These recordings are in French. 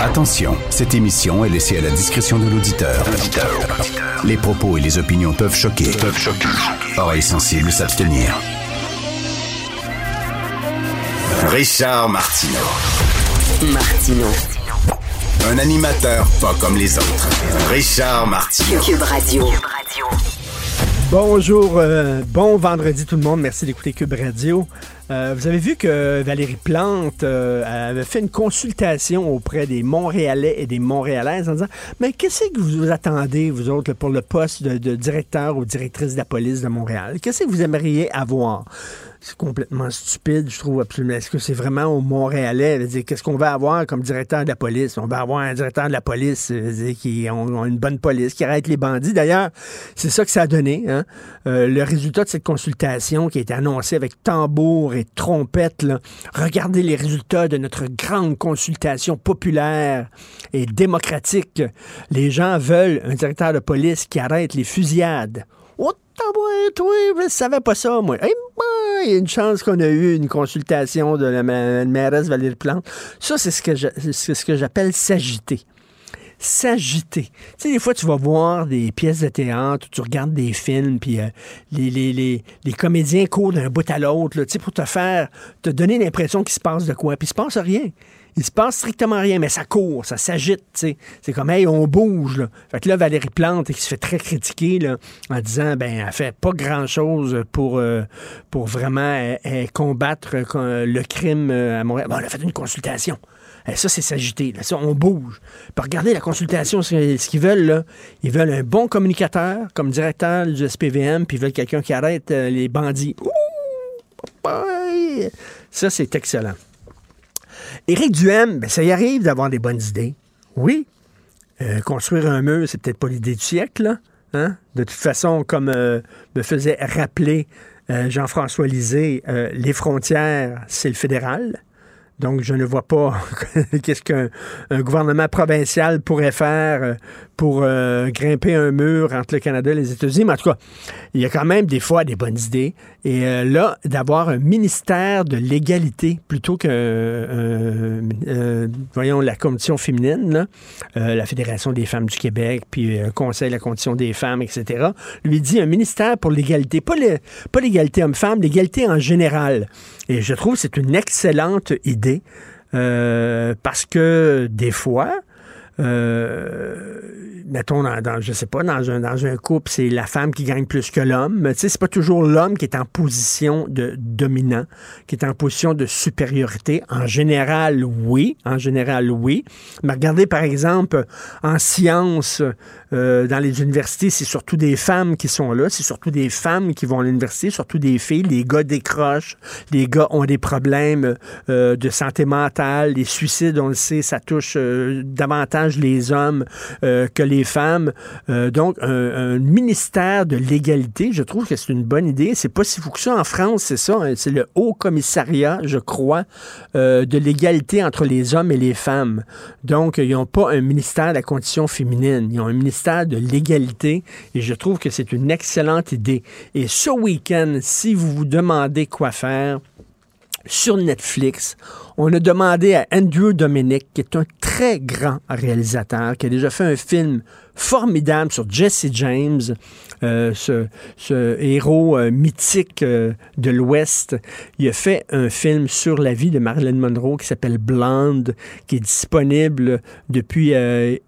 Attention, cette émission est laissée à la discrétion de l'auditeur. Les propos et les opinions peuvent choquer. Peuvent choquer. Oreilles sensibles s'abstenir. Richard Martineau. Martino. Un animateur pas comme les autres. Richard Martineau. Cube Radio. Bonjour, euh, bon vendredi tout le monde. Merci d'écouter Cube Radio. Euh, vous avez vu que Valérie Plante euh, avait fait une consultation auprès des Montréalais et des Montréalaises en disant Mais qu'est-ce que vous attendez, vous autres, pour le poste de, de directeur ou directrice de la police de Montréal? Qu'est-ce que vous aimeriez avoir? C'est complètement stupide, je trouve absolument. Est-ce que c'est vraiment au Montréalais? Qu'est-ce qu'on va avoir comme directeur de la police? On va avoir un directeur de la police qui a une bonne police, qui arrête les bandits. D'ailleurs, c'est ça que ça a donné. Hein? Euh, le résultat de cette consultation qui a été annoncé avec tambour et trompette. Regardez les résultats de notre grande consultation populaire et démocratique. Les gens veulent un directeur de police qui arrête les fusillades. Oh, toi, je savais pas ça, moi. Eh, il y a une chance qu'on a eu une consultation de la mairesse Valérie Plante. Ça, c'est ce que j'appelle s'agiter s'agiter. Tu sais, des fois, tu vas voir des pièces de théâtre, tu regardes des films, puis euh, les, comédiens courent d'un bout à l'autre, tu sais, pour te faire, te donner l'impression qu'il se passe de quoi. Puis il se passe rien. Il se passe strictement rien, mais ça court, ça s'agite. C'est comme, hey, on bouge, là. Fait que là, Valérie Plante, qui se fait très critiquer, là, en disant, ben, elle fait pas grand-chose pour, euh, pour vraiment euh, euh, combattre le crime à Montréal. Bon, elle a fait une consultation. ça, c'est s'agiter. Ça, on bouge. Puis regardez la consultation, ce qu'ils veulent, là. Ils veulent un bon communicateur comme directeur du SPVM, puis ils veulent quelqu'un qui arrête les bandits. Ouh! Ça, c'est excellent. Éric Duhem, ben, ça y arrive d'avoir des bonnes idées. Oui. Euh, construire un mur, c'est peut-être pas l'idée du siècle, Hein? De toute façon, comme euh, me faisait rappeler euh, Jean-François Lisée, les frontières, c'est le fédéral. Donc, je ne vois pas qu'est-ce qu'un gouvernement provincial pourrait faire pour euh, grimper un mur entre le Canada et les États-Unis. Mais en tout cas, il y a quand même des fois des bonnes idées. Et euh, là, d'avoir un ministère de l'égalité plutôt que, euh, voyons, la Commission féminine, la Fédération des femmes du Québec, puis le Conseil de la condition des femmes, etc., lui dit un ministère pour l'égalité. Pas l'égalité homme-femme, l'égalité en général. Et je trouve que c'est une excellente idée. parce que des fois, euh, mettons, dans, dans, je sais pas, dans un, dans un couple, c'est la femme qui gagne plus que l'homme. Tu sais, c'est pas toujours l'homme qui est en position de dominant, qui est en position de supériorité. En général, oui. En général, oui. Mais regardez, par exemple, en sciences, euh, dans les universités, c'est surtout des femmes qui sont là. C'est surtout des femmes qui vont à l'université, surtout des filles. Les gars décrochent. Les gars ont des problèmes euh, de santé mentale. Les suicides, on le sait, ça touche euh, davantage les hommes que les femmes. donc, un, ministère de l'égalité, je trouve que c'est une bonne idée. C'est pas si fou que ça en France, c'est ça. Hein. c'est le Haut Commissariat, je crois, de l'égalité entre les hommes et les femmes. Donc, ils n'ont pas un ministère de la condition féminine. De l'égalité et je trouve que c'est une excellente idée. Et ce week-end, si vous vous demandez quoi faire, sur Netflix, On a demandé à Andrew Dominic, qui est un très grand réalisateur, qui a déjà fait un film formidable sur Jesse James, euh, ce, héros euh, mythique euh, de l'Ouest. Il a fait un film sur la vie de Marilyn Monroe qui s'appelle Blonde, qui est disponible depuis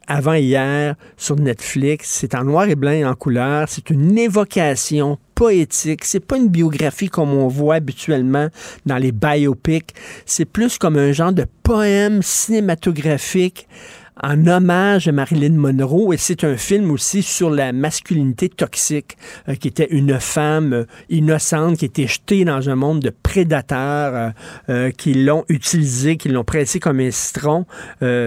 avant-hier sur Netflix. C'est en noir et blanc et en couleur. C'est une évocation poétique. C'est pas une biographie comme on voit habituellement dans les biopics. C'est plus comme un genre de poème cinématographique en hommage à Marilyn Monroe et c'est un film aussi sur la masculinité toxique euh, qui était une femme euh, innocente qui était jetée dans un monde de prédateurs euh, qui l'ont utilisé, qui l'ont pressé comme un citron.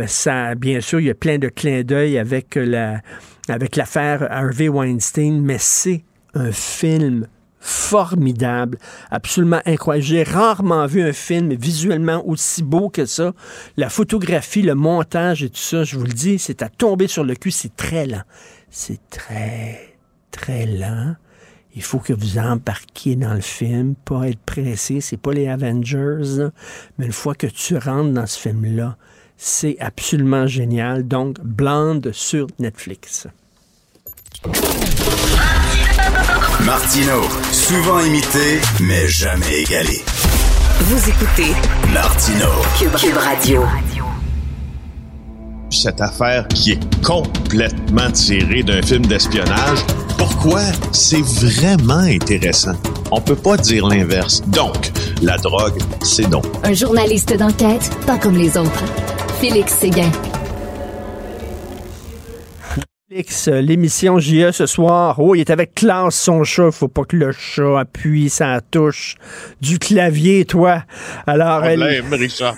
ça, bien sûr, il y a plein de clins d'œil avec la avec l'affaire Harvey Weinstein, mais c'est un film formidable, absolument incroyable. J'ai rarement vu un film visuellement aussi beau que ça. La photographie, le montage et tout ça, je vous le dis, c'est à tomber sur le cul, c'est très lent. C'est très, très lent. Il faut que vous embarquiez dans le film, pas être pressé. C'est pas les Avengers, mais une fois que tu rentres dans ce film-là, c'est absolument génial. Donc, Blonde sur Netflix. Martino, souvent imité, mais jamais égalé. Vous écoutez Martino, Cube, Radio. Cette affaire qui est complètement tirée d'un film d'espionnage, pourquoi c'est vraiment intéressant? On peut pas dire l'inverse. Donc, la drogue, c'est donc. Un journaliste d'enquête, pas comme les autres. Félix Séguin. Euh, l'émission JE ce soir. Oh, il est avec Klaus, son chat. Faut pas que le chat appuie sa touche du clavier, toi. Alors, Problème, Richard.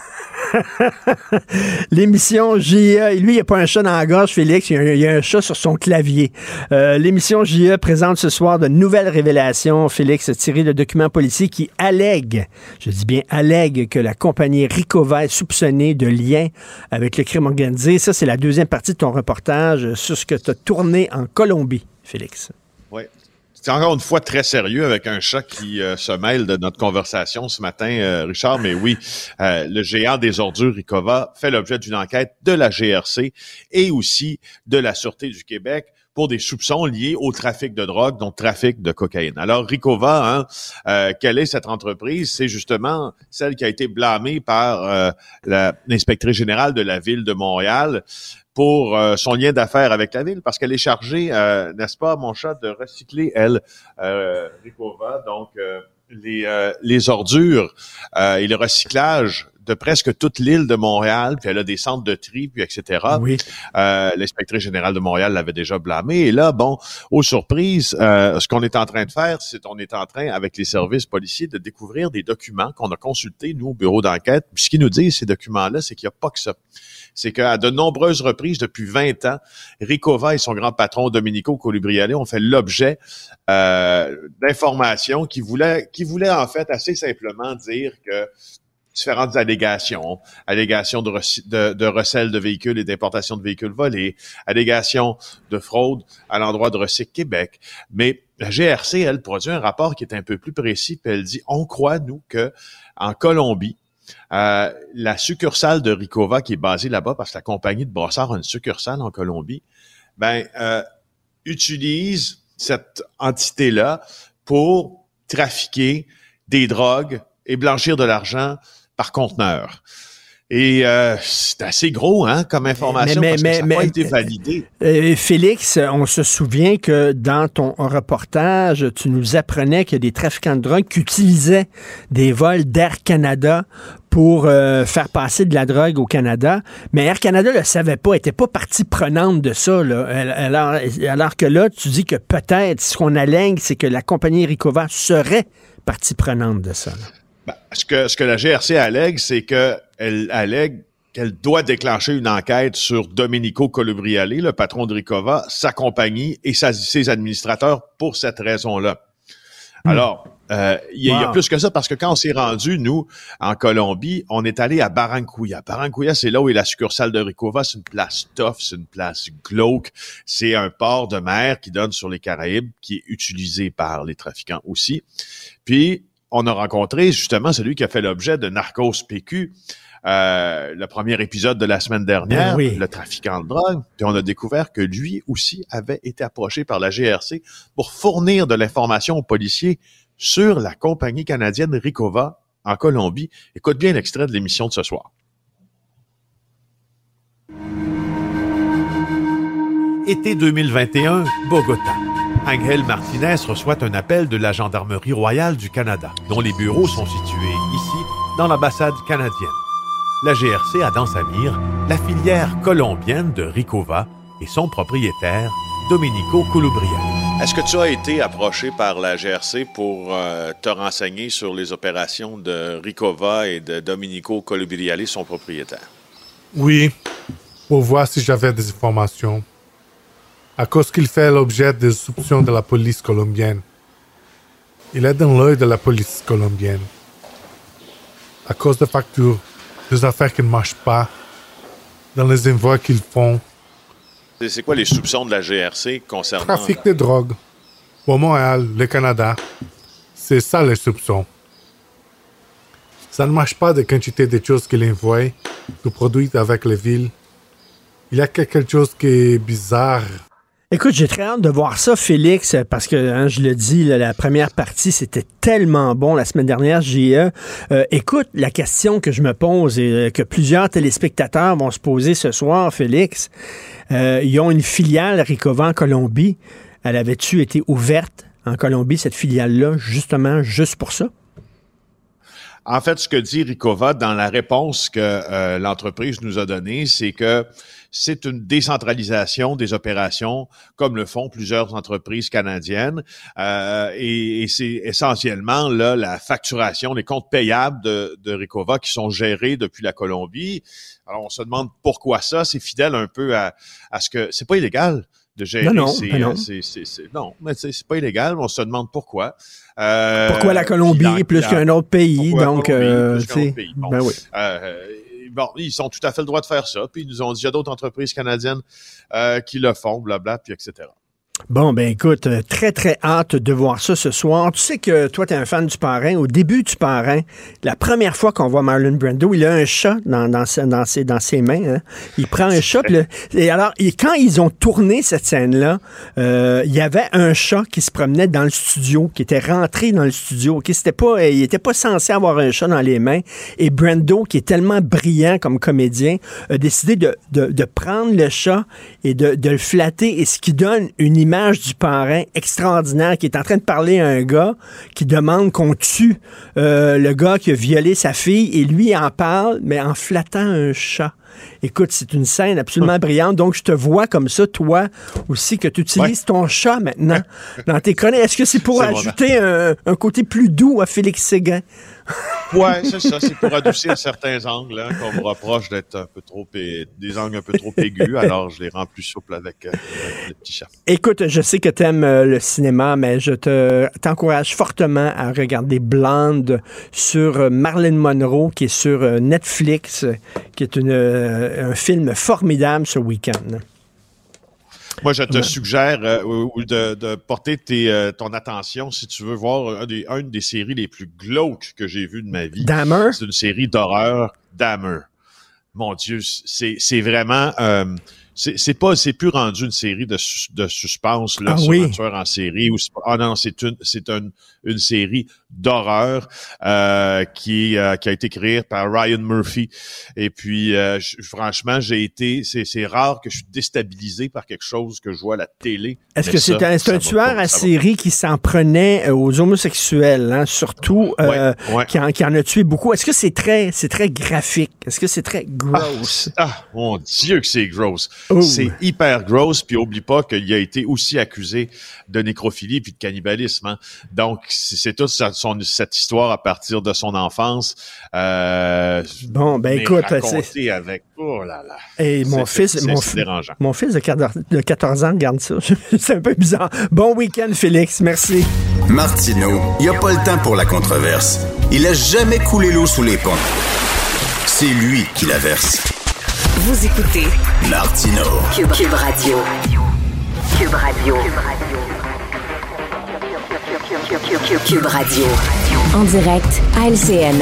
L'émission JE, lui, il n'y a pas un chat dans la gorge, Félix, il y a, un chat sur son clavier. Euh, l'émission JE présente ce soir de nouvelles révélations, Félix, tirées de documents policiers qui allèguent, je dis bien allèguent, que la compagnie Ricova est soupçonnée de lien avec le crime organisé. Ça, c'est la deuxième partie de ton reportage sur ce que tu as tourné en Colombie, Félix. Oui, c'est encore une fois très sérieux avec un chat qui euh, se mêle de notre conversation ce matin, euh, Richard. Mais oui, euh, le géant des ordures Ricova fait l'objet d'une enquête de la GRC et aussi de la Sûreté du Québec pour des soupçons liés au trafic de drogue, donc trafic de cocaïne. Alors, Ricova, hein, quelle est cette entreprise? C'est justement celle qui a été blâmée par l'inspectrice générale de la ville de Montréal pour euh, son lien d'affaires avec la ville, parce qu'elle est chargée, euh, n'est-ce pas, mon chat, de recycler, elle, euh, Ricova, donc euh, les, les ordures et le recyclage de presque toute l'île de Montréal, puis elle a des centres de tri, puis etc. Oui. Euh, L'inspectrice générale de Montréal l'avait déjà blâmé. Et là, bon, aux surprises, ce qu'on est en train de faire, c'est qu'on est en train, avec les services policiers, de découvrir des documents qu'on a consultés, nous, au bureau d'enquête. Puis ce qu'ils nous disent, ces documents-là, c'est qu'il n'y a pas que ça c'est qu'à de nombreuses reprises depuis 20 ans, Ricova et son grand patron Domenico Colubriale ont fait l'objet euh, d'informations qui voulaient, qui voulaient en fait assez simplement dire que différentes allégations, allégations de, de, de recel de véhicules et d'importation de véhicules volés, allégations de fraude à l'endroit de Recyc Québec. Mais la GRC, elle, produit un rapport qui est un peu plus précis, puis elle dit, on croit, nous, que en Colombie, euh, la succursale de Ricova qui est basée là-bas parce que la compagnie de Brossard a une succursale en Colombie, ben euh, utilise cette entité-là pour trafiquer des drogues et blanchir de l'argent par conteneur. Et euh, c'est assez gros, hein, comme information, mais, parce que ça n'a pas été validé. Euh, Félix, on se souvient que dans ton reportage, tu nous apprenais qu'il y a des trafiquants de drogue qui utilisaient des vols d'Air Canada pour euh, faire passer de la drogue au Canada. Mais Air Canada ne le savait pas, était pas partie prenante de ça. Là. Alors, alors que là, tu dis que peut-être ce qu'on allègue, c'est que la compagnie Ricova serait partie prenante de ça. Ben, ce, que, ce que la GRC allègue, c'est qu'elle allègue qu'elle doit déclencher une enquête sur Domenico Colubriale, le patron de Ricova, sa compagnie et ses administrateurs pour cette raison-là. Hmm. Alors, euh, il y, a plus que ça parce que quand on s'est rendu, nous, en Colombie, on est allé à Barranquilla. Barranquilla, c'est là où est la succursale de Ricova. C'est une place tough, c'est une place glauque. C'est un port de mer qui donne sur les Caraïbes, qui est utilisé par les trafiquants aussi. Puis, on a rencontré justement celui qui a fait l'objet de Narcos PQ, euh, le premier épisode de la semaine dernière, Ben oui. le trafiquant de drogue, puis on a découvert que lui aussi avait été approché par la GRC pour fournir de l'information aux policiers sur la compagnie canadienne Ricova en Colombie. Écoute bien l'extrait de l'émission de ce soir. Été 2021, Bogota. Angel Martinez reçoit un appel de la Gendarmerie royale du Canada, dont les bureaux sont situés ici, dans l'ambassade canadienne. La GRC a dans sa mire la filière colombienne de Ricova et son propriétaire, Domenico Colubriani. Est-ce que tu as été approché par la GRC pour euh, te renseigner sur les opérations de Ricova et de Domenico Colubriani, son propriétaire? Oui, pour voir si j'avais des informations. À cause qu'il fait l'objet des soupçons de la police colombienne. Il est dans l'œil de la police colombienne. À cause de factures, des affaires qui ne marchent pas, dans les envois qu'ils font, C'est- quoi les soupçons de la GRC concernant... trafic de drogue. Au Montréal, le Canada, c'est ça les soupçons. Ça ne marche pas de quantité de choses qu'il envoie, de produits avec les villes. Il y a quelque chose qui est bizarre. Écoute, j'ai très hâte de voir ça, Félix, parce que hein, je le dis, la première partie, c'était tellement bon la semaine dernière, JE. Euh, écoute, la question que je me pose et euh, que plusieurs téléspectateurs vont se poser ce soir, Félix, euh, ils ont une filiale Ricova en Colombie. Elle avait-tu été ouverte en Colombie, cette filiale-là, justement, juste pour ça? En fait, ce que dit Ricova dans la réponse que euh, l'entreprise nous a donnée, c'est que c'est une décentralisation des opérations, comme le font plusieurs entreprises canadiennes, euh, et, et c'est essentiellement là la facturation, les comptes payables de, de Ricova qui sont gérés depuis la Colombie. Alors, on se demande pourquoi ça. C'est fidèle un peu à, à ce que c'est pas illégal de gérer. Non, non, ces- ben non. c'est- c'est- c'est- non, mais c'est c'est pas illégal. mais On se demande pourquoi. Euh, Pourquoi la Colombie dans- plus dans- qu'un autre pays? Donc, euh, plus qu'un tu sais, autre pays? Bon. ben oui. Euh, bon, ils ont tout à fait le droit de faire ça. Puis ils nous ont dit, il y a d'autres entreprises canadiennes euh, qui le font, blabla, puis etc. Bon, ben écoute, euh, très, très hâte de voir ça ce soir. Tu sais que toi, tu es un fan du parrain. Au début du parrain, la première fois qu'on voit Marlon Brando, il a un chat dans, dans, ses, dans, ses, dans ses mains. hein. Il prend un chat. le- et alors, et quand ils ont tourné cette scène-là, euh, il y avait un chat qui se promenait dans le studio, qui était rentré dans le studio. ok? C'était pas, il était pas censé avoir un chat dans les mains. Et Brando, qui est tellement brillant comme comédien, a décidé de, de, de prendre le chat et de, de le flatter, et ce qui donne une image du parrain extraordinaire qui est en train de parler à un gars qui demande qu'on tue euh, le gars qui a violé sa fille, et lui en parle, mais en flattant un chat. Écoute, c'est une scène absolument brillante. Donc, je te vois comme ça, toi aussi, que tu utilises ton chat maintenant dans tes chroniques. Est-ce que c'est pour ajouter un, un côté plus doux à Félix Séguin? Ouais, c'est ça. C'est pour adoucir certains angles hein, qu'on me reproche d'être un peu trop é- des angles un peu trop aigus. Alors, je les rends plus souples avec, euh, le petit chat. Écoute, je sais que tu aimes le cinéma, mais je te t'encourage fortement à regarder Blonde sur euh, Monroe, qui est sur euh, Netflix, euh, qui est une, euh, un film formidable ce week-end. Moi, je te suggère euh, de, de porter tes, euh, ton attention si tu veux voir un des, une des séries les plus glauques que j'ai vues de ma vie. Dahmer? C'est une série d'horreur, Dahmer. Mon Dieu, c'est c'est vraiment... euh, c'est pas c'est plus rendu une série de, sus- de suspense là Ah sur oui. un tueur en série ou ah non c'est une c'est une, une série d'horreur euh, qui euh, qui a été créée par Ryan Murphy et puis euh, franchement j'ai été c'est c'est rare que je suis déstabilisé par quelque chose que je vois à la télé Est-ce que c'est un, tueur à série qui s'en prenait euh, aux homosexuels, hein, surtout, euh, Ouais, ouais. Qui, en, qui en a tué beaucoup? Est-ce que c'est très, c'est très graphique? Est-ce que c'est très gross? Ah, mon Dieu que c'est gross. Oh. C'est hyper gross. Puis oublie pas qu'il a été aussi accusé de nécrophilie puis de cannibalisme. hein. Donc c'est toute sa- son, cette histoire à partir de son enfance. Euh, Bon, ben écoute, c'est- avec oh là là. Et mon C'est- fils, c'est- mon, dérangeant. mon fils de 14, de 14 ans regarde ça. c'est un peu bizarre. Bon week-end, Félix. Merci. Martineau, il n'y a pas le temps pour la controverse. Il a jamais coulé l'eau sous les ponts. C'est lui qui la verse. Vous écoutez Martineau. Cube, Cube Radio. Cube Radio. Cube Radio. En direct à LCN.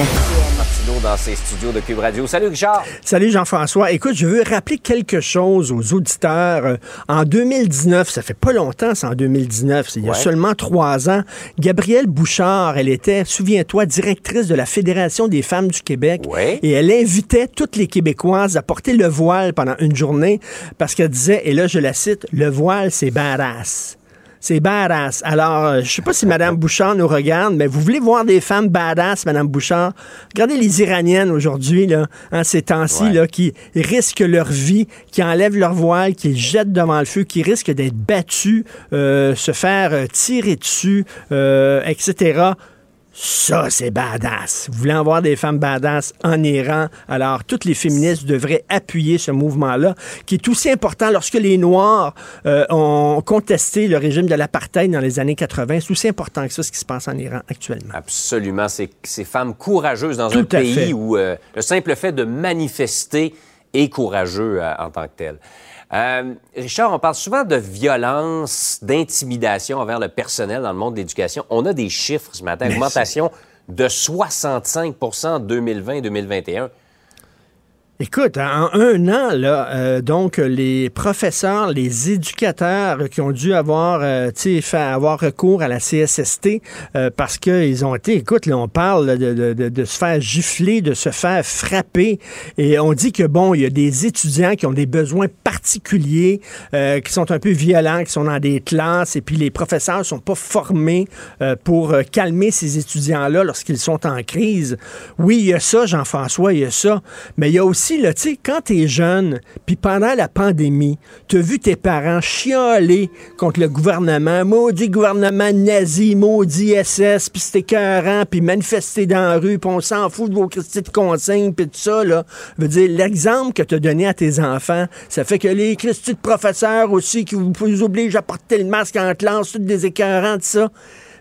Dans ces studios de Cube Radio. Salut Richard. Salut Jean-François. Écoute, je veux rappeler quelque chose aux auditeurs. Euh, En 2019, ça fait pas longtemps, c'est en 2019, c'est il y a Ouais. seulement trois ans, Gabrielle Bouchard, elle était, souviens-toi, directrice de la Fédération des femmes du Québec. Ouais. Et elle invitait toutes les Québécoises à porter le voile pendant une journée parce qu'elle disait, et là je la cite, le voile c'est badass. C'est badass. Alors, euh, je sais pas si Mme Bouchard nous regarde, mais vous voulez voir des femmes badass, Mme Bouchard? Regardez les Iraniennes aujourd'hui, là, hein, ces temps-ci, Ouais. là, qui risquent leur vie, qui enlèvent leur voile, qui jettent devant le feu, qui risquent d'être battues, euh, se faire euh, tirer dessus, euh, etc. Ça, c'est badass. Vous voulez avoir des femmes badass en Iran? Alors, toutes les féministes devraient appuyer ce mouvement-là, qui est aussi important lorsque les Noirs euh, ont contesté le régime de l'apartheid dans les années 80. C'est aussi important que ça, ce qui se passe en Iran actuellement. Absolument. Ces, ces femmes courageuses dans Tout un pays fait. où euh, le simple fait de manifester est courageux euh, en tant que tel. Euh, Richard, on parle souvent de violence, d'intimidation envers le personnel dans le monde de l'éducation. On a des chiffres ce matin. Augmentation de 65% en 2020-2021. Écoute, en un an, là, euh, donc les professeurs, les éducateurs qui ont dû avoir, euh, faire avoir recours à la CSST euh, parce qu'ils ont été, écoute, là, on parle de, de- de- de se faire gifler, de se faire frapper, et on dit que bon, il y a des étudiants qui ont des besoins particuliers, euh, qui sont un peu violents, qui sont dans des classes, et puis les professeurs sont pas formés euh, pour euh, calmer ces étudiants-là lorsqu'ils sont en crise. Oui, il y a ça, Jean-François, il y a ça, mais il y a aussi, là, tu sais, quand t'es jeune, puis pendant la pandémie, t'as vu tes parents chialer contre le gouvernement, maudit gouvernement nazi, maudit SS, puis c'était écœurant, puis manifester dans la rue, puis on s'en fout de vos critiques de consignes, puis tout ça, là. Je dire, l'exemple que t'as donné à tes enfants, ça fait que les critiques de professeurs aussi, qui vous, obligent à porter le masque en classe, tout des écœurants, tout ça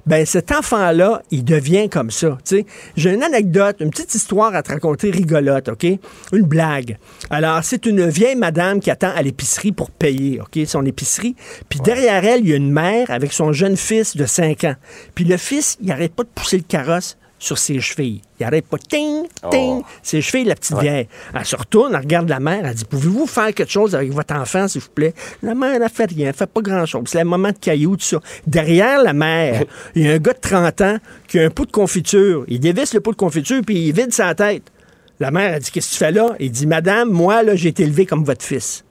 ben cet enfant-là, il devient comme ça. J'ai une anecdote, une petite histoire à te raconter rigolote, OK? Une blague. Alors, c'est une vieille madame qui attend à l'épicerie pour payer, OK, son épicerie. Puis derrière elle, il y a une mère avec son jeune fils de 5 ans. Puis le fils, il arrête pas de pousser le carrosse sur ses chevilles. Il arrête pas, ting, ting, Oh. ses chevilles, la petite vieille. Elle se retourne, elle regarde la mère, elle dit, pouvez-vous faire quelque chose avec votre enfant, s'il vous plaît? La mère, elle fait rien, elle fait pas grand-chose. C'est le moment de cailloux, tout ça. Derrière la mère, il y a un gars de 30 ans qui a un pot de confiture. Il dévisse le pot de confiture, puis il vide sa tête. La mère, elle dit, qu'est-ce que tu fais là? Il dit, madame, moi, là, j'ai été élevé comme votre fils.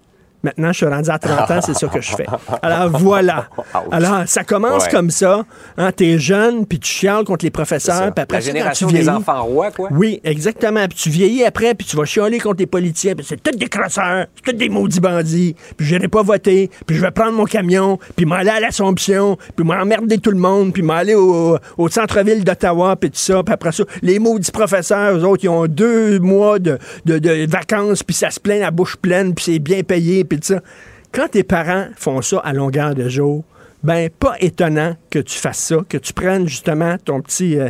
Maintenant, je suis rendu à 30 ans, c'est ça que je fais. Alors voilà. Alors, ça commence Ouais. comme ça. Hein, T'es jeune, puis tu chiales contre les professeurs, puis après La ça, quand génération tu des enfants rois, quoi. oui, exactement. Puis tu vieillis après, puis tu vas chialer contre les politiciens, puis c'est tous des crosseurs, c'est tous des maudits bandits, puis je n'irai pas voter, puis je vais prendre mon camion, puis m'aller à l'Assomption, puis m'emmerder tout le monde, puis m'aller au, au centre-ville d'Ottawa, puis tout ça, puis après ça, les maudits professeurs, eux autres, ils ont deux mois de, de- de vacances, puis ça se plaint la bouche pleine, puis c'est bien payé, puis ça. Quand tes parents font ça à longueur de jour, ben pas étonnant que tu fasses ça, que tu prennes justement ton petit, euh,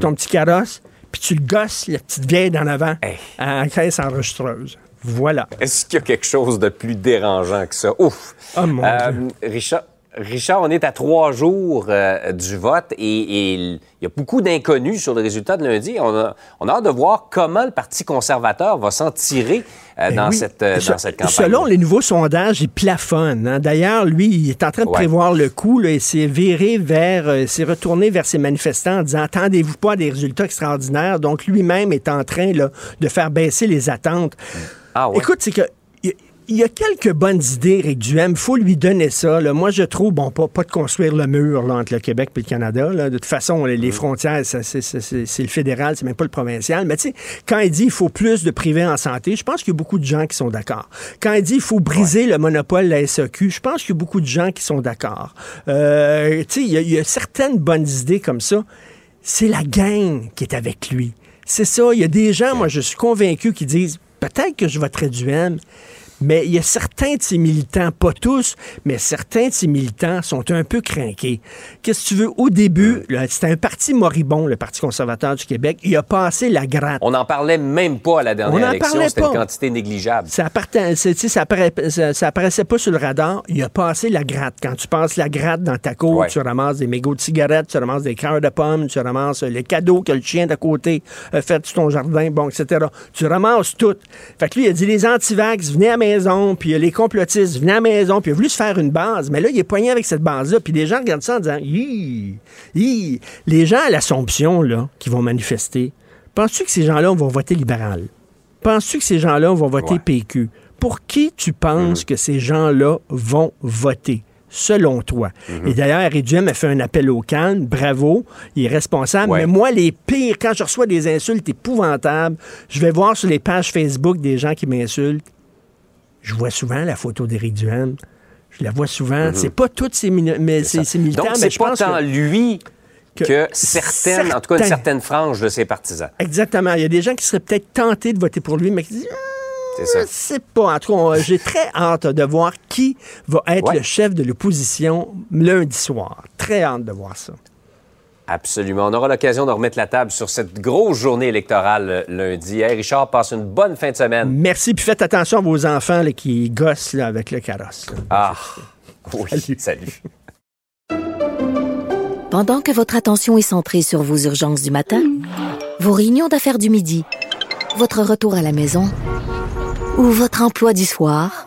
ton petit carrosse, puis tu le gosses, la petite vieille d'en avant, Hey. à la caisse enregistreuse. Voilà. Est-ce qu'il y a quelque chose de plus dérangeant que ça? Ouf! Oh, mon Euh, Dieu. Richard, Richard, on est à trois jours euh, du vote et il y a beaucoup d'inconnus sur le résultat de lundi. On a, on a hâte de voir comment le Parti conservateur va s'en tirer euh, Ben dans, oui. cette, euh, dans cette campagne. Selon les nouveaux sondages, il plafonne. hein. D'ailleurs, lui, il est en train de Ouais. prévoir le coup. Là, il s'est viré vers, s'est retourné vers ses manifestants en disant attendez-vous pas à des résultats extraordinaires. Donc, lui-même est en train là, de faire baisser les attentes. Ah ouais? Écoute, c'est que. Il- Il y a quelques bonnes idées, Éric Duhem. Il faut lui donner ça. là. Moi, je trouve, bon, pas, pas de construire le mur là, entre le Québec et le Canada. là. De toute façon, les, les frontières, c'est le fédéral, c'est même pas le provincial. Mais tu sais, quand il dit qu'il faut plus de privés en santé, je pense qu'il y a beaucoup de gens qui sont d'accord. Quand il dit qu'il faut briser le monopole de la SAQ, je pense qu'il y a beaucoup de gens qui sont d'accord. Euh, tu sais, il y, a- il y a certaines bonnes idées comme ça. C'est la gang qui est avec lui. C'est ça. Il y a des gens, moi, je suis convaincu, qui disent peut-être que je voterai du M, Mais il y a certains de ces militants, pas tous, mais certains de ces militants sont un peu craqués. Qu'est-ce que tu veux? Au début, c'était un parti moribond, le Parti conservateur du Québec. Il a passé la gratte. On n'en parlait même pas à la On dernière n'en élection. parlait C'était une quantité négligeable. Ça, ça, appara- ça- ça apparaissait pas sur le radar. Il a passé la gratte. Quand tu passes la gratte dans ta cour, Ouais. tu ramasses des mégots de cigarettes, tu ramasses des cœurs de pommes, tu ramasses euh, les cadeaux que le chien d'à côté a fait sur ton jardin, bon, etc. Tu ramasses tout. Fait que lui, il a dit les antivax, venez à la maison, puis les complotistes, venez à la maison, puis il a voulu se faire une base. Mais là, il est poigné avec cette base-là, puis les gens regardent ça en disant, Hi, hi. les gens à l'Assomption, là, qui vont manifester, penses-tu que ces gens-là vont voter libéral? Penses-tu que ces gens-là vont voter Ouais. PQ? Pour qui tu penses que ces gens-là vont voter? Selon toi? Et d'ailleurs, Duhem a fait un appel au calme. Bravo. Il est responsable. Ouais. Mais moi, les pires, quand je reçois des insultes épouvantables, je vais voir sur les pages Facebook des gens qui m'insultent. Je vois souvent la photo d'Éric Duhem. Je la vois souvent. C'est pas tous ces, mais militants, Donc, mais c'est je pas pense tant que- lui que que, certaines, en tout cas une certaine frange de ses partisans. Exactement. Il y a des gens qui seraient peut-être tentés de voter pour lui, mais qui disent C'est ça. Je sais pas. En tout cas, on- j'ai très hâte de voir qui va être Ouais. le chef de l'opposition lundi soir. Très hâte de voir ça. Absolument. On aura l'occasion de remettre la table sur cette grosse journée électorale euh, lundi. Hey, Richard, passe une bonne fin de semaine. Merci. Puis faites attention à vos enfants là, qui gossent là, avec le carrosse. là. Ah, oui, salut. Pendant que votre attention est centrée sur vos urgences du matin, vos réunions d'affaires du midi, votre retour à la maison ou votre emploi du soir,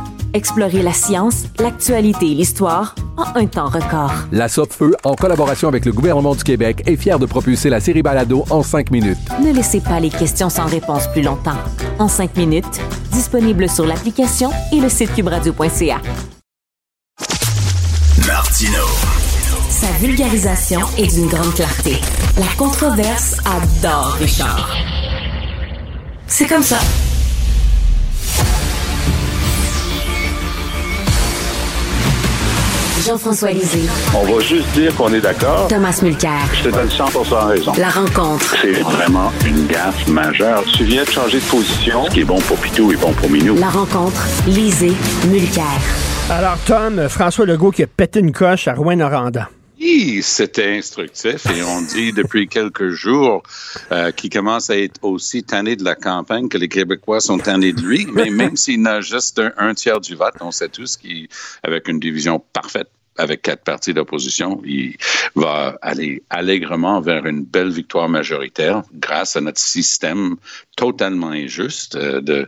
Explorez la science, l'actualité et l'histoire en un temps record. La Feu, en collaboration avec le gouvernement du Québec, est fière de propulser la série Balado en cinq minutes. Ne laissez pas les questions sans réponse plus longtemps. En cinq minutes, disponible sur l'application et le site cubradio.ca. Martino. Sa vulgarisation est d'une grande clarté. La controverse adore Richard. C'est comme ça. Jean-François Lisée, On va juste dire qu'on est d'accord. Thomas Mulcair. Je te donne 100% raison. La rencontre. C'est vraiment une gaffe majeure. Tu viens de changer de position. Ce qui est bon pour Pitou est bon pour Minou. La rencontre. Lisée. Mulcair. Alors, Tom, François Legault qui a pété une coche à Rouen-Noranda. Oui, c'était instructif et on dit depuis quelques jours euh, qu'il commence à être aussi tanné de la campagne que les Québécois sont tannés de lui. Mais même s'il n'a juste un, un tiers du vote, on sait tous qu'avec une division parfaite avec quatre partis d'opposition, il va aller allègrement vers une belle victoire majoritaire grâce à notre système totalement injuste euh, de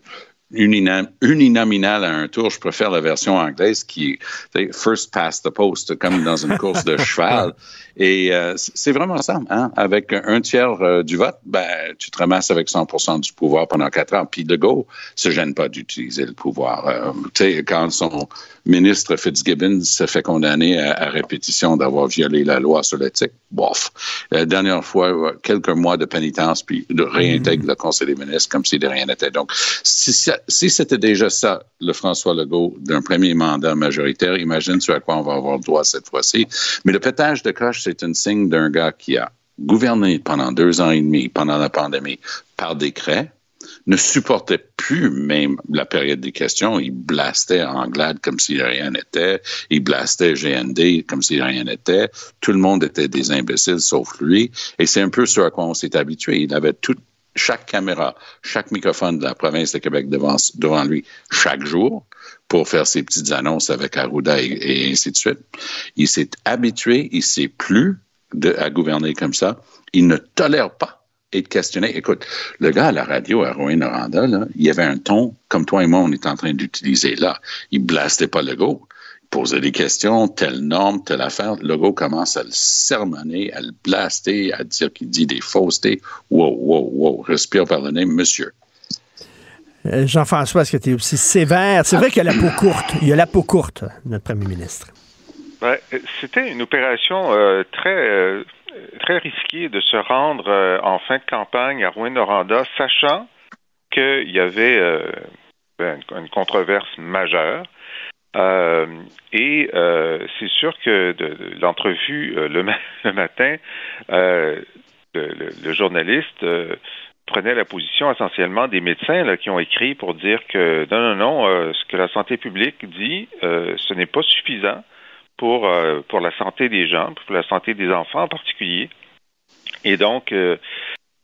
uninam- uninominal à un tour. Je préfère la version anglaise qui est first past the post, comme dans une course de cheval. Et euh, c'est vraiment ça. Hein? Avec un tiers euh, du vote, ben, tu te ramasses avec 100% du pouvoir pendant quatre ans. Puis Legault se gêne pas d'utiliser le pouvoir. Euh, tu sais, quand son ministre Fitzgibbon se fait condamner à, répétition d'avoir violé la loi sur l'éthique, bof. La dernière fois, euh, quelques mois de pénitence, puis de réintègre le Conseil des ministres comme si de rien n'était. Donc, si, c'était déjà ça, le François Legault d'un premier mandat majoritaire, imagine ce à quoi on va avoir droit cette fois-ci. Mais le pétage de coche, c'est un signe d'un gars qui a gouverné pendant deux ans et demi, pendant la pandémie, par décret, ne supportait plus même la période des questions. Il blastait Anglade comme si rien n'était. Il blastait GND comme si rien n'était. Tout le monde était des imbéciles sauf lui. Et c'est un peu ce à quoi on s'est habitué. Il avait chaque caméra, chaque microphone de la province de Québec devant, devant lui chaque jour pour faire ses petites annonces avec Arruda et, ainsi de suite. Il s'est habitué, il sait plus à gouverner comme ça. Il ne tolère pas et de questionner. Écoute, le gars à la radio à Rouen-Noranda, là, il avait un ton comme toi et moi, on est en train d'utiliser là. Il blastait pas le go. Posait des questions, telle norme, telle affaire. Le go commence à le sermonner, à le blaster, à dire qu'il dit des faussetés. Wow, wow, wow. Respire par le nez, monsieur. Euh, Jean-François, est-ce que tu es aussi sévère? C'est vrai qu'il y a la peau courte. Il y a la peau courte, notre premier ministre. Ouais, C'était une opération euh, très, euh, risquée de se rendre euh, en fin de campagne à Rouen-Noranda, sachant qu'il y avait euh, une controverse majeure. Euh, et euh, c'est sûr que de, l'entrevue euh, le, ma- le matin, euh, le, journaliste euh, prenait la position essentiellement des médecins qui ont écrit pour dire que non, non, non, euh, ce que la santé publique dit, euh, ce n'est pas suffisant pour, euh, pour la santé des gens, pour la santé des enfants en particulier. Et donc, le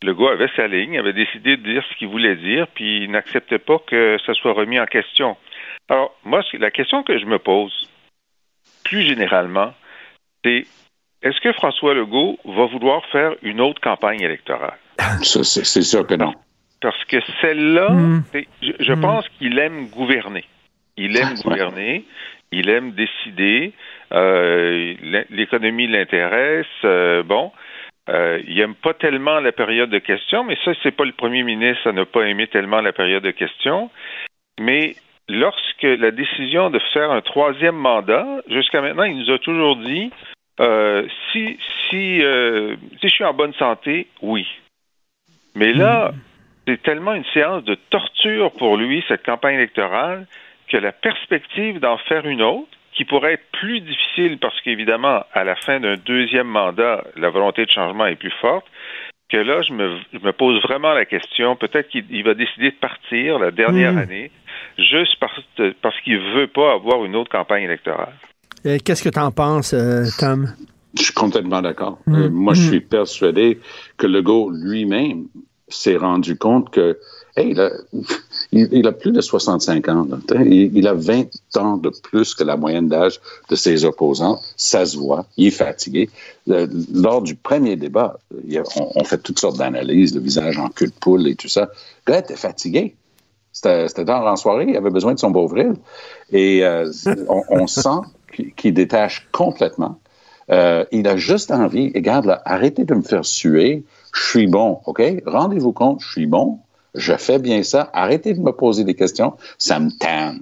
gars avait sa ligne, avait décidé de dire ce qu'il voulait dire, puis il n'acceptait pas que ça soit remis en question. Alors, moi, la question que je me pose, plus généralement, c'est est-ce que François Legault va vouloir faire une autre campagne électorale? C'est sûr que non. Parce que celle-là, Mm. c'est- je, je pense qu'il aime gouverner. Il aime Ah, gouverner, il aime décider, euh, l'é- l'économie l'intéresse, euh, bon. Euh, il aime pas tellement la période de questions, mais ça, c'est pas le premier ministre à ne pas aimer tellement la période de questions. Mais lorsque la décision de faire un troisième mandat, jusqu'à maintenant, il nous a toujours dit euh, si si euh, si je suis en bonne santé, oui. Mais là, c'est tellement une séance de torture pour lui, cette campagne électorale, que la perspective d'en faire une autre, qui pourrait être plus difficile parce qu'évidemment, à la fin d'un deuxième mandat, la volonté de changement est plus forte, que là, je me, je me pose vraiment la question, peut-être qu'il il va décider de partir la dernière Mm. année, juste parce, parce qu'il veut pas avoir une autre campagne électorale. Euh, Qu'est-ce que tu en penses, euh, Tom? Je suis complètement d'accord. Mm. Euh, moi, je Mm. suis persuadé que Legault lui-même s'est rendu compte que, hey, il, a plus de 65 ans. Il, a 20 ans de plus que la moyenne d'âge de ses opposants. Ça se voit. Il est fatigué. Euh, lors du premier débat, on, fait toutes sortes d'analyses, le visage en cul de poule et tout ça. Le gars était fatigué. C'était tard en soirée, il avait besoin de son Beauvril. Et euh, on, sent qu'il détache complètement. Euh, il a juste envie, et regarde là, arrêtez de me faire suer, je suis bon, OK? Rendez-vous compte, je suis bon, je fais bien ça, arrêtez de me poser des questions, ça me tanne.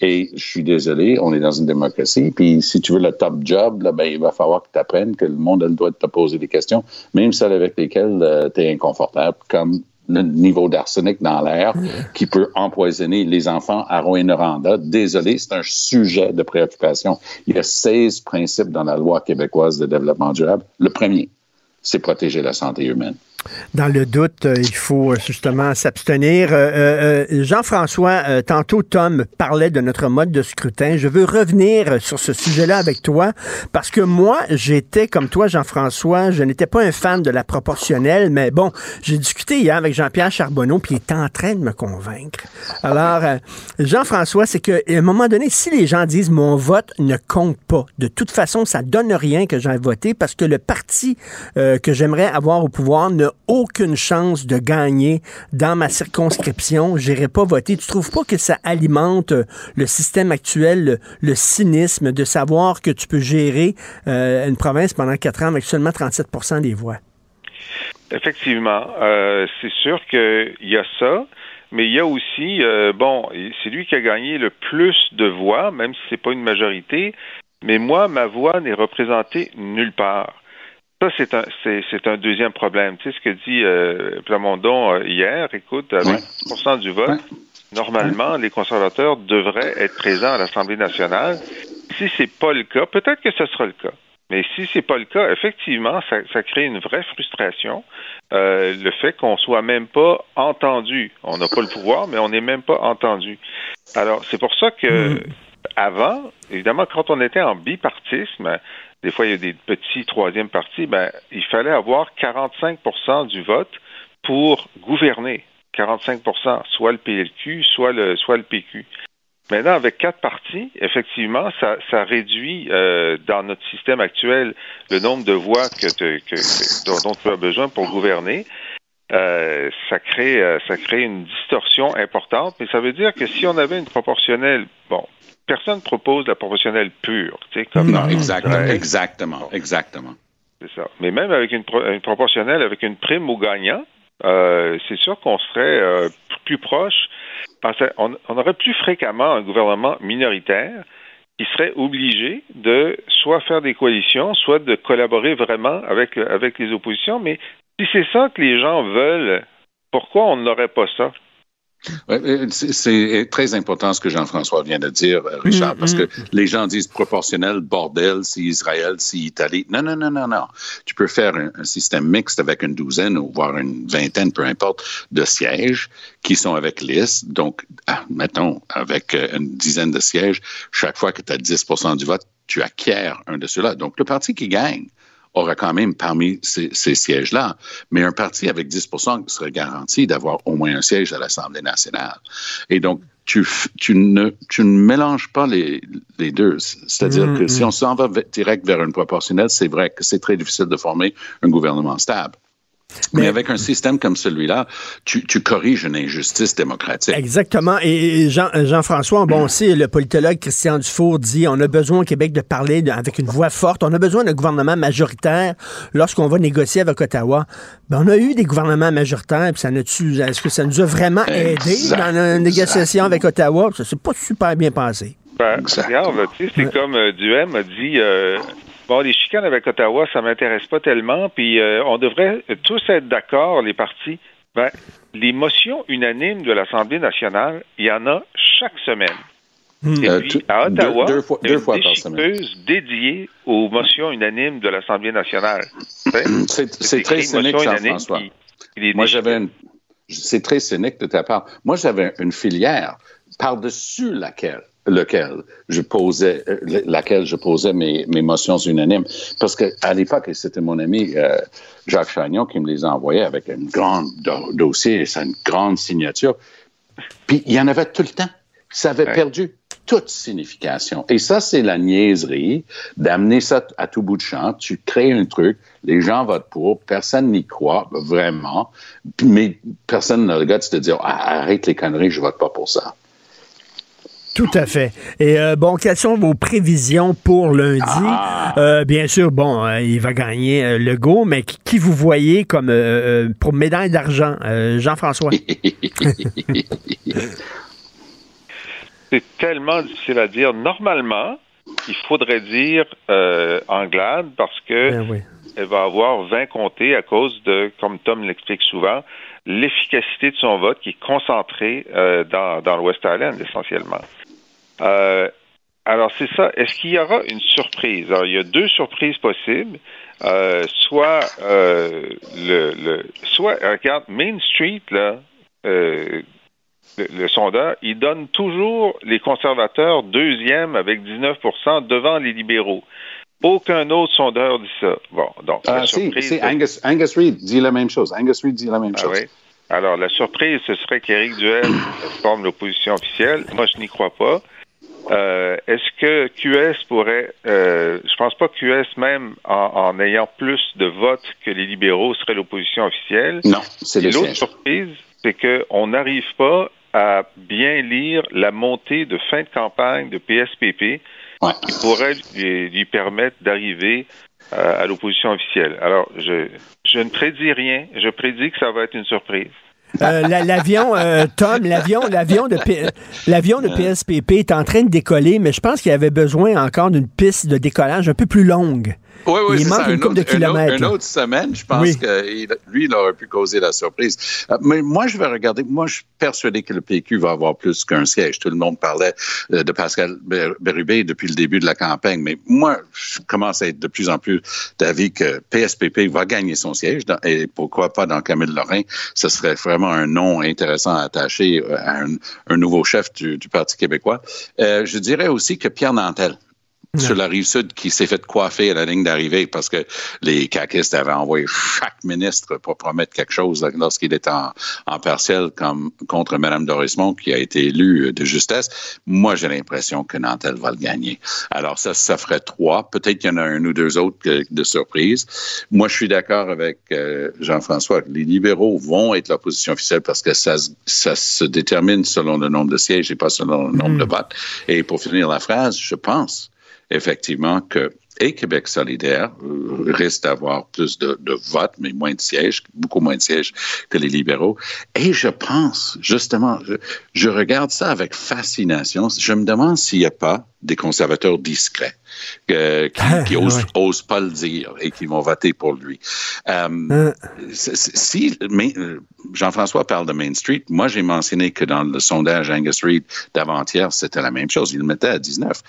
Et je suis désolé, on est dans une démocratie, puis si tu veux le top job, ben, il va falloir que tu apprennes que le monde a le te poser des questions, même celles avec lesquelles tu es inconfortable, comme niveau d'arsenic dans l'air qui peut empoisonner les enfants à Rouen-Noranda. Désolé, c'est un sujet de préoccupation. Il y a 16 principes dans la loi québécoise de développement durable. Le premier, c'est protéger la santé humaine. Dans le doute, euh, il faut euh, justement s'abstenir. Euh, euh, euh, Jean-François, euh, tantôt Tom parlait de notre mode de scrutin. Je veux revenir sur ce sujet-là avec toi parce que moi, j'étais comme toi, Jean-François, je n'étais pas un fan de la proportionnelle, mais bon, j'ai discuté hier avec Jean-Pierre Charbonneau, puis il est en train de me convaincre. Alors, Jean-François, c'est qu'à un moment donné, si les gens disent mon vote ne compte pas, de toute façon, ça donne rien que j'ai voté parce que le parti que j'aimerais avoir au pouvoir n'a aucune chance de gagner dans ma circonscription. J'irai pas voter. Tu trouves pas que ça alimente euh, le système actuel, le, cynisme de savoir que tu peux gérer euh, une province pendant quatre ans avec seulement 37% des voix? Effectivement, euh, c'est sûr qu'il y a ça, mais il y a aussi, bon, c'est lui qui a gagné le plus de voix, même si c'est pas une majorité, mais moi, ma voix n'est représentée nulle part. Ça, c'est un, c'est, c'est un deuxième problème. Tu sais ce que dit euh, Plamondon euh, hier, écoute, avec Ouais. 10% du vote, normalement, les conservateurs devraient être présents à l'Assemblée nationale. Si c'est pas le cas, peut-être que ce sera le cas. Mais si c'est pas le cas, effectivement, ça, ça crée une vraie frustration. Euh, le fait qu'on soit même pas entendu. On n'a pas le pouvoir, mais on n'est même pas entendu. Alors, c'est pour ça que avant, évidemment, quand on était en bipartisme, des fois il y a des petits troisième partis, ben, il fallait avoir 45% du vote pour gouverner. 45% soit le PLQ, soit le, soit le PQ. Maintenant, avec quatre partis, effectivement, ça, ça réduit euh, dans notre système actuel le nombre de voix que, que- que- dont, dont tu as besoin pour gouverner. euh, ça crée euh, ça crée une distorsion importante, mais ça veut dire que si on avait une proportionnelle, bon, personne propose la proportionnelle pure, tu sais, comme Non, exactement, Ouais. exactement, exactement. C'est ça. Mais même avec une, pro- une proportionnelle, avec une prime au gagnant, euh, c'est sûr qu'on serait euh, plus proche. Parce qu'on on aurait plus fréquemment un gouvernement minoritaire qui serait obligé de soit faire des coalitions, soit de collaborer vraiment avec, avec les oppositions. Mais si c'est ça que les gens veulent, pourquoi on n'aurait pas ça? Ouais, c'est- très important ce que Jean-François vient de dire, euh, Richard, Mm, parce mm. que les gens disent proportionnel, bordel, c'est Israël, c'est Italie. Non, non, non, non, non. Tu peux faire un, un système mixte avec une douzaine ou voire une vingtaine, peu importe, de sièges qui sont avec liste. Donc, ah, mettons, avec euh, une dizaine de sièges, chaque fois que tu as 10 du vote, tu acquiers un de ceux-là. Donc, le parti qui gagne aura quand même parmi ces, ces sièges-là. Mais un parti avec 10 serait garanti d'avoir au moins un siège à l'Assemblée nationale. Et donc, tu, ne, tu ne mélanges pas les, les deux. C'est-à-dire Mm, que si mm. on s'en va direct vers une proportionnelle, c'est vrai que c'est très difficile de former un gouvernement stable. Mais, avec un système comme celui-là, tu, tu corriges une injustice démocratique. Exactement. Et Jean, Jean-François, bon, aussi, le politologue Christian Dufour dit on a besoin au Québec de parler de- avec une voix forte. On a besoin d'un gouvernement majoritaire lorsqu'on va négocier avec Ottawa. Ben, on a eu des gouvernements majoritaires, puis ça n'a-tu- est-ce que ça nous a vraiment aidé dans la négociation avec Ottawa? Ça s'est pas super bien passé. Ben, regarde, tu sais, c'est comme euh, Duhem a dit, euh, bon, les chicanes avec Ottawa, ça m'intéresse pas tellement, puis euh, on devrait tous être d'accord, les partis. Ben, les motions unanimes de l'Assemblée nationale, il y en a chaque semaine. Et Euh, puis, à Ottawa, deux- deux fois- deux une fois par semaine. dédiée aux motions unanimes de l'Assemblée nationale. C'est très cynique, Jean-François. est Moi, j'avais une. C'est très cynique de ta part. Moi, j'avais une filière par-dessus laquelle lequel je posais, euh, laquelle je posais mes, mes motions unanimes. Parce que à l'époque, c'était mon ami euh, Jacques Chagnon qui me les envoyait avec un grand do- dossier une grande signature. Puis il y en avait tout le temps. Ça avait perdu toute signification. Et ça, c'est la niaiserie d'amener ça à tout bout de champ. Tu crées un truc, les gens votent pour, personne n'y croit vraiment, mais personne n'a le goût de se dire Ah, arrête les conneries, je vote pas pour ça. Tout à fait. Et euh, bon, quelles sont vos prévisions pour lundi? Euh, bien sûr, bon, euh, il va gagner le go, mais qui, qui vous voyez comme pour médaille d'argent? Jean-François. C'est tellement difficile à dire. Normalement, il faudrait dire Anglade parce que Ben elle va avoir 20 comtés à cause de, comme Tom l'explique souvent, l'efficacité de son vote qui est concentrée euh, dans, dans le West Island essentiellement. Euh, alors c'est ça. Est-ce qu'il y aura une surprise? Alors il y a deux surprises possibles. Euh, soit euh, le, le, soit regarde Main Street là. euh, le, le sondeur, il donne toujours les conservateurs deuxième avec 19% devant les libéraux. Aucun autre sondeur dit ça. Bon, donc la Ah, si, surprise. si, Angus, Angus Reid dit la même chose. Angus Reid dit la même Ah chose. oui. Alors, la surprise, ce serait qu'Éric Duel forme l'opposition officielle. Moi, je n'y crois pas. Euh, Est-ce que QS pourrait... Euh, je pense pas que QS, même en, en ayant plus de votes que les libéraux, serait l'opposition officielle. Non, c'est Et le l'autre surprise, c'est qu'on n'arrive pas à bien lire la montée de fin de campagne de PSPP qui pourrait lui, lui permettre d'arriver euh, à l'opposition officielle. Alors, je, je ne prédis rien. Je prédis que ça va être une surprise. Euh, la- l'avion, euh, Tom, l'avion, l'avion de, l'avion de PSPP est en train de décoller, mais je pense qu'il avait besoin encore d'une piste de décollage un peu plus longue. Oui, oui, il manque ça. une couple de autre, une autre- kilomètres. Une autre semaine, je pense Oui. que lui, il aurait pu causer la surprise. Euh, mais moi, je vais regarder. Moi, je suis persuadé que le PQ va avoir plus qu'un siège. Tout le monde parlait de Pascal Bérubé depuis le début de la campagne. Mais moi, je commence à être de plus en plus d'avis que PSPP va gagner son siège. et pourquoi pas dans Camille Lorrain? Ce serait vraiment un nom intéressant à attacher euh, à un, nouveau chef du, du Parti québécois. Euh, je dirais aussi que Pierre Nantel sur la rive sud qui s'est fait coiffer à la ligne d'arrivée parce que les caquistes avaient envoyé chaque ministre pour promettre quelque chose lorsqu'il était en, en partiel comme contre Mme Dorismont qui a été élue de justesse. Moi, j'ai l'impression que Nantel va le gagner. Alors ça, ça ferait trois. Peut-être qu'il y en a un ou deux autres de surprise. Moi, je suis d'accord avec euh, Jean-François. Les libéraux vont être l'opposition officielle parce que ça, ça se détermine selon le nombre de sièges et pas selon le nombre de Mm. votes. Et pour finir la phrase, je pense effectivement que et Québec solidaire euh, risque d'avoir plus de, votes, mais moins de sièges, beaucoup moins de sièges que les libéraux. Et je pense, justement, je, je regarde ça avec fascination. Je me demande s'il n'y a pas des conservateurs discrets euh, qui, qui osent, osent pas le dire et qui vont voter pour lui. Euh, c'est- si euh, Jean-François parle de Main Street, moi j'ai mentionné que dans le sondage Angus Reid d'avant-hier, c'était la même chose. Il le mettait à 19.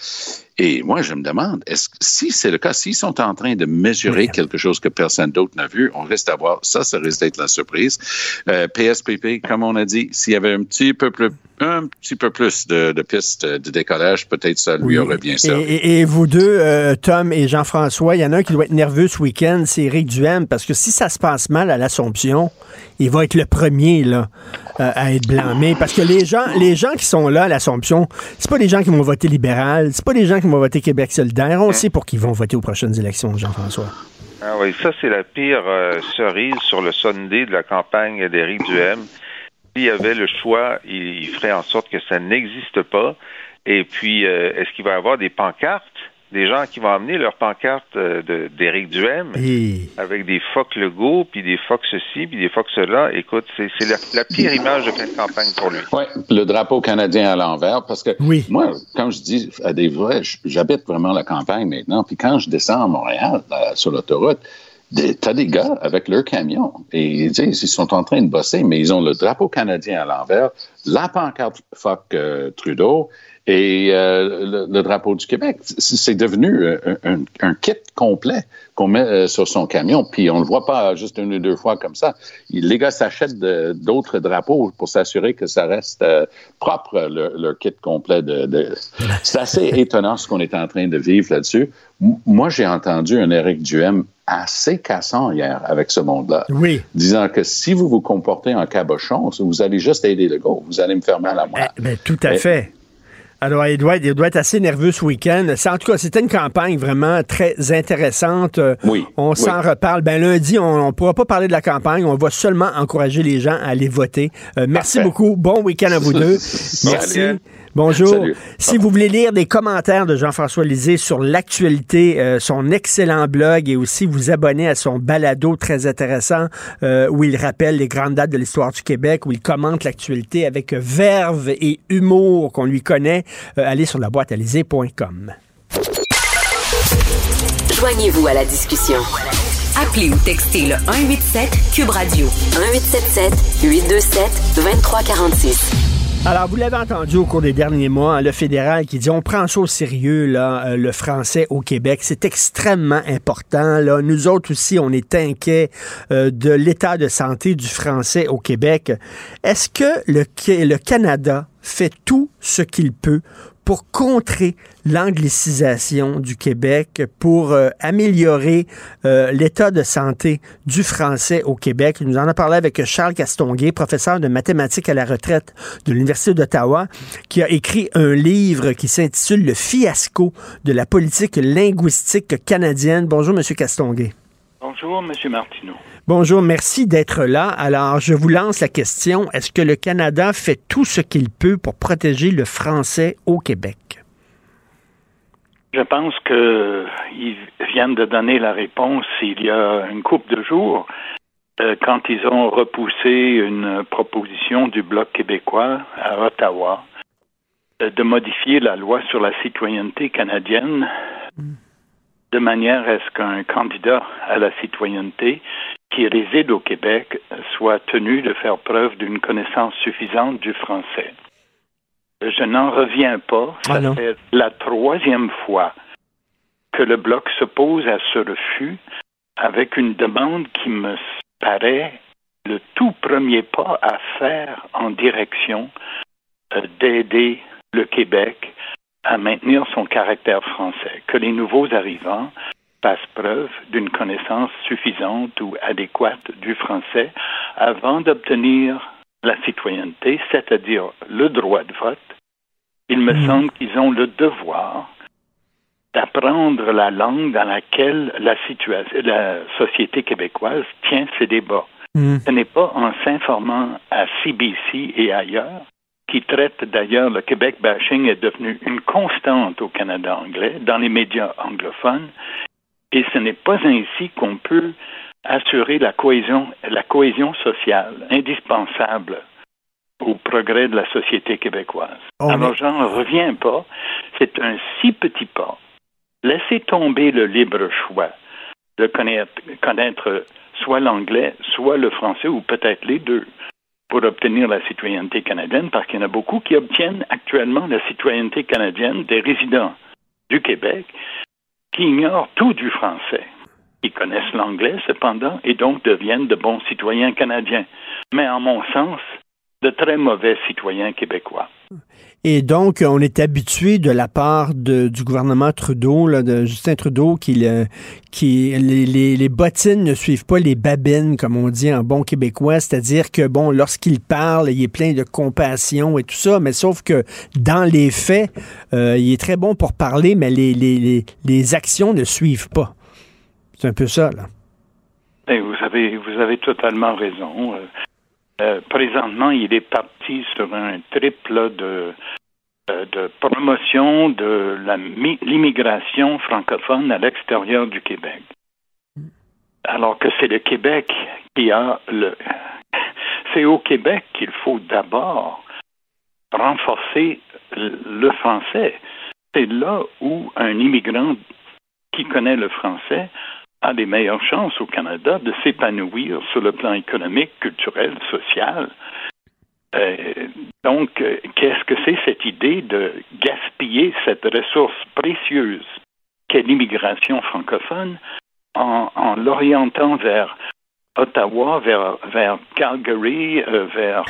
Et moi, je me demande, est-ce si c'est le cas, s'ils sont en train de mesurer quelque chose que personne d'autre n'a vu, on risque d'avoir, ça, ça risque d'être la surprise. Euh, PSPP, comme on a dit, s'il y avait un petit peu plus, un petit peu plus de, de pistes de décollage, peut-être ça lui aurait bien Et, servi. et- et vous deux, euh, Tom et Jean-François, il y en a un qui doit être nerveux ce week-end, c'est Éric Duhem, parce que si ça se passe mal à l'Assomption, il va être le premier là, euh, à être blâmé. Parce que les gens, les gens qui sont là à l'Assomption, c'est pas des gens qui vont voter libéral, c'est pas des gens qui vont voter Québec solidaire. On sait pour qui ils vont voter aux prochaines élections, Jean-François. Ah oui, ça c'est la pire euh, cerise sur le Sunday de la campagne d'Éric Duhem. S'il y avait le choix, il, il ferait en sorte que ça n'existe pas. Et puis, euh, est-ce qu'il va y avoir des pancartes, des gens qui vont amener leurs pancartes euh, d'Éric Duhem Et- avec des phoques Legault, puis des phoques ceci, puis des phoques cela. Écoute, c'est la, la pire image de cette campagne pour lui. Oui, le drapeau canadien à l'envers, parce que moi, comme je dis à des vrais, j'habite vraiment la campagne maintenant, puis quand je descends à Montréal, là, sur l'autoroute, t'as des gars avec leur camion, et tu sais, ils sont en train de bosser, mais ils ont le drapeau canadien à l'envers, la pancarte fuck euh, Trudeau, et euh, le, le drapeau du Québec. C'est devenu euh, un, un- un kit complet qu'on met euh, sur son camion, puis on le voit pas juste une ou deux fois comme ça. Les gars s'achètent d'autres drapeaux pour s'assurer que ça reste euh, propre, leur, leur kit complet. De, de- C'est assez étonnant ce qu'on est en train de vivre là-dessus. Moi, j'ai entendu un Éric Duhem assez cassant hier avec ce monde-là, Oui. disant que si vous vous comportez en cabochon, vous allez juste aider le gars, vous allez me fermer à la moelle. Ben, tout à Eh, fait. Alors, il doit, être, il doit être assez nerveux ce week-end. En tout cas, c'était une campagne vraiment très intéressante. Euh, Oui. On s'en oui. reparle. Ben, lundi, on ne pourra pas parler de la campagne. On va seulement encourager les gens à aller voter. Euh, merci Parfait. beaucoup. Bon week-end à vous deux. Merci. Bonjour. Salut. Si vous voulez lire des commentaires de Jean-François Lisée sur l'actualité, euh, son excellent blog et aussi vous abonner à son balado très intéressant euh, où il rappelle les grandes dates de l'histoire du Québec, où il commente l'actualité avec verve et humour qu'on lui connaît, euh, allez sur la boîte Joignez-vous à la discussion. Appelez ou textez le 187 Cube Radio 1877 827 2346. Alors, vous l'avez entendu au cours des derniers mois, hein, le fédéral qui dit on prend ça au sérieux, là, euh, le français au Québec. C'est extrêmement important. Là. Nous autres aussi, on est inquiets euh, de l'état de santé du français au Québec. Est-ce que le, Ca- le Canada fait tout ce qu'il peut pour contrer l'anglicisation du Québec, pour euh, améliorer euh, l'état de santé du français au Québec. Il nous en a parlé avec Charles Castonguay, professeur de mathématiques à la retraite de l'Université d'Ottawa, qui a écrit un livre qui s'intitule Le fiasco de la politique linguistique canadienne. Bonjour, Monsieur Castonguay. Bonjour, M. Martineau. Bonjour, merci d'être là. Alors, je vous lance la question. Est-ce que le Canada fait tout ce qu'il peut pour protéger le français au Québec? Je pense qu'ils viennent de donner la réponse il y a une couple de jours euh, quand ils ont repoussé une proposition du Bloc québécois à Ottawa euh, de modifier la loi sur la citoyenneté canadienne de manière à ce qu'un candidat à la citoyenneté qui réside au Québec soit tenu de faire preuve d'une connaissance suffisante du français. Je n'en reviens pas. Ça Ah fait la troisième fois que le Bloc s'oppose à ce refus avec une demande qui me paraît le tout premier pas à faire en direction euh, d'aider le Québec à maintenir son caractère français, que les nouveaux arrivants fassent preuve d'une connaissance suffisante ou adéquate du français avant d'obtenir la citoyenneté, c'est-à-dire le droit de vote. Il me semble qu'ils ont le devoir d'apprendre la langue dans laquelle la, la société québécoise tient ses débats. Ce n'est pas en s'informant à CBC et ailleurs, qui traite d'ailleurs le Québec bashing est devenu une constante au Canada anglais, dans les médias anglophones, et ce n'est pas ainsi qu'on peut assurer la cohésion, la cohésion sociale indispensable au progrès de la société québécoise. Alors, j'en reviens pas. C'est un si petit pas. Laissez tomber le libre choix de connaître, connaître soit l'anglais, soit le français, ou peut-être les deux, pour obtenir la citoyenneté canadienne, parce qu'il y en a beaucoup qui obtiennent actuellement la citoyenneté canadienne des résidents du Québec qui ignorent tout du français. Ils connaissent l'anglais, cependant, et donc deviennent de bons citoyens canadiens. Mais en mon sens, de très mauvais citoyens québécois. Et donc, on est habitué de la part de, du gouvernement Trudeau, de Justin Trudeau, qui, les, bottines ne suivent pas les babines, comme on dit en bon québécois, c'est-à-dire que, bon, lorsqu'il parle, il est plein de compassion et tout ça, mais sauf que dans les faits, euh, il est très bon pour parler, mais les, actions ne suivent pas. C'est un peu ça, là. Vous avez, vous avez totalement raison. Euh, présentement, il est parti sur un triple de, euh, de promotion de l'immigration francophone à l'extérieur du Québec. Alors que c'est le Québec qui a le. C'est au Québec qu'il faut d'abord renforcer le français. C'est là où un immigrant qui connaît le français a des meilleures chances au Canada de s'épanouir sur le plan économique, culturel, social. Euh, donc, euh, qu'est-ce que c'est cette idée de gaspiller cette ressource précieuse qu'est l'immigration francophone en, l'orientant vers Ottawa, vers, vers Calgary, euh, vers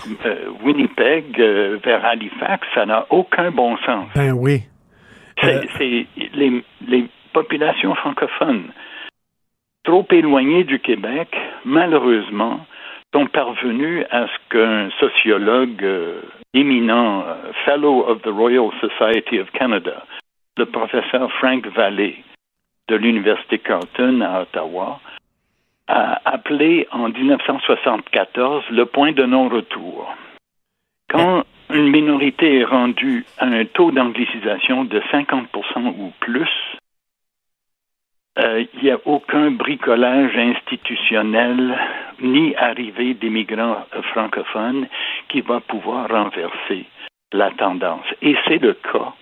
Winnipeg, vers Halifax, ça n'a aucun bon sens. Ben oui. C'est les, les populations francophones trop éloignés du Québec, malheureusement, sont parvenus à ce qu'un sociologue euh, éminent, euh, Fellow of the Royal Society of Canada, le professeur Frank Vallée de l'Université Carleton à Ottawa, a appelé en 1974 le point de non-retour. Quand une minorité est rendue à un taux d'anglicisation de 50% ou plus, il n'y a aucun bricolage institutionnel ni arrivée d'immigrants francophones qui va pouvoir renverser la tendance. Et c'est le cas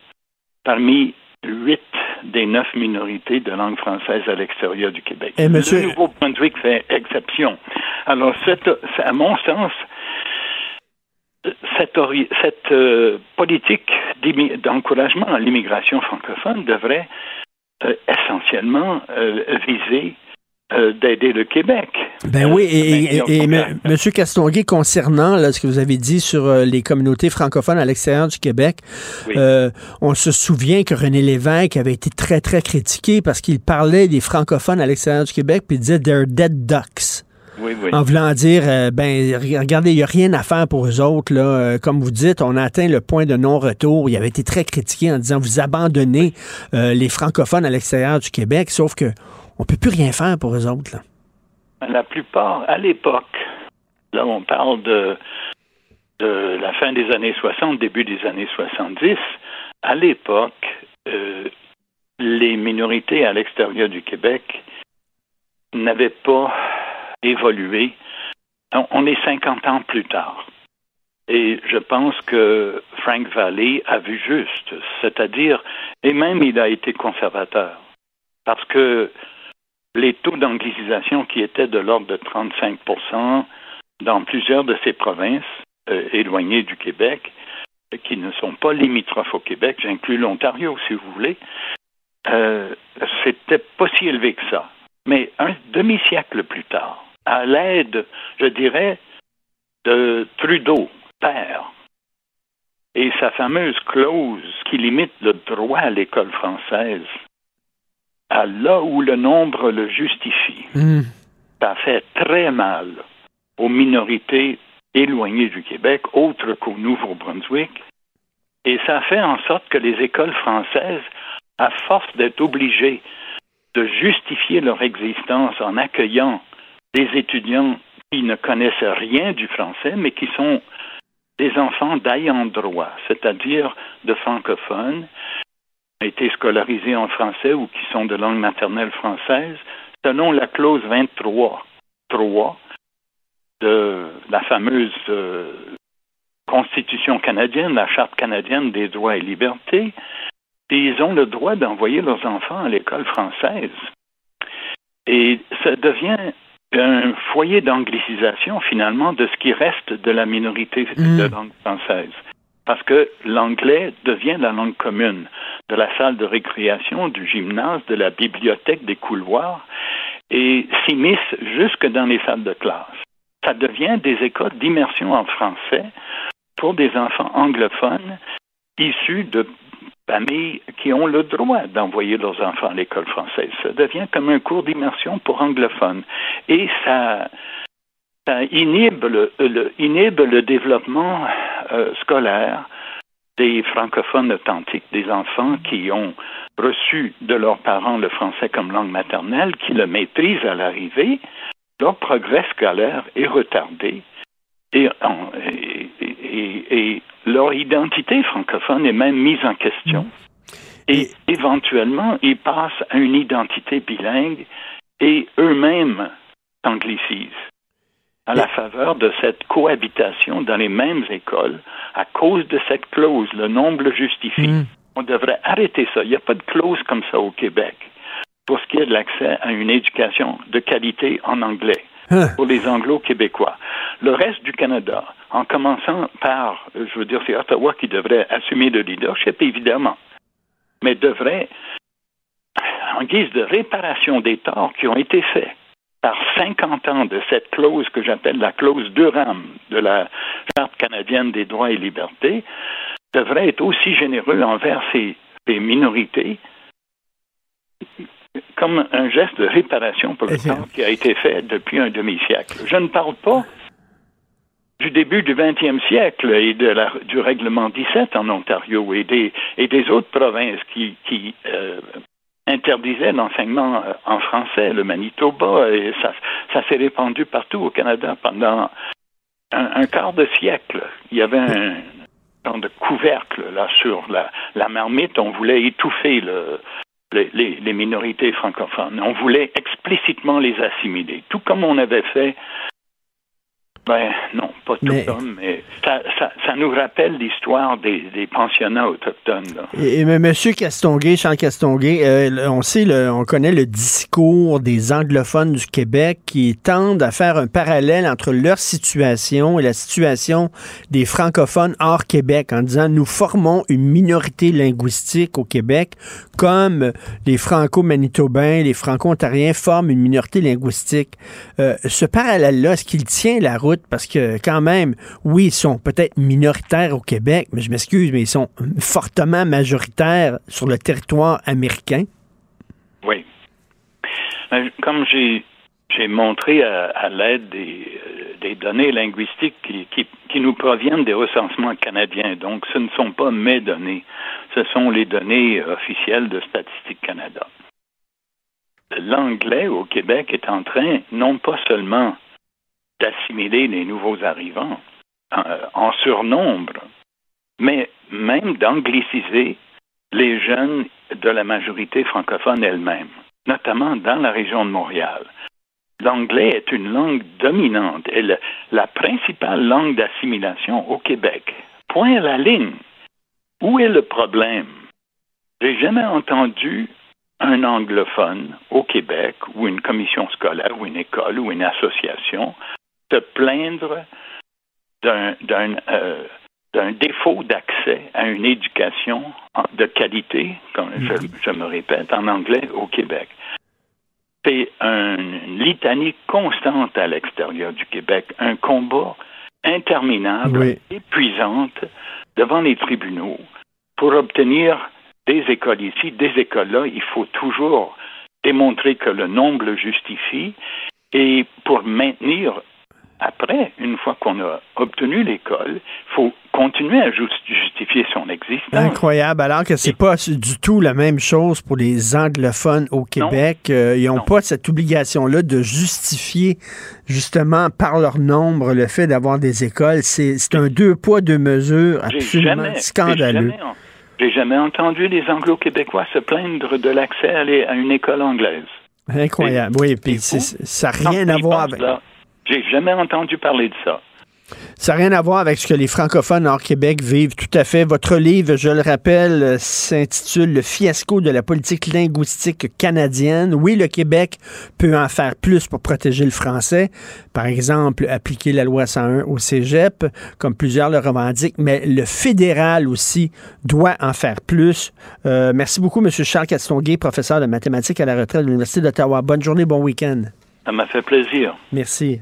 parmi huit des neuf minorités de langue française à l'extérieur du Québec. Et monsieur... Le nouveau point de vue fait exception. Alors, cette, à mon sens, cette, cette euh, politique d'encouragement à l'immigration francophone devrait euh, essentiellement euh, visé euh, d'aider le Québec. Ben oui, et, et, M. Castonguay, concernant ce que vous avez dit sur les communautés francophones à l'extérieur du Québec, on se souvient que René Lévesque avait été très, très critiqué parce qu'il parlait des francophones à l'extérieur du Québec, puis il disait « they're dead ducks ». En voulant dire, euh, ben, regardez, il n'y a rien à faire pour eux autres. Là. Euh, comme vous dites, on a atteint le point de non-retour. Il avait été très critiqué en disant, vous abandonnez euh, les francophones à l'extérieur du Québec, sauf que on peut plus rien faire pour eux autres. Là. La plupart, à l'époque, là, on parle de, de la fin des années 60, début des années 70. À l'époque, les minorités à l'extérieur du Québec n'avaient pas évolué. On est 50 ans plus tard. Et je pense que Frank Valley a vu juste, c'est-à-dire, et même il a été conservateur, parce que les taux d'anglicisation qui étaient de l'ordre de 35% dans plusieurs de ces provinces euh, éloignées du Québec, qui ne sont pas limitrophes au Québec, j'inclus l'Ontario si vous voulez, euh, c'était pas si élevé que ça. Mais un demi-siècle plus tard, à l'aide, je dirais, de Trudeau, père, Et sa fameuse clause qui limite le droit à l'école française à là où le nombre le justifie, Hmm. ça fait très mal aux minorités éloignées du Québec, autres qu'au Nouveau-Brunswick, et ça fait en sorte que les écoles françaises, à force d'être obligées de justifier leur existence en accueillant des étudiants qui ne connaissent rien du français, mais qui sont des enfants d'ayant droit, c'est-à-dire de francophones, ont été scolarisés en français ou qui sont de langue maternelle française, selon la clause 23 3 de la fameuse euh, Constitution canadienne, la Charte canadienne des droits et libertés, ils ont le droit d'envoyer leurs enfants à l'école française. Et ça devient un foyer d'anglicisation finalement de ce qui reste de la minorité de langue française. Parce que l'anglais devient la langue commune de la salle de récréation, du gymnase, de la bibliothèque, des couloirs, et s'immisce jusque dans les salles de classe. Ça devient des écoles d'immersion en français pour des enfants anglophones issus de familles qui ont le droit d'envoyer leurs enfants à l'école française. Ça devient comme un cours d'immersion pour anglophones. Et ça, inhibe, le, développement euh, scolaire des francophones authentiques, des enfants qui ont reçu de leurs parents le français comme langue maternelle, qui le maîtrisent à l'arrivée, leur progrès scolaire est retardé et- et leur identité francophone est même mise en question. Et éventuellement, ils passent à une identité bilingue et eux-mêmes s'anglicisent à la faveur de cette cohabitation dans les mêmes écoles à cause de cette clause, le nombre le justifie. On devrait arrêter ça. Il n'y a pas de clause comme ça au Québec pour ce qui est de l'accès à une éducation de qualité en anglais pour les anglo-québécois. Le reste du Canada, en commençant par, je veux dire, c'est Ottawa qui devrait assumer le leadership, évidemment, mais devrait, en guise de réparation des torts qui ont été faits par 50 ans de cette clause que j'appelle la clause Durham de la Charte canadienne des droits et libertés, devrait être aussi généreux envers ces minorités comme un geste de réparation pour le temps qui a été fait depuis un demi-siècle. Je ne parle pas du début du 20e siècle et de la, du règlement 17 en Ontario et des, et des autres provinces qui, qui euh, interdisaient l'enseignement euh, en français, le Manitoba, et ça, ça s'est répandu partout au Canada pendant un, un quart de siècle. Il y avait un genre de couvercle là sur la, la marmite. On voulait étouffer le, les, minorités francophones. On voulait explicitement les assimiler, tout comme on avait fait ben non, pas tout Mais- mais ça, ça, ça nous rappelle l'histoire des, des pensionnats autochtones. là. Et, et M. Castonguay, Charles Castonguay, euh, on sait, le- on connaît le discours des anglophones du Québec qui tendent à faire un parallèle entre leur situation et la situation des francophones hors Québec en disant nous formons une minorité linguistique au Québec comme les franco-manitobains, les franco-ontariens forment une minorité linguistique. Euh, ce parallèle-là, est-ce qu'il tient la route? Parce que quand même, oui, ils sont peut-être minoritaires au Québec, mais je m'excuse, mais ils sont fortement majoritaires sur le territoire américain. Oui. Euh, Comme j'ai montré à, l'aide des, euh, des données linguistiques qui nous proviennent des recensements canadiens, donc ce ne sont pas mes données, ce sont les données officielles de Statistique Canada. L'anglais au Québec est en train non pas seulement d'assimiler les nouveaux arrivants euh, en surnombre, mais même d'angliciser les jeunes de la majorité francophone elle-même, notamment dans la région de Montréal. L'anglais est une langue dominante et la principale langue d'assimilation au Québec. Point à la ligne. Où est le problème? J'ai jamais entendu un anglophone au Québec ou une commission scolaire ou une école ou une association se plaindre d'un d'un, euh, d'un défaut d'accès à une éducation de qualité, comme je, je me répète, en anglais au Québec. C'est un- une litanie constante à l'extérieur du Québec, un combat interminable, Oui. épuisante devant les tribunaux pour obtenir des écoles ici, des écoles là. Il faut toujours démontrer que le nombre le justifie et pour maintenir après, une fois qu'on a obtenu l'école, il faut continuer à justifier son existence. Incroyable, alors que c'est pas du tout la même chose pour les anglophones au Québec. Euh, ils n'ont pas cette obligation-là de justifier justement par leur nombre le fait d'avoir des écoles. C'est un deux poids, deux mesures absolument scandaleux. J'ai jamais entendu les Anglo-Québécois se plaindre de l'accès à, une école anglaise. Incroyable, oui, puis ça n'a rien à voir avec... J'ai jamais entendu parler de ça. Ça n'a rien à voir avec ce que les francophones hors Québec vivent tout à fait. Votre livre, je le rappelle, s'intitule Le fiasco de la politique linguistique canadienne. Oui, le Québec peut en faire plus pour protéger le français. Par exemple, appliquer la loi 101 au cégep, comme plusieurs le revendiquent, mais le fédéral aussi doit en faire plus. Euh, merci beaucoup, M. Charles Castonguay, professeur de mathématiques à la retraite de l'Université d'Ottawa. Bonne journée, bon week-end. Ça m'a fait plaisir. Merci.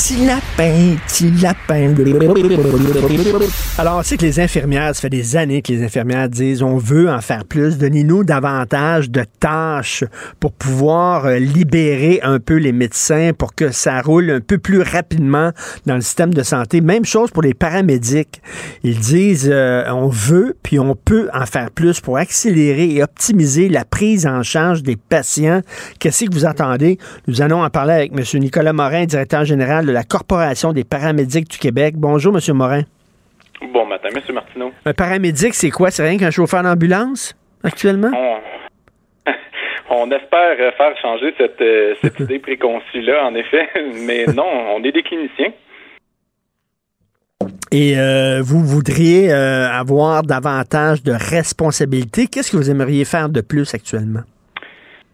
petit lapin, petit lapin. Alors, on sait que les infirmières, ça fait des années que les infirmières disent on veut en faire plus, donnez-nous davantage de tâches pour pouvoir euh, libérer un peu les médecins pour que ça roule un peu plus rapidement dans le système de santé. Même chose pour les paramédics. Ils disent euh, on veut puis on peut en faire plus pour accélérer et optimiser la prise en charge des patients. Qu'est-ce que vous attendez? Nous allons en parler avec M. Nicolas Morin, directeur général de la Corporation des paramédics du Québec. Bonjour, M. Morin. Bon matin, M. Martineau. Un paramédic, c'est quoi? C'est rien qu'un chauffeur d'ambulance actuellement? On... espère faire changer cette, euh, idée préconçue-là, en effet, mais non, on est des cliniciens. Et euh, vous voudriez euh, avoir davantage de responsabilités. Qu'est-ce que vous aimeriez faire de plus actuellement?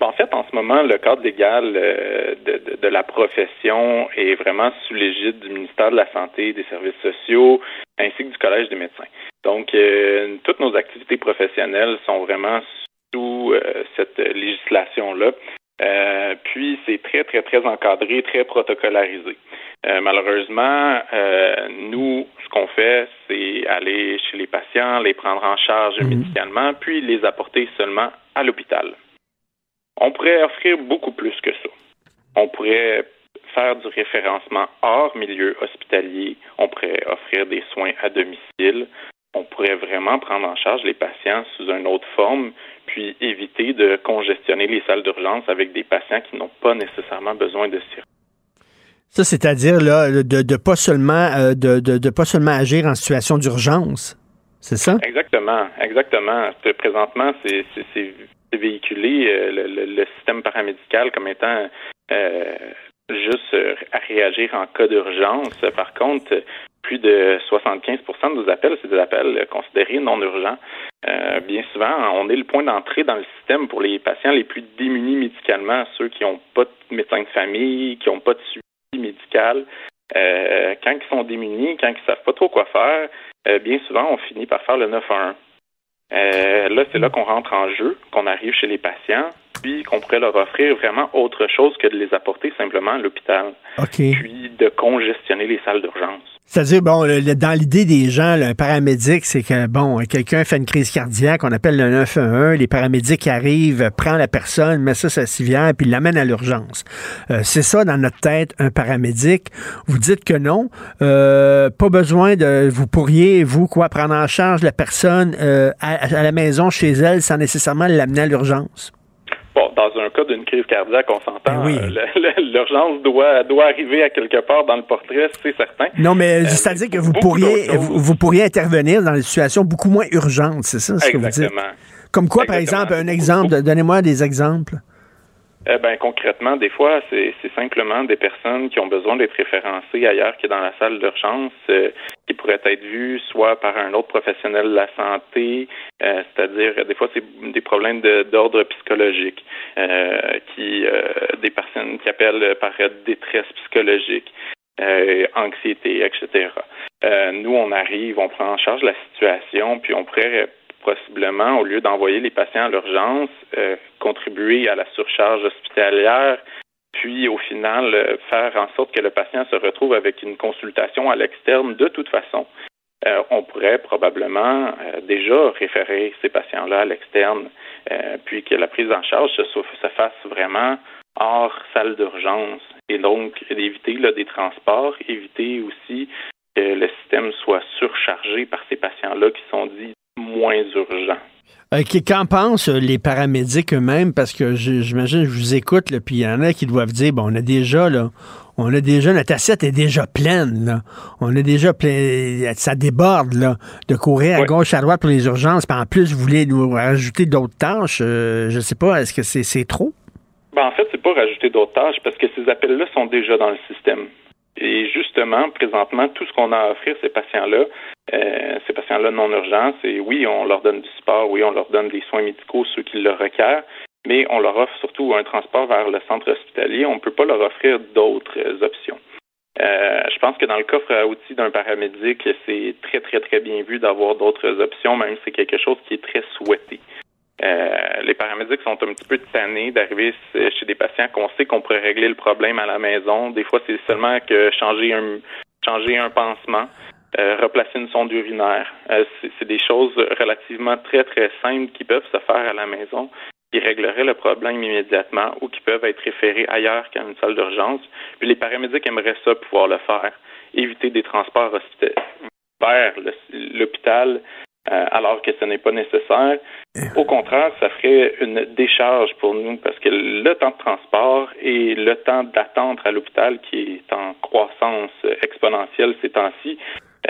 En fait, en ce moment, le cadre légal euh, de, la profession est vraiment sous l'égide du ministère de la Santé et des Services sociaux, ainsi que du Collège des médecins. Donc, euh, toutes nos activités professionnelles sont vraiment sous euh, cette législation-là. puis, c'est très, très, très encadré, très protocolarisé. malheureusement, nous, ce qu'on fait, c'est aller chez les patients, les prendre en charge mmh. médicalement, puis les apporter seulement à l'hôpital. On pourrait offrir beaucoup plus que ça. On pourrait faire du référencement hors milieu hospitalier. On pourrait offrir des soins à domicile. On pourrait vraiment prendre en charge les patients sous une autre forme, puis éviter de congestionner les salles d'urgence avec des patients qui n'ont pas nécessairement besoin de circuit. Ça, c'est-à-dire là, de, de pas seulement euh, de, de, pas seulement agir en situation d'urgence. C'est ça? Exactement, exactement. Présentement, c'est véhiculer euh, le, système paramédical comme étant euh, juste euh, à réagir en cas d'urgence. Par contre, plus de 75% de nos appels, c'est des appels considérés non urgents. bien souvent, on est le point d'entrée dans le système pour les patients les plus démunis médicalement, ceux qui n'ont pas de médecin de famille, qui n'ont pas de suivi médical. Quand ils sont démunis, quand ils savent pas trop quoi faire, bien souvent, on finit par faire le 911. Euh, là, c'est là qu'on rentre en jeu, qu'on arrive chez les patients, puis qu'on pourrait leur offrir vraiment autre chose que de les apporter simplement à l'hôpital. Puis de congestionner les salles d'urgence. C'est-à-dire, bon, le- dans l'idée des gens, le paramédic, c'est que, bon, quelqu'un fait une crise cardiaque, on appelle le 911, les paramédics arrivent, prend la personne, met ça sur la civière, puis l'amène à l'urgence. Euh, c'est ça, dans notre tête, un paramédic. Vous dites que non. Euh, pas besoin de... Vous pourriez, vous, quoi, prendre en charge la personne euh, à, à la maison, chez elle, sans nécessairement l'amener à l'urgence. Bon, dans un cas d'une crise cardiaque, on s'entend. Ben oui. euh, L'urgence doit, doit arriver à quelque part dans le portrait, c'est certain. Non, mais Euh, c'est-à-dire que vous pourriez, vous, vous pourriez intervenir dans des situations beaucoup moins urgentes, c'est ça ce que vous dites? Comme quoi, par exemple, un exemple, donnez-moi des exemples. Eh ben, concrètement, des fois, c'est simplement des personnes qui ont besoin d'être référencées ailleurs que dans la salle d'urgence, euh, qui pourraient être vues soit par un autre professionnel de la santé, euh, c'est-à-dire des fois c'est des problèmes d'ordre psychologique, euh, qui euh, des personnes qui appellent par détresse psychologique, euh, anxiété, etc. Euh, nous, on arrive, on prend en charge la situation, puis on pourrait possiblement, au lieu d'envoyer les patients à l'urgence, euh, contribuer à la surcharge hospitalière, puis au final euh, faire en sorte que le patient se retrouve avec une consultation à l'externe de toute façon. Euh, on pourrait probablement déjà référer ces patients-là à l'externe, puis que la prise en charge se, se fasse vraiment hors salle d'urgence et donc d'éviter là, des transports, éviter aussi que le système soit surchargé par ces patients-là qui sont dits moins urgents. Euh, Qu'en pensent euh, les paramédics eux-mêmes? Parce que j'imagine, je vous écoute, puis il y en a qui doivent dire, bon, on a déjà, là, on a déjà, notre assiette est déjà pleine, là. On a déjà plein, ça déborde, là, de courir à gauche, à droite pour les urgences, puis en plus, vous voulez nous rajouter d'autres tâches, euh, je sais pas, est-ce que c'est c'est trop? Ben, en fait, c'est pas rajouter d'autres tâches parce que ces appels-là sont déjà dans le système. Et justement, présentement, tout ce qu'on a à offrir ces patients-là, euh, ces patients-là non urgents, c'est oui, on leur donne du support, oui, on leur donne des soins médicaux, ceux qui le requièrent, mais on leur offre surtout un transport vers le centre hospitalier. On ne peut pas leur offrir d'autres options. Euh, je pense que dans le coffre à outils d'un paramédic, c'est très, très, très bien vu d'avoir d'autres options, même si c'est quelque chose qui est très souhaité. Euh, les paramédics sont un petit peu tannés d'arriver chez des patients qu'on sait qu'on pourrait régler le problème à la maison. Des fois, c'est seulement que changer un changer un pansement, euh, replacer une sonde urinaire. Euh, c'est, des choses relativement très très simples qui peuvent se faire à la maison, qui régleraient le problème immédiatement ou qui peuvent être référés ailleurs qu'à une salle d'urgence. Puis les paramédics aimeraient ça pouvoir le faire, éviter des transports vers l'hôpital alors que ce n'est pas nécessaire. Au contraire, ça ferait une décharge pour nous parce que le temps de transport et le temps d'attente à l'hôpital qui est en croissance exponentielle ces temps-ci,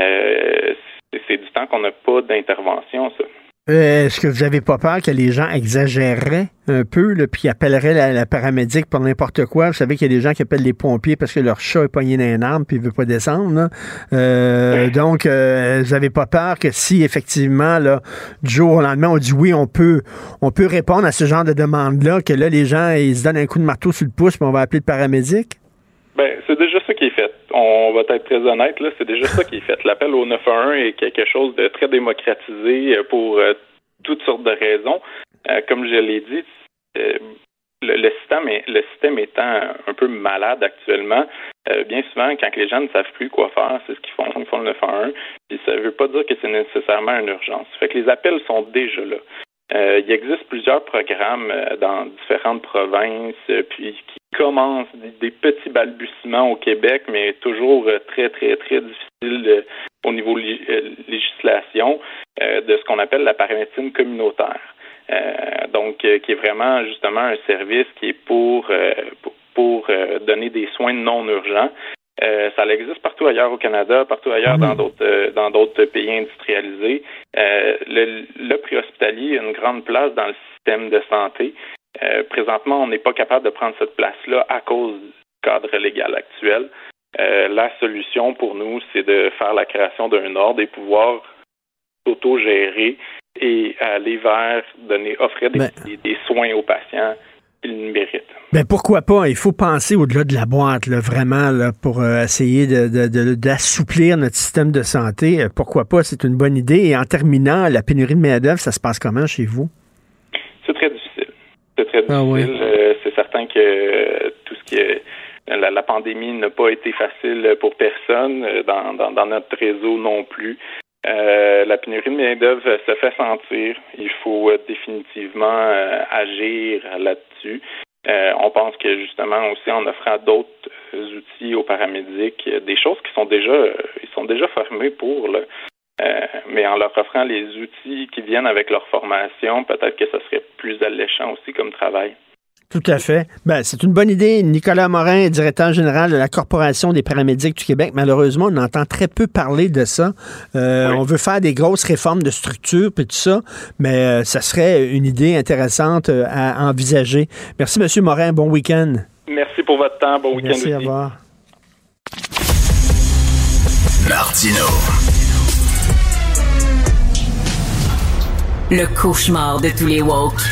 euh, c'est- c'est du temps qu'on n'a pas d'intervention, ça. Euh, Est-ce que vous avez pas peur que les gens exagéreraient un peu, là, puis appelleraient la, la paramédic pour n'importe quoi? Vous savez qu'il y a des gens qui appellent les pompiers parce que leur chat est pogné dans un arbre puis il veut pas descendre. là. Euh, Donc, euh, vous avez pas peur que si effectivement, là, du jour au lendemain, on dit oui, on peut, on peut répondre à ce genre de demande-là, que là, les gens, ils se donnent un coup de marteau sur le pouce, puis on va appeler le paramédic? Ben, c'est déjà ça qui est fait. On va être très honnête, là, c'est déjà ça qui est fait. L'appel au 911 est quelque chose de très démocratisé euh, pour euh, toutes sortes de raisons. Euh, comme je l'ai dit, le, le système est, le système étant un peu malade actuellement, bien souvent, quand les gens ne savent plus quoi faire, c'est ce qu'ils font. Ils font le 911. Puis ça ne veut pas dire que c'est nécessairement une urgence. Fait que les appels sont déjà là. Euh, il existe plusieurs programmes euh, dans différentes provinces, euh, puis qui commencent des, petits balbutiements au Québec, mais toujours très, très, très difficile au niveau lé- législation de ce qu'on appelle la paramédecine communautaire. Donc, qui est vraiment justement un service qui est pour, pour, pour, donner des soins non urgents. Euh, ça existe partout ailleurs au Canada, partout ailleurs dans d'autres euh, dans d'autres pays industrialisés. Euh, le, le préhospitalier a une grande place dans le système de santé. Présentement, on n'est pas capable de prendre cette place-là à cause du cadre légal actuel. La solution pour nous, c'est de faire la création d'un ordre et pouvoir autogérer et aller vers donner offrir des, des- des soins aux patients qu'ils méritent. Ben pourquoi pas? Il faut penser au-delà de la boîte, là, vraiment, là, pour euh, essayer de, d'assouplir notre système de santé. Euh, pourquoi pas? C'est une bonne idée. Et en terminant, la pénurie de main-d'œuvre, ça se passe comment chez vous? C'est très difficile. C'est très Ah difficile. Euh, c'est certain que tout ce qui est la, la pandémie n'a pas été facile pour personne, dans, dans, dans notre réseau non plus. Euh, la pénurie de main-d'œuvre se fait sentir. Il faut euh, définitivement euh, agir là-dessus. Euh, on pense que justement aussi en offrant d'autres euh, outils aux paramédics, euh, des choses qui sont déjà ils sont déjà formés pour là. Mais en leur offrant les outils qui viennent avec leur formation, peut-être que ça serait plus alléchant aussi comme travail. Tout à fait. Ben, c'est une bonne idée. Nicolas Morin, directeur général de la Corporation des paramédics du Québec. Malheureusement, on entend très peu parler de ça. Euh, On veut faire des grosses réformes de structure et tout ça, mais euh, ça serait une idée intéressante euh, à envisager. Merci, Monsieur Morin. Bon week-end. Merci pour votre temps. Bon week-end Merci, aussi. au revoir. Martino. Le cauchemar de tous les woke.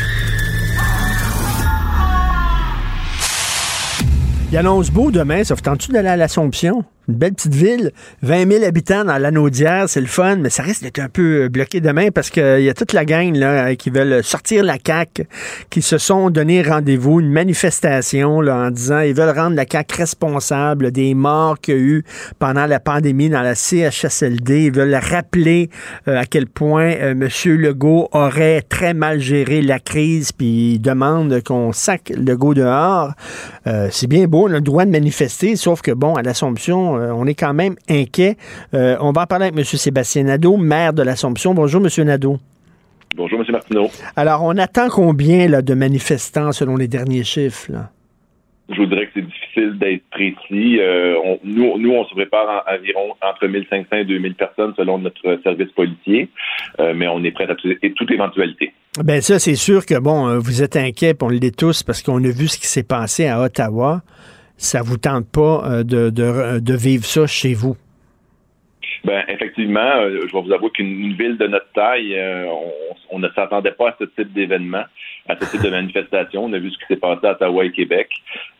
Il annonce beau demain, ça vous tente-tu d'aller à l'Assomption? Une belle petite ville, 20 000 habitants dans l'Anaudière, c'est le fun, mais ça risque d'être un peu euh, bloqué demain parce qu'il y a toute la gang là, euh, qui veulent sortir la CAQ, qui se sont donné rendez-vous, une manifestation là, en disant ils veulent rendre la CAQ responsable des morts qu'il y a eu pendant la pandémie dans la CHSLD. Ils veulent rappeler euh, à quel point euh, M. Legault aurait très mal géré la crise, puis ils demandent qu'on sac Legault dehors. Euh, c'est bien beau, on a le droit de manifester, sauf que, bon, à l'Assomption, euh, on est quand même inquiet. Euh, on va en parler avec M. Sébastien Nadeau, maire de l'Assomption. Bonjour, M. Nadeau. Bonjour, M. Martineau. Alors, on attend combien là, de manifestants selon les derniers chiffres? Là? Je vous dirais que c'est difficile d'être précis. Euh, on- nous, nous, on se prépare en- environ entre 1500 et 2000 personnes selon notre service policier, Euh, mais on est prêt à tout- et toute éventualité. Ben ça, c'est sûr que, bon, vous êtes inquiet, on l'est tous, parce qu'on a vu ce qui s'est passé à Ottawa. Ça vous tente pas euh, de, de, de vivre ça chez vous? Ben, effectivement, euh, je vais vous avouer qu'une une ville de notre taille, euh, on, ne s'attendait pas à ce type d'événement, à ce type de manifestation. On a vu ce qui s'est passé à Ottawa et Québec.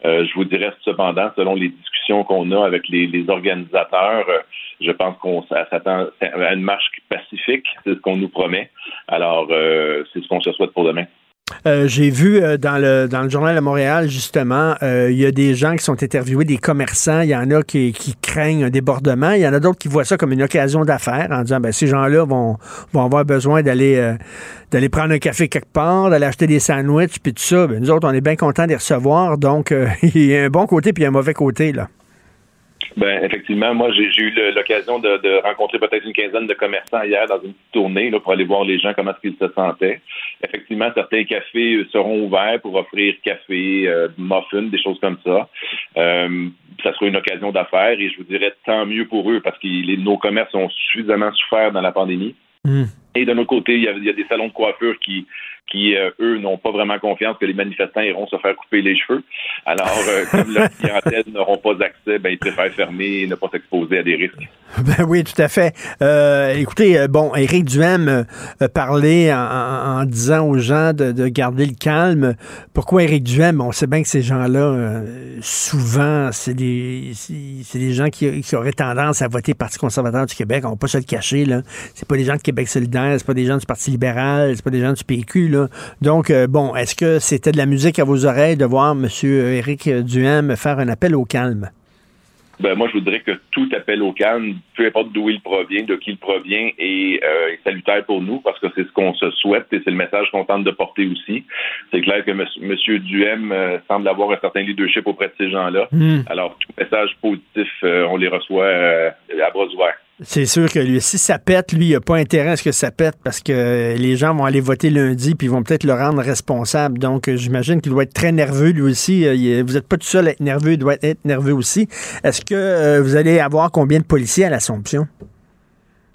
Euh, je vous dirais cependant, selon les discussions qu'on a avec les, organisateurs, euh, je pense qu'on s'attend à une marche pacifique, c'est ce qu'on nous promet. Alors, euh, c'est ce qu'on se souhaite pour demain. Euh, J'ai vu euh, dans, le, dans le journal de Montréal, justement, euh, il y a des gens qui sont interviewés, des commerçants. Il y en a qui, craignent un débordement. Il y en a d'autres qui voient ça comme une occasion d'affaires en disant ben, ces gens-là vont, vont avoir besoin d'aller prendre un café quelque part, d'aller acheter des sandwichs, puis tout ça. Ben, nous autres, on est bien contents de les recevoir. Donc, il y a un bon côté puis un mauvais côté. là. Ben, effectivement, moi, j'ai eu l'occasion de, de rencontrer peut-être une quinzaine de commerçants hier dans une petite tournée là, pour aller voir les gens comment est-ce qu'ils se sentaient. Effectivement, certains cafés euh, seront ouverts pour offrir café, euh, muffins, des choses comme ça. Euh, ça sera une occasion d'affaires et je vous dirais tant mieux pour eux parce que les- nos commerces ont suffisamment souffert dans la pandémie. Et de l'autre côté, il y, a, il y a des salons de coiffure qui, qui euh, eux, n'ont pas vraiment confiance que les manifestants iront se faire couper les cheveux. Alors, euh, comme leur clientèle n'auront pas accès, ben, ils préfèrent fermer et ne pas s'exposer à des risques. Ben oui, tout à fait. Euh, écoutez, bon, Éric Duhem parlé en, en- disant aux gens de, de garder le calme. Pourquoi Éric Duhem? On sait bien que ces gens-là, souvent, c'est des, c'est des gens qui, qui auraient tendance à voter Parti conservateur du Québec. On va pas se le cacher, là. C'est pas des gens de Québec solidaire, c'est pas des gens du Parti libéral, c'est pas des gens du PQ, là. Donc, euh, bon, est-ce que c'était de la musique à vos oreilles de voir M. Éric Duhem faire un appel au calme? Ben, moi, je vous dirais que tout appel au calme, peu importe d'où il provient, de qui il provient, est, euh, est salutaire pour nous parce que c'est ce qu'on se souhaite et c'est le message qu'on tente de porter aussi. C'est clair que M. Monsieur Duhem euh, semble avoir un certain leadership auprès de ces gens-là. Hmm. Alors, tout message positif, euh, on les reçoit à bras ouverts. C'est sûr que lui, si ça pète, lui, il n'a pas intérêt à ce que ça pète parce que les gens vont aller voter lundi puis vont peut-être le rendre responsable. Donc, euh, j'imagine qu'il doit être très nerveux, lui aussi. Euh, vous n'êtes pas tout seul à être nerveux, il doit être nerveux aussi. Est-ce que euh, vous allez avoir combien de policiers à l'Assomption?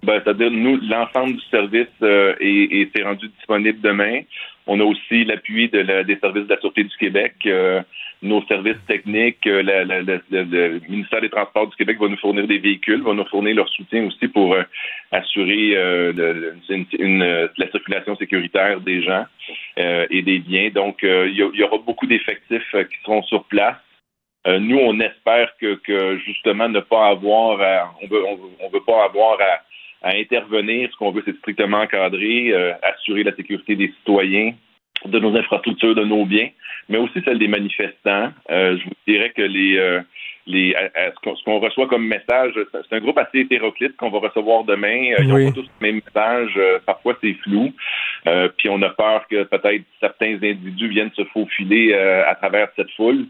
Ben, c'est-à-dire, nous, l'ensemble du service euh, est, est- s'est rendu disponible demain. On a aussi l'appui de la- des services de la Sûreté du Québec. euh, nos services techniques, euh, la- la- le, ministère des Transports du Québec va nous fournir des véhicules, va nous fournir leur soutien aussi pour euh, assurer euh, une- une, la circulation sécuritaire des gens euh, et des biens. Donc, il y, aura beaucoup d'effectifs qui seront sur place. Nous, on espère que, que justement ne pas avoir, à- on veut, on veut, on veut pas avoir à, à intervenir. Ce qu'on veut, c'est strictement encadrer, euh, assurer la sécurité des citoyens, de nos infrastructures, de nos biens, mais aussi celle des manifestants. Euh, je vous dirais que les, euh, les, à- à- ce qu'on- reçoit comme message, c'est un groupe assez hétéroclite qu'on va recevoir demain. Euh, Ils Oui. n'ont pas tous le même message. Euh, parfois, c'est flou. Euh, puis on a peur que peut-être certains individus viennent se faufiler euh, à travers cette foule.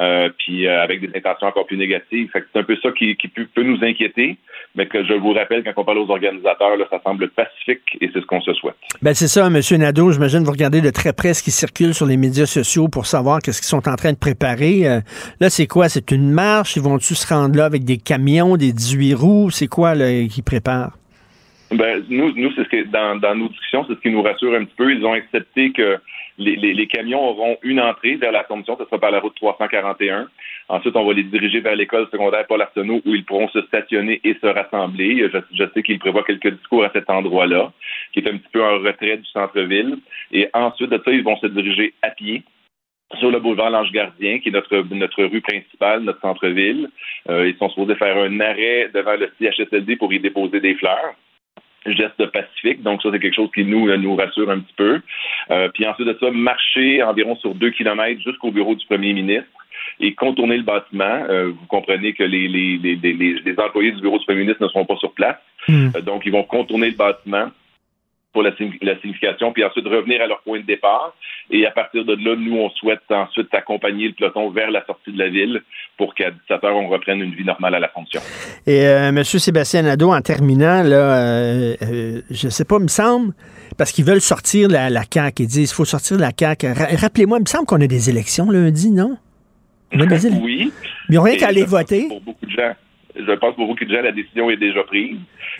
Euh, puis euh, avec des intentions encore plus négatives. C'est un peu ça qui, qui peut, peut nous inquiéter, mais que je vous rappelle, quand on parle aux organisateurs, là, ça semble pacifique et c'est ce qu'on se souhaite. Ben c'est ça, M. Nadeau. J'imagine que vous regardez de très près ce qui circule sur les médias sociaux pour savoir qu'est-ce qu'ils sont en train de préparer. Euh, là, c'est quoi? C'est une marche? Ils vont-tu se rendre là avec des camions, des 18 roues? C'est quoi qu'ils préparent? Ben, nous, nous c'est ce que dans, dans nos discussions, c'est ce qui nous rassure un petit peu. Ils ont accepté que les, les, les camions auront une entrée vers l'Assomption, ce sera par la route 341. Ensuite, on va les diriger vers l'école secondaire Paul Arsenault où ils pourront se stationner et se rassembler. Je, je sais qu'ils prévoient quelques discours à cet endroit-là, qui est un petit peu en retrait du centre-ville. Et ensuite de ça, ils vont se diriger à pied sur le boulevard L'Ange Gardien, qui est notre, notre rue principale, notre centre-ville. Euh, ils sont supposés faire un arrêt devant le CHSLD pour y déposer des fleurs geste pacifique. Donc, ça, c'est quelque chose qui nous, euh, nous rassure un petit peu. Euh, puis ensuite de ça, marcher environ sur deux kilomètres jusqu'au bureau du premier ministre et contourner le bâtiment. Euh, vous comprenez que les, les, les, les, les employés du bureau du premier ministre ne seront pas sur place. Euh, donc, ils vont contourner le bâtiment pour la, la signification, puis ensuite revenir à leur point de départ. Et à partir de là, nous, on souhaite ensuite accompagner le peloton vers la sortie de la ville pour qu'à 17 heures, on reprenne une vie normale à la fonction. Et euh, M. Sébastien Nadeau, en terminant, là, euh, euh, je sais pas, il me semble, parce qu'ils veulent sortir la, la CAQ. Ils disent il faut sortir la CAQ. Ra- Rappelez-moi, il me semble qu'on a des élections lundi, non? On a des élections. Oui. Ils n'ont rien qu'à aller voter. Pour beaucoup de gens, je pense que pour beaucoup de gens, la décision est déjà prise.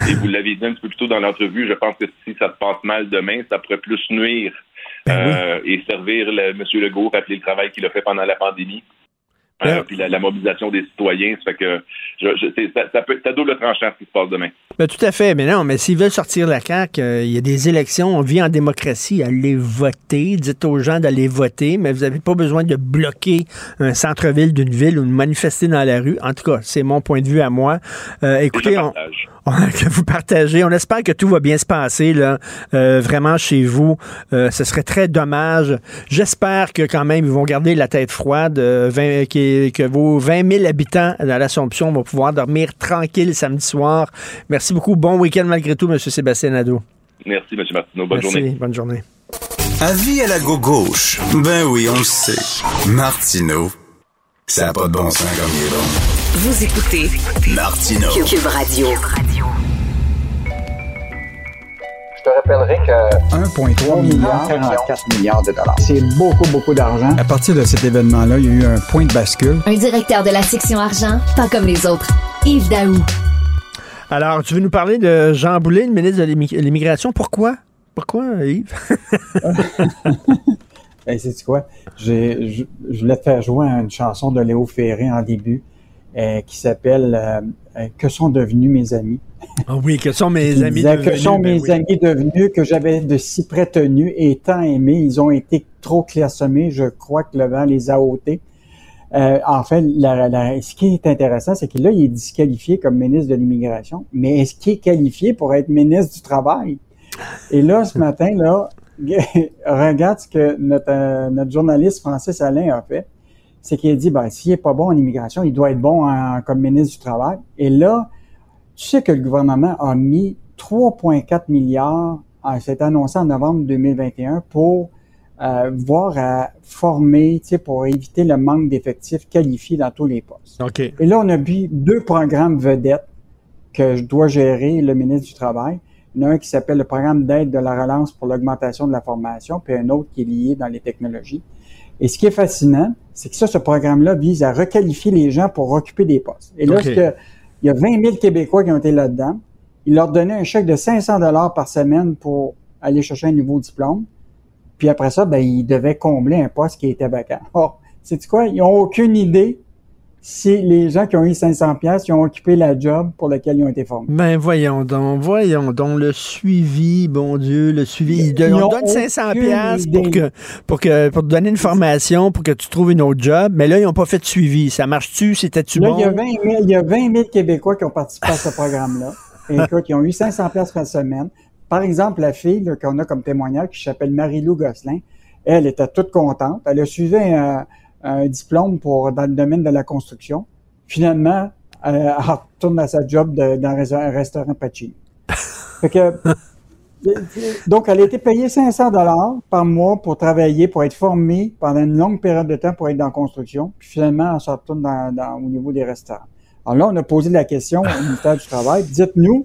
Et vous l'avez dit un petit peu plus tôt dans l'entrevue, je pense que si ça se passe mal demain, ça pourrait plus nuire Ben euh, et servir le, M. Legault, rappeler le travail qu'il a fait pendant la pandémie. Euh, Ben- puis la, la mobilisation des citoyens, ça fait que je, je, ça, ça peut être double tranchant ce qui se passe demain. Ben, tout à fait. Mais non, mais s'ils veulent sortir la CAQ, euh, il y a des élections, on vit en démocratie, allez voter, dites aux gens d'aller voter, mais vous n'avez pas besoin de bloquer un centre-ville d'une ville ou de manifester dans la rue. En tout cas, c'est mon point de vue à moi. Euh, écoutez, on, que vous partagez. On espère que tout va bien se passer là, euh, vraiment chez vous. Euh, ce serait très dommage. J'espère que quand même ils vont garder la tête froide, euh, 20 que, que vos 20 000 habitants à l'Assomption vont pouvoir dormir tranquille samedi soir. Merci beaucoup. Bon week-end malgré tout, M. Sébastien Nadeau. Merci, M. Martineau. Bonne Merci. journée. Bonne journée. Avis à la gauche. Ben oui, on le sait. Martineau, ça n'a pas de bon sens comme il est bon. Vous écoutez Martineau. Cube Radio. Je te rappellerai que 1,3 milliard, 44 milliards de dollars. C'est beaucoup, beaucoup d'argent. À partir de cet événement-là, il y a eu un point de bascule. Un directeur de la section argent, pas comme les autres. Yves Daou. Alors, tu veux nous parler de Jean Boulet, le ministre de l'Immi- l'immigration? Pourquoi? Pourquoi, Yves? Ben, c'est quoi? J'ai- Je, je voulais te faire jouer une chanson de Léo Ferré en début euh, qui s'appelle euh, euh, Que sont devenus mes amis? Ah oui, que sont mes amis disait, devenus? Que sont Ben mes oui. amis devenus que j'avais de si près tenus et tant aimés? Ils ont été trop clairsemés. Je crois que le vent les a ôtés. Euh, en fait, la- la- ce qui est intéressant, c'est que là, il est disqualifié comme ministre de l'Immigration, mais est-ce qu'il est qualifié pour être ministre du Travail? Et là, ce matin, là, regarde ce que notre, euh, notre journaliste Francis Alain a fait. C'est qu'il a dit, ben, s'il est pas bon en immigration, il doit être bon en- comme ministre du Travail. Et là, tu sais que le gouvernement a mis 3,4 milliards, euh, c'est annoncé en novembre 2021, pour euh, voir à former, tu sais, pour éviter le manque d'effectifs qualifiés dans tous les postes. Et là, on a vu deux programmes vedettes que je dois gérer le ministre du Travail. Il y en a un qui s'appelle le programme d'aide de la relance pour l'augmentation de la formation, puis un autre qui est lié dans les technologies. Et ce qui est fascinant, c'est que ça, ce programme-là vise à requalifier les gens pour occuper des postes. Et là, OK. ce que- il y a 20 000 Québécois qui ont été là-dedans. il leur donnait un chèque de 500 dollars par semaine pour aller chercher un nouveau diplôme. Puis après ça, ben, ils devaient combler un poste qui était vacant. Or, c'est quoi? Ils ont aucune idée si les gens qui ont eu 500 pièces ont occupé la job pour laquelle ils ont été formés. Ben voyons donc, voyons donc le suivi, bon Dieu, le suivi. Ils, Ils on donne 500 pièces pour que pour que pour te donner une formation pour que tu trouves une autre job, mais là ils n'ont pas fait de suivi. Ça marche-tu? C'était-tu bon? il, y a 20 000, il y a 20 000 Québécois qui ont participé à ce programme-là. Et Écoute, ils ont eu 500 pièces par semaine. Par exemple, la fille qu'on a comme témoignage, qui s'appelle Marie-Lou Gosselin, elle était toute contente. Elle a suivi un, un diplôme pour dans le domaine de la construction. Finalement, elle, elle retourne à sa job de- dans un restaurant Pacini. Fait que, donc, elle a été payée 500 dollars par mois pour travailler, pour être formée pendant une longue période de temps pour être dans la construction. Puis finalement, elle se retourne dans, dans- au niveau des restaurants. Alors là, on a posé la question au ministère du Travail. Dites-nous,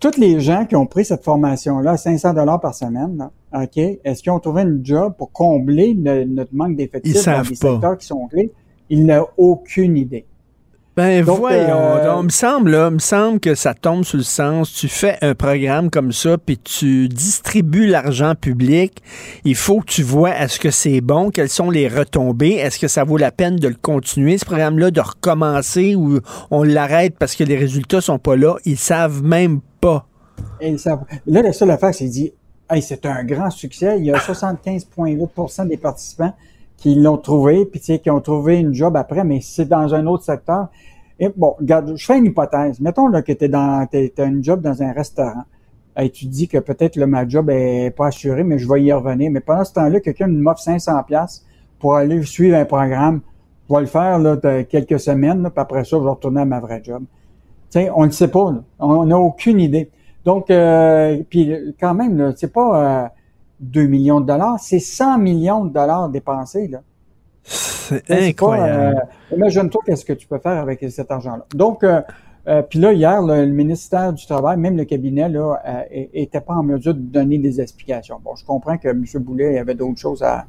tous les gens qui ont pris cette formation-là, 500 dollars par semaine, là, OK, est-ce qu'ils ont trouvé une job pour combler le- notre manque d'effectifs dans des pas. secteurs qui sont clés? Ils n'ont aucune idée. Ben Donc, voyons, euh, donc, me semble là, me semble que ça tombe sur le sens. Tu fais un programme comme ça, puis tu distribues l'argent public. Il faut que tu vois est-ce que c'est bon, quelles sont les retombées, est-ce que ça vaut la peine de le continuer ce programme-là, de recommencer ou on l'arrête parce que les résultats sont pas là? Ils savent même pas. Et ça- là, la seule affaire, c'est dit, hey, c'est un grand succès. Il y a 75,8% des participants qui l'ont trouvé, puis tu sais, qui ont trouvé une job après, mais c'est dans un autre secteur. Et bon, regarde, je fais une hypothèse. Mettons là, que tu dans, t'as une job dans un restaurant. Et tu dis que peut-être ma job est pas assurée, mais je vais y revenir. Mais pendant ce temps-là, quelqu'un m'offre 500 pièces pour aller suivre un programme. Je vais le faire là, de quelques semaines, puis après ça, je vais retourner à ma vraie job. Tu sais, on ne sait pas. là. On n'a aucune idée. Donc, euh, puis quand même, c'est pas euh, 2 millions de dollars, c'est 100 millions de dollars dépensés. Là. C'est pas, incroyable. euh, Imagine-toi qu'est-ce que tu peux faire avec cet argent-là. Donc, euh, euh, puis là, hier, le ministère du Travail, même le cabinet, là, était pas en mesure de donner des explications. Bon, je comprends que M. Boulet avait d'autres choses à,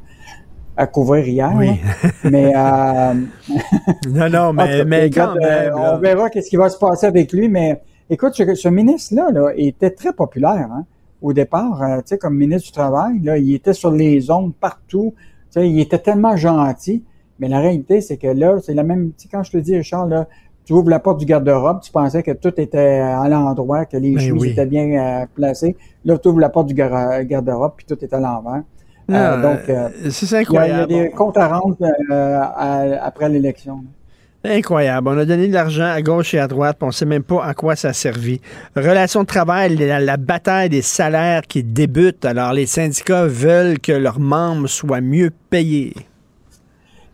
à couvrir hier, Oui. mais... Euh, non, non, mais, quand même. là. on verra qu'est-ce qui va se passer avec lui, mais écoute, ce, ce ministre-là là, était très populaire hein, au départ, euh, tu sais, comme ministre du Travail, là, il était sur les ondes partout, tu sais, il était tellement gentil, mais la réalité, c'est que là, c'est la même, tu sais, quand je te dis, Richard, là, tu ouvres la porte du garde-robe, tu pensais que tout était à l'endroit, que les Ben chemises oui. étaient bien euh, placées. Là, tu ouvres la porte du gar- garde-robe, puis tout est à l'envers. Euh, donc, euh, c'est il y a- il y a incroyable. des comptes à rendre euh, après l'élection. Incroyable. On a donné de l'argent à gauche et à droite, puis on ne sait même pas à quoi ça a servi. Relation de travail, la, bataille des salaires qui débute. Alors, les syndicats veulent que leurs membres soient mieux payés.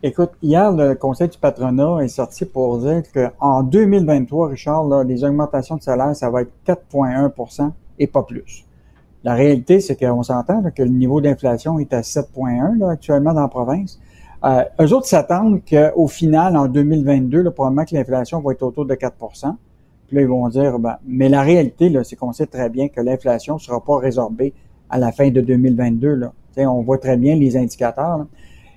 Écoute, hier, le Conseil du patronat est sorti pour dire qu'en 2023, Richard, les augmentations de salaire, ça va être 4,1% et pas plus. La réalité, c'est qu'on s'entend que le niveau d'inflation est à 7,1 là, actuellement dans la province. Euh, eux autres s'attendent qu'au final, en 2022, là, probablement que l'inflation va être autour de 4% Puis là, ils vont dire, ben, mais la réalité, c'est qu'on sait très bien que l'inflation ne sera pas résorbée à la fin de 2022. Là. On voit très bien les indicateurs.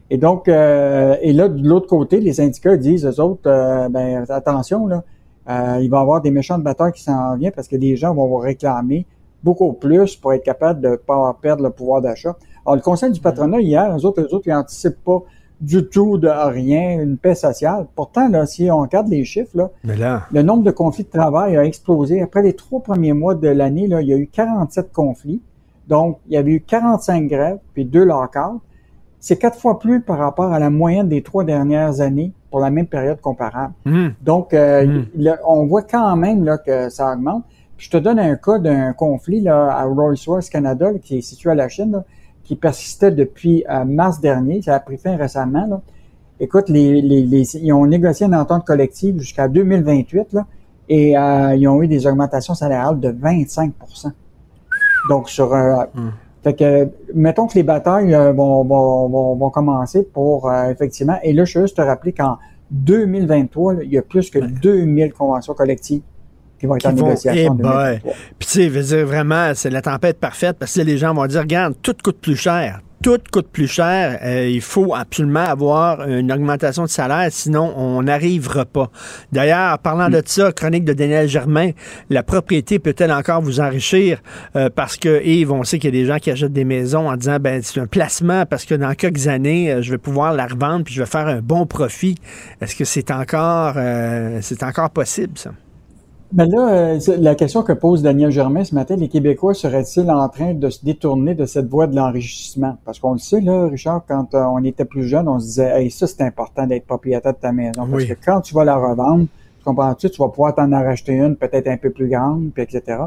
Et donc, euh, et là, de l'autre côté, les syndicats disent, eux autres, euh, ben, attention, là, euh, il va y avoir des méchants de batteurs qui s'en viennent parce que les gens vont vous réclamer beaucoup plus pour être capable de ne pas perdre le pouvoir d'achat. Alors, le Conseil du patronat, hier, eux autres, eux autres, ils n'anticipent pas du tout de rien, une paix sociale. Pourtant, là, si on regarde les chiffres, là, Mais là, le nombre de conflits de travail a explosé. Après les trois premiers mois de l'année, là, il y a eu 47 conflits. Donc, il y avait eu 45 grèves, puis deux lockouts. C'est quatre fois plus par rapport à la moyenne des trois dernières années pour la même période comparable. hum, Donc, euh, Mm. là, on voit quand même là, que ça augmente. Puis je te donne un cas d'un conflit là, à Rolls-Royce Canada, là, qui est situé à la Chine, là, qui persistait depuis euh, mars dernier. Ça a pris fin récemment. Là. Écoute, les, les, les- ils ont négocié une entente collective jusqu'à 2028 là, et euh, ils ont eu des augmentations salariales de 25% Donc, sur... euh, Fait que, mettons que les batailles euh, vont, vont, vont, vont commencer pour, euh, effectivement, et là, je veux juste te rappeler qu'en 2023, là, il y a plus que 2000 conventions collectives qui vont être qui en vont, négociation en boy. 2023. Puis tu sais, je veux dire, vraiment, c'est la tempête parfaite parce que les gens vont dire, regarde, tout coûte plus cher. tout coûte plus cher. Euh, il faut absolument avoir une augmentation de salaire, sinon on n'arrivera pas. D'ailleurs, parlant de ça, chronique de Daniel Germain, la propriété peut-elle encore vous enrichir? Euh, parce que, Yves, on sait qu'il y a des gens qui achètent des maisons en disant, ben c'est un placement parce que dans quelques années, euh, je vais pouvoir la revendre puis je vais faire un bon profit. Est-ce que c'est encore, c'est encore possible, ça? Mais là, euh, la question que pose Daniel Germain ce matin, les Québécois seraient-ils en train de se détourner de cette voie de l'enrichissement? Parce qu'on le sait, là, Richard, quand euh, on était plus jeune, on se disait, hey, ça, c'est important d'être propriétaire de ta maison. Parce que quand tu vas la revendre, tu comprends-tu, tu vas pouvoir t'en en racheter une peut-être un peu plus grande, puis etc.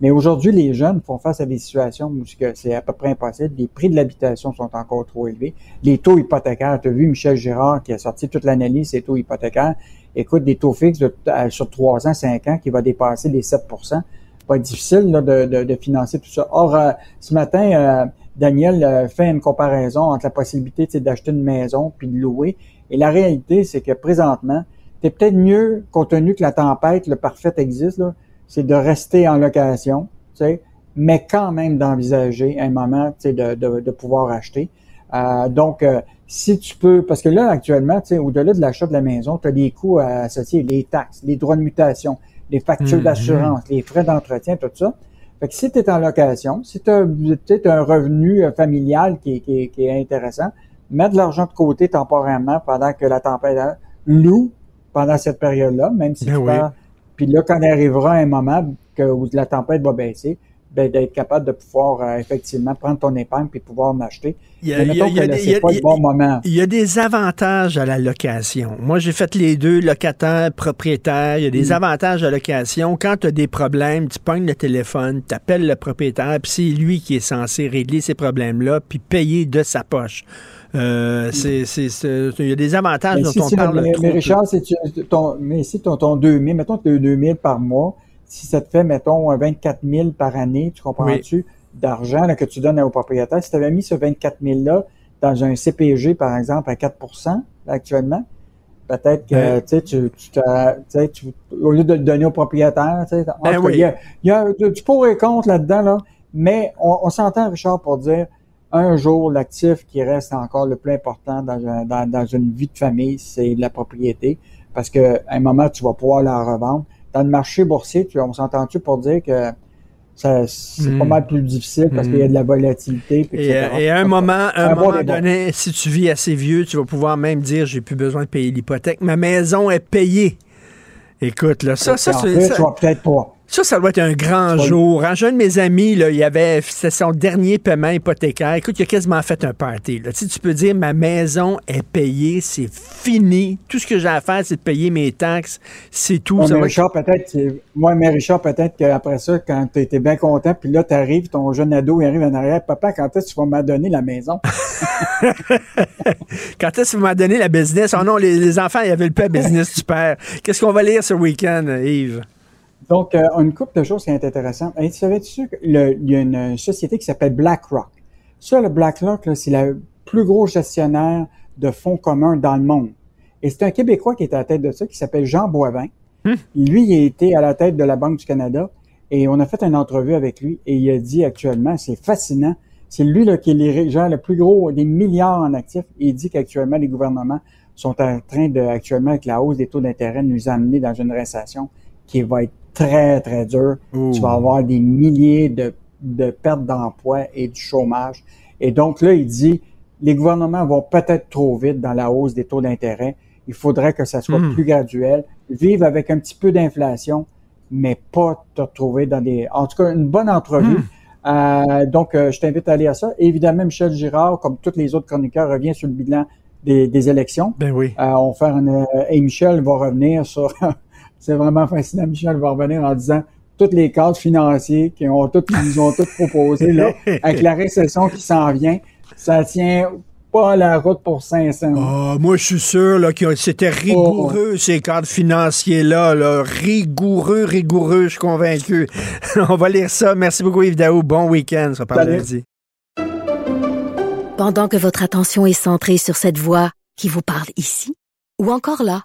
Mais aujourd'hui, les jeunes font face à des situations où c'est à peu près impossible. Les prix de l'habitation sont encore trop élevés. Les taux hypothécaires, tu as vu Michel Girard qui a sorti toute l'analyse des taux hypothécaires. Écoute, des taux fixes sur 3 ans, 5 ans qui va dépasser les 7 Ça va être difficile de, financer tout ça. Or, euh, ce matin, euh, Daniel euh, fait une comparaison entre la possibilité d'acheter une maison puis de louer. Et la réalité, c'est que présentement, c'est peut-être mieux, compte tenu que la tempête, le parfait existe, là, c'est de rester en location, mais quand même d'envisager un moment de, de, de pouvoir acheter. Euh, donc, euh, si tu peux, parce que là, actuellement, tu sais, au-delà de l'achat de la maison, tu as des coûts associés, les taxes, les droits de mutation, les factures mhm. d'assurance, les frais d'entretien, tout ça. Fait que si tu es en location, si tu as, un revenu euh, familial qui, qui, qui, est intéressant, mets de l'argent de côté temporairement pendant que la tempête loue pendant cette période-là, même si ben tu puis là, quand arrivera un moment que, où la tempête va baisser, d'être capable de pouvoir euh, effectivement prendre ton épargne puis pouvoir m'acheter. Il y a, il y a des avantages à la location. Moi, j'ai fait les deux, locataire, propriétaire. Il y a des mm. avantages à la location. Quand tu as des problèmes, tu pognes le téléphone, tu appelles le propriétaire, puis c'est lui qui est censé régler ces problèmes-là, puis payer de sa poche. Euh, c'est, il y a des avantages dont on parle. Mais, mais Richard, c'est ton, mais si ton, ton 2000, mettons que tu 2000 par mois, si ça te fait, mettons, 24 000 par année, tu comprends-tu, d'argent que tu donnes au propriétaire, si tu avais mis ce 24 000-là dans un CPG, par exemple, à 4% actuellement, peut-être que tu, tu, tu, tu, au lieu de le donner au propriétaire, ben il, y a, il y a du pour et contre là-dedans, là, mais on, on s'entend, Richard, pour dire un jour, l'actif qui reste encore le plus important dans, dans, dans une vie de famille, c'est la propriété. Parce qu'à un moment, tu vas pouvoir la revendre. Dans le marché boursier, tu, on s'entend-tu pour dire que c'est pas hmm. mal plus difficile parce qu'il y a de la volatilité. Et, et, à un moment, un moment donné, si tu vis assez vieux, tu vas pouvoir même dire j'ai plus besoin de payer l'hypothèque. Ma maison est payée. Écoute, là, ça, ça. Ça, peut-être pas. Ça, ça doit être un grand jour. Un de mes amis, là, il avait, c'était son dernier paiement hypothécaire. Écoute, il a quasiment fait un party. Là. Tu, tu peux dire, ma maison est payée, c'est fini. Tout ce que j'ai à faire, c'est de payer mes taxes. C'est tout. Mais Richard, peut-être, moi, mais Richard, peut-être qu'après ça, quand tu étais bien content, puis là, tu arrives, ton jeune ado, il arrive en arrière. Papa, quand est-ce que tu vas m'adonner la maison? quand est-ce que tu vas m'adonner la business? Oh non, les, enfants, ils avaient le peu business du père. Qu'est-ce qu'on va lire ce week-end, Yves? Donc, euh, une couple de choses qui est intéressantes. tu savais-tu qu'il y a une société qui s'appelle BlackRock? Ça, le BlackRock, c'est le plus gros gestionnaire de fonds communs dans le monde. Et c'est un Québécois qui est à la tête de ça, qui s'appelle Jean Boivin. Hmm. Lui, il a été à la tête de la Banque du Canada et on a fait une entrevue avec lui et il a dit actuellement, c'est fascinant, c'est lui là, qui est le plus gros, des milliards en actifs. Et il dit qu'actuellement, les gouvernements sont en train de, actuellement, avec la hausse des taux d'intérêt, nous amener dans une récession qui va être très, très dur. Tu vas avoir des milliers de, de pertes d'emploi et du chômage. Et donc là, il dit, les gouvernements vont peut-être trop vite dans la hausse des taux d'intérêt. Il faudrait que ça soit hmm. plus graduel. Vivre avec un petit peu d'inflation, mais pas te retrouver dans des... En tout cas, une bonne entrevue. Hmm. Euh, donc, euh, je t'invite à aller à ça. évidemment, Michel Girard, comme tous les autres chroniqueurs, revient sur le bilan des, des élections. Ben oui. Euh, on va faire une, et Michel va revenir sur c'est vraiment fascinant. Michel va revenir en disant toutes les cadres financiers qui ont tout, nous ont tous proposé, là, avec la récession qui s'en vient, ça tient pas la route pour 500. Ah, moi, je suis sûr là, que c'était rigoureux, ces cadres financiers-là. Là. Rigoureux, rigoureux, je suis convaincu. On va lire ça. Merci beaucoup, Yves Daou. Bon week-end. Ça parle lundi. Pendant que votre attention est centrée sur cette voix qui vous parle ici, ou encore là,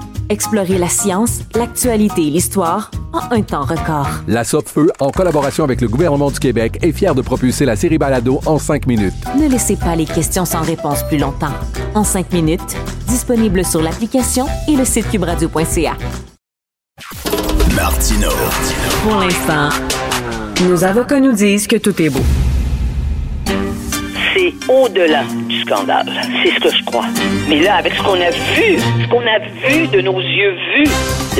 Explorez la science, l'actualité et l'histoire en un temps record. La Feu, en collaboration avec le gouvernement du Québec, est fière de propulser la série Balado en cinq minutes. Ne laissez pas les questions sans réponse plus longtemps. En cinq minutes, disponible sur l'application et le site cubradio.ca. Martino. Pour l'instant, nos avocats nous disent que tout est beau. Au-delà du scandale. C'est ce que je crois. Mais là, avec ce qu'on a vu, ce qu'on a vu de nos yeux vus,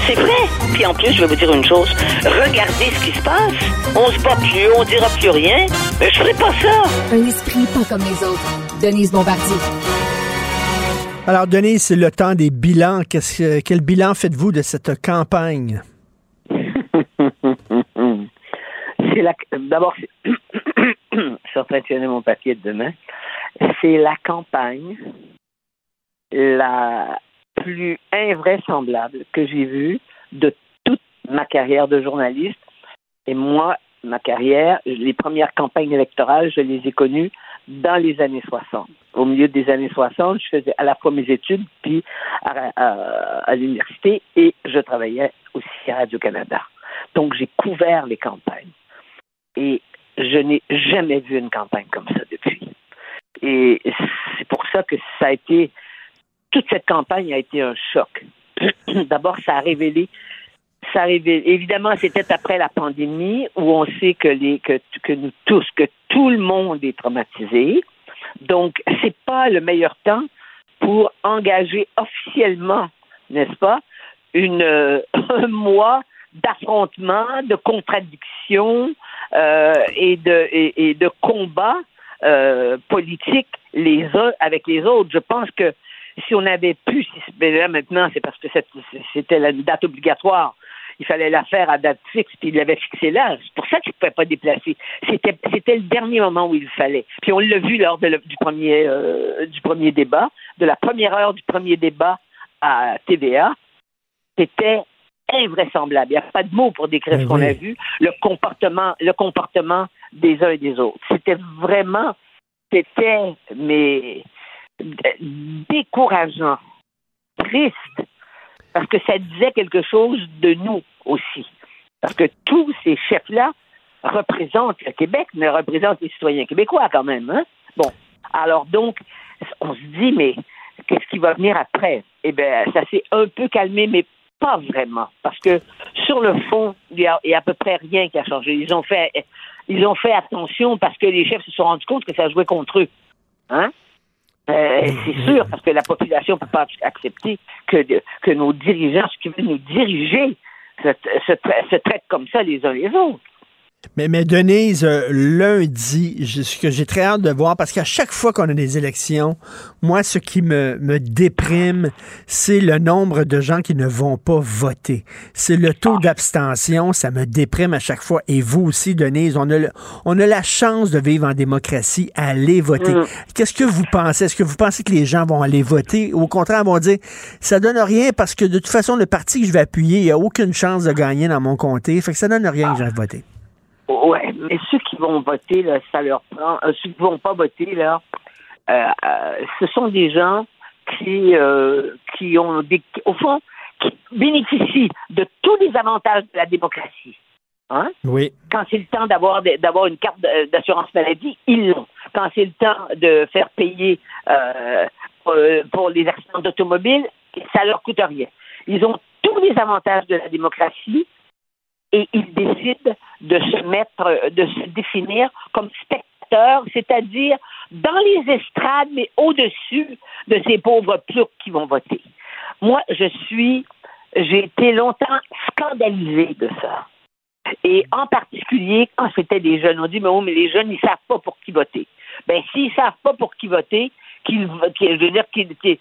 c'est vrai. Puis en plus, je vais vous dire une chose. Regardez ce qui se passe. On se bat plus, on dira plus rien. Mais je ferai pas ça. Un esprit pas comme les autres. Denise Bombardier. Alors, Denise, c'est le temps des bilans. Que- quel bilan faites-vous de cette campagne? C'est la. D'abord, c'est- je suis en train de finir mon papier de demain. C'est la campagne la plus invraisemblable que j'ai vue de toute ma carrière de journaliste. Et moi, ma carrière, les premières campagnes électorales, je les ai connues dans les années 60. Au milieu des années 60, je faisais à la fois mes études, puis à, à- à l'université, et je travaillais aussi à Radio-Canada. Donc, j'ai couvert les campagnes. Et je n'ai jamais vu une campagne comme ça depuis. Et c'est pour ça que ça a été. Toute cette campagne a été un choc. D'abord, ça a révélé. Ça a révélé. Évidemment, c'était après la pandémie où on sait que, les, que, que nous tous, que tout le monde est traumatisé. Donc, c'est pas le meilleur temps pour engager officiellement, n'est-ce pas, une, euh, un mois d'affrontement, de contradiction euh, et de et, et de combat euh, politique les uns avec les autres. Je pense que si on avait pu, là maintenant, c'est parce que c'était la date obligatoire. Il fallait la faire à date fixe, puis il l'avait fixé là. C'est pour ça qu'il ne pouvait pas déplacer. C'était, c'était le dernier moment où il fallait. Puis on l'a vu lors du, premier, euh, du premier débat, de la première heure du premier débat à TVA. C'était invraisemblable. Il n'y a pas de mots pour décrire Mais ce qu'on oui. a vu, le comportement, le comportement des uns et des autres. C'était vraiment, c'était, mais décourageant, triste, parce que ça disait quelque chose de nous aussi. Parce que tous ces chefs-là représentent le Québec, mais représentent les citoyens québécois quand même. Hein? Bon, alors donc, on se dit, mais qu'est-ce qui va venir après? Eh bien, ça s'est un peu calmé, mais pas vraiment. Parce que sur le fond, il y a, il y a à peu près rien qui a changé. Ils ont fait, ils ont fait attention parce que les chefs se sont rendus compte que ça jouait contre eux. Hein? Euh, c'est sûr, parce que la population ne peut pas accepter que, de- que nos dirigeants, ceux qui veulent nous diriger, se, se tra- se traitent comme ça les uns les autres. Mais, mais Denise, euh, lundi, je- ce que j'ai très hâte de voir, parce qu'à chaque fois qu'on a des élections, moi, ce qui me, me déprime, c'est le nombre de gens qui ne vont pas voter. C'est le taux d'abstention, ça me déprime à chaque fois. Et vous aussi, Denise, on a, le- on a la chance de vivre en démocratie, aller voter. Mm. Qu'est-ce que vous pensez? Est-ce que vous pensez que les gens vont aller voter? Ou au contraire, vont dire, ça donne rien parce que de toute façon, le parti que je vais appuyer, il n'y a aucune chance de gagner dans mon comté. Fait que ça donne rien que j'aille voter. Ouais, mais ceux qui vont voter, là, ça leur prend. euh, ceux qui vont pas voter, là, euh, euh, ce sont des gens qui, euh, qui ont des, au fond, qui bénéficient de tous les avantages de la démocratie. Hein? Oui. Quand c'est le temps d'avoir d'avoir une carte d'assurance maladie, ils l'ont. Quand c'est le temps de faire payer pour les accidents d'automobile, ça leur coûte rien. Ils ont tous les avantages de la démocratie et ils décident de se mettre, de se définir comme spectateurs, c'est-à-dire dans les estrades, mais au-dessus de ces pauvres ploucs qui vont voter. Moi, je suis j'ai été longtemps scandalisée de ça. Et en particulier, quand c'était des jeunes, on dit, mais, oh, mais les jeunes, ils savent pas pour qui voter. Ben, s'ils savent pas pour qui voter, qu'ils, je veux dire, qu'ils, qu'ils-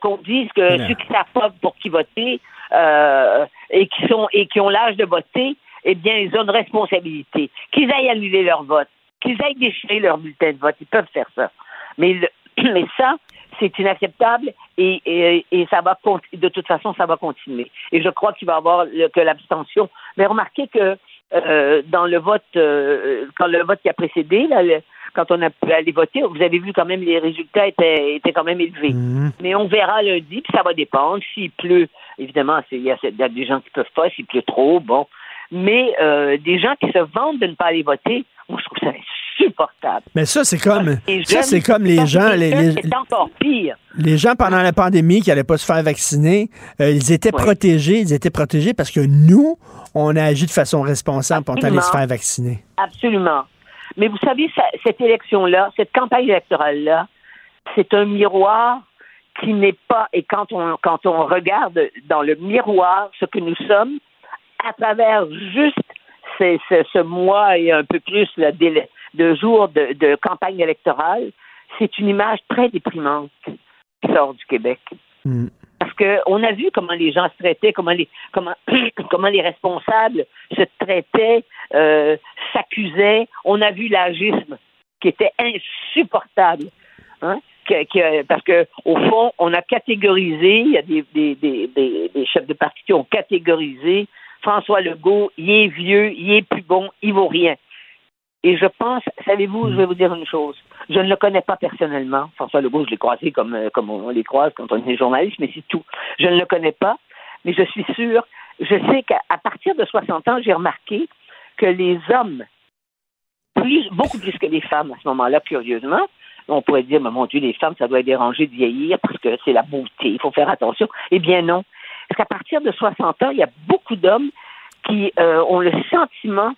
qu'on dise que Non. ceux qui savent pas pour qui voter, euh, et qui sont, et qui ont l'âge de voter, eh bien, ils ont une responsabilité. Qu'ils aillent annuler leur vote, qu'ils aillent déchirer leur bulletin de vote, ils peuvent faire ça. Mais, mais ça, c'est inacceptable et, et, et ça va de toute façon, ça va continuer. Et je crois qu'il va y avoir que l'abstention. Mais remarquez que euh, dans le vote, euh, quand le vote qui a précédé, là, le- quand on a pu aller voter, vous avez vu quand même les résultats étaient, étaient quand même élevés. Mais on verra lundi, puis ça va dépendre. S'il pleut, évidemment, il y, a des gens qui peuvent pas, s'il pleut trop, bon. Mais euh, des gens qui se vantent de ne pas aller voter, moi je trouve ça insupportable. Mais ça, c'est comme, ça, c'est comme les gens, c'est les, les- encore pire. les gens pendant la pandémie qui n'allaient pas se faire vacciner, euh, ils étaient protégés, ils étaient protégés parce que nous, on a agi de façon responsable pour allé se faire vacciner. Absolument. Mais vous savez, cette élection-là, cette campagne électorale-là, c'est un miroir qui n'est pas, et quand on, quand on regarde dans le miroir ce que nous sommes, à travers juste ces- ce, mois et un peu plus de jours de, campagne électorale, c'est une image très déprimante qui sort du Québec. Parce que on a vu comment les gens se traitaient, comment les comment comment les responsables se traitaient, euh, s'accusaient. On a vu l'agisme qui était insupportable. Hein? Parce que au fond, on a catégorisé, il y a des, des, des, des chefs de parti qui ont catégorisé François Legault, il est vieux, il est plus bon, il vaut rien. Et je pense, savez-vous, je vais vous dire une chose. Je ne le connais pas personnellement. François Legault, je l'ai croisé comme, euh, comme on les croise quand on est journaliste, mais c'est tout. Je ne le connais pas, mais je suis sûre, je sais qu'à partir de 60 ans, j'ai remarqué que les hommes, plus, beaucoup plus que les femmes à ce moment-là, curieusement, on pourrait dire, mais mon Dieu, les femmes, ça doit être dérangé de vieillir parce que c'est la beauté, il faut faire attention. Eh bien non. Parce qu'à partir de 60 ans, il y a beaucoup d'hommes qui euh, ont le sentiment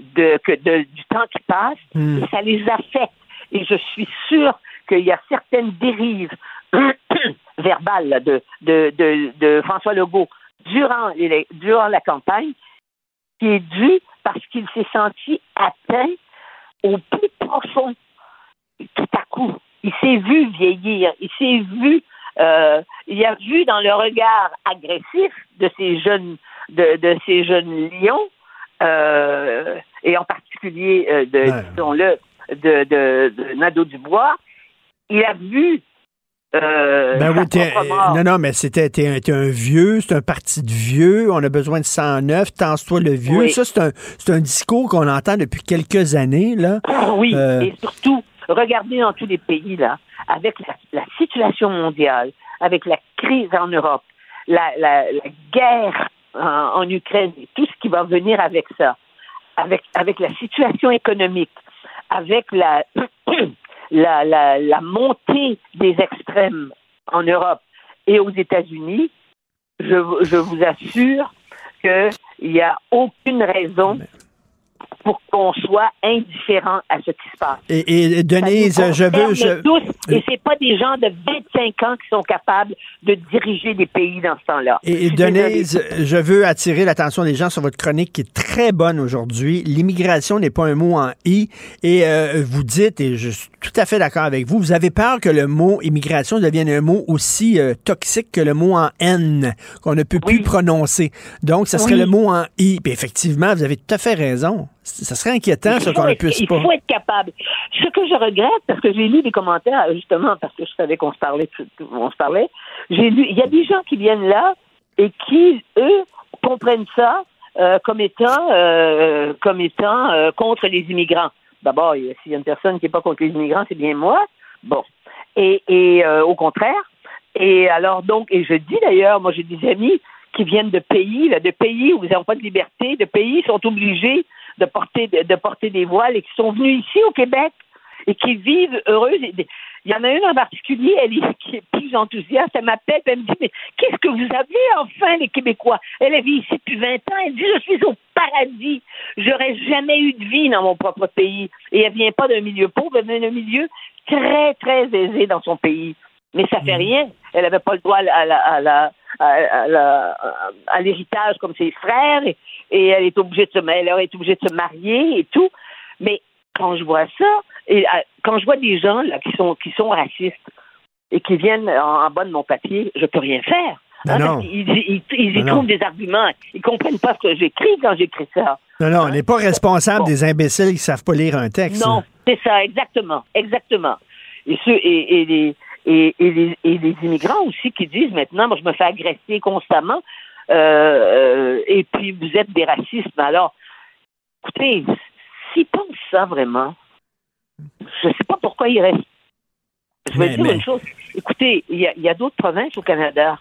de, que de- du temps qui passe Hmm. et ça les affecte. Et je suis sûre qu'il y a certaines dérives verbales de, de, de, de François Legault durant, les- durant la campagne qui est due parce qu'il s'est senti atteint au plus profond tout à coup. Il s'est vu vieillir, il s'est vu, euh, il a vu dans le regard agressif de ces jeunes, de, de ces jeunes lions, et en particulier euh, de, disons-le, de, de, de Nadeau Dubois, il a vu euh, Ben oui, non, non, mais c'était t'es un, vieux, c'est un parti de vieux, on a besoin de 109, tense-toi le vieux. Oui. Ça, c'est un, c'est un discours qu'on entend depuis quelques années, là. Oui, Euh, et surtout, regardez dans tous les pays, là, avec la, la situation mondiale, avec la crise en Europe, la, la- la guerre en, Ukraine, et tout ce qui va venir avec ça, avec, avec la situation économique, avec la, la, la, montée des extrêmes en Europe et aux États-Unis, je, je vous assure qu'il n'y a aucune raison pour qu'on soit indifférent à ce qui se passe. Et, et Denise, je veux. Je, tous, et c'est pas des gens de 25 ans qui sont capables de diriger des pays dans ce temps-là. Et, désolée. Denise, je veux attirer l'attention des gens sur votre chronique qui est très bonne aujourd'hui. L'immigration n'est pas un mot en i. Et euh, vous dites, et je suis tout à fait d'accord avec vous, vous avez peur que le mot immigration devienne un mot aussi euh, toxique que le mot en n, qu'on ne peut plus prononcer. Donc, ça serait Oui. le mot en i. Puis effectivement, vous avez tout à fait raison. Ça serait inquiétant, Il faut qu'on ne puisse il pas. faut être capable. Ce que je regrette, parce que j'ai lu des commentaires, justement, parce que je savais qu'on se parlait, tout- on se parlait, j'ai lu, il y a des gens qui viennent là et qui, eux, comprennent ça euh, comme étant, euh, comme étant euh, contre les immigrants. D'abord, il s'il y a une personne qui n'est pas contre les immigrants, c'est bien moi. Bon. Et, et au contraire. Et alors, donc, et je dis d'ailleurs, moi, j'ai des amis qui viennent de pays, là, de pays où ils n'ont pas de liberté, de pays qui sont obligés de porter, de, porter des voiles et qui sont venus ici au Québec et qui vivent heureuses. Il y en a une en particulier, elle est, qui est plus enthousiaste. Elle m'appelle, elle me dit, mais qu'est-ce que vous avez enfin, les Québécois? Elle vit ici depuis 20 ans. Elle dit, je suis au paradis. J'aurais jamais eu de vie dans mon propre pays. Et elle vient pas d'un milieu pauvre, elle vient d'un milieu très, très aisé dans son pays. Mais ça Mm. fait rien. Elle n'avait pas le droit à la- à la- à la- à- à la- à l'héritage comme ses frères et, et elle est obligée de se elle été obligée de se marier et tout. Mais quand je vois ça, et euh, quand je vois des gens là qui sont qui sont racistes et qui viennent en, en bas de mon papier, je peux rien faire. Ben Hein, non. ils, y non. trouvent des arguments. Ils comprennent pas ce que j'écris quand j'écris ça. Non, non, on n'est pas responsable des imbéciles qui savent pas lire un texte. Non, c'est ça, exactement, exactement. Et ceux et, et les et, et les et les immigrants aussi qui disent maintenant, moi je me fais agresser constamment, euh, euh, et puis vous êtes des racistes. Mais alors, écoutez, s'ils pensent ça vraiment, je sais pas pourquoi ils restent. Je vais Mais- dire mais- une chose. Écoutez, il y a, d'autres provinces au Canada.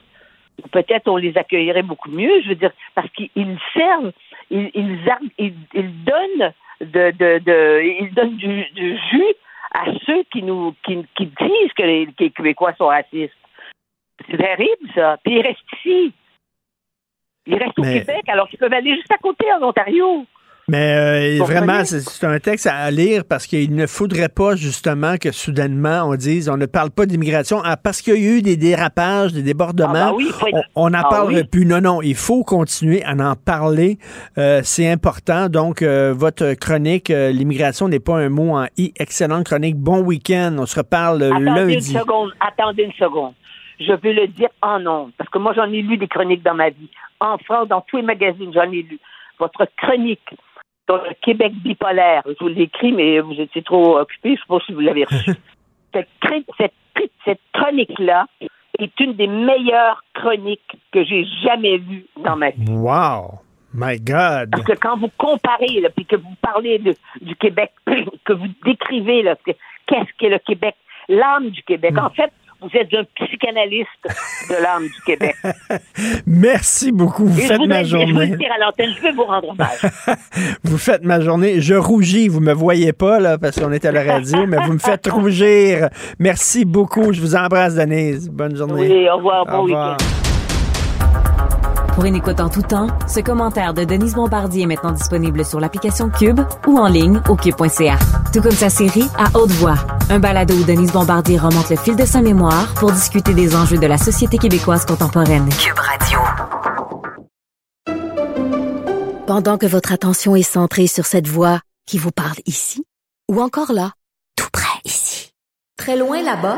où Peut-être on les accueillerait beaucoup mieux, je veux dire, parce qu'ils servent, ils, ils, ils, ils donnent de, de, de, ils donnent du, du jus à ceux qui nous qui, qui disent que les, que les Québécois sont racistes. C'est terrible, ça. Puis ils restent ici. Ils restent au Québec, alors qu'ils peuvent aller juste à côté en Ontario. Mais euh, vraiment, c'est un texte à lire parce qu'il ne faudrait pas justement que soudainement on dise on ne parle pas d'immigration ah, parce qu'il y a eu des dérapages, des débordements. Ah, bah oui, être- On n'en Ah oui. plus. Non, non, il faut continuer à en parler. Euh, c'est important. Donc, euh, votre chronique, euh, l'immigration n'est pas un mot en i. Excellente chronique. Bon week-end. On se reparle Attendez lundi. une seconde, attendez une seconde. Je veux le dire en nom, parce que moi j'en ai lu des chroniques dans ma vie. En France, dans tous les magazines, j'en ai lu. Votre chronique sur le Québec bipolaire, je vous l'ai écrit, mais vous étiez trop occupé, je ne sais pas si vous l'avez reçu. cette, chronique-là est une des meilleures chroniques que j'ai jamais lues dans ma vie. Wow. My God. Parce que quand vous comparez, là, puis que vous parlez de- du Québec, que vous décrivez là, qu'est-ce qu'est le Québec, l'âme du Québec. En fait, vous êtes un psychanalyste de l'âme du Québec. Merci beaucoup. Vous Et faites ma dire- je journée. le dire à l'antenne, je veux vous rendre hommage. Vous faites ma journée. Je rougis. Vous me voyez pas, là, parce qu'on est à la radio, mais vous me faites rougir. Merci beaucoup. Je vous embrasse, Denise. Bonne journée. Oui, au revoir, bon Au revoir. Pour une écoute en tout temps, ce commentaire de Denise Bombardier est maintenant disponible sur l'application Cube ou en ligne au cube.ca. Tout comme sa série À haute voix, un balado où Denise Bombardier remonte le fil de sa mémoire pour discuter des enjeux de la société québécoise contemporaine. Cube Radio. Pendant que votre attention est centrée sur cette voix qui vous parle ici, ou encore là, tout près ici, très loin là-bas,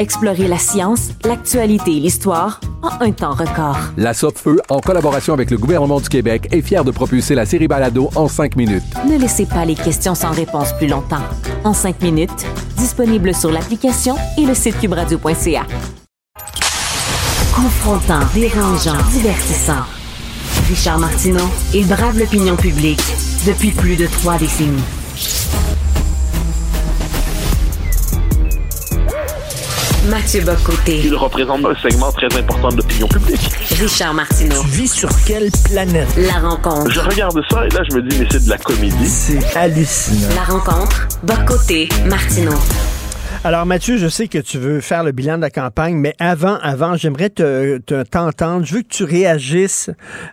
Explorez la science, l'actualité et l'histoire en un temps record. La Feu, en collaboration avec le gouvernement du Québec, est fière de propulser la série Balado en cinq minutes. Ne laissez pas les questions sans réponse plus longtemps. En cinq minutes, disponible sur l'application et le site cubradio.ca. Confrontant, dérangeant, divertissant. Richard Martineau, il brave l'opinion publique depuis plus de trois décennies. Mathieu Bocoté. Il représente un segment très important de l'opinion publique. Richard Martineau. Tu vis sur quelle planète? La rencontre. Je regarde ça et là, je me dis, mais c'est de la comédie. C'est hallucinant. La rencontre. Bocoté. Martineau. Alors Mathieu, je sais que tu veux faire le bilan de la campagne, mais avant, avant, j'aimerais te, te- t'entendre. Je veux que tu réagisses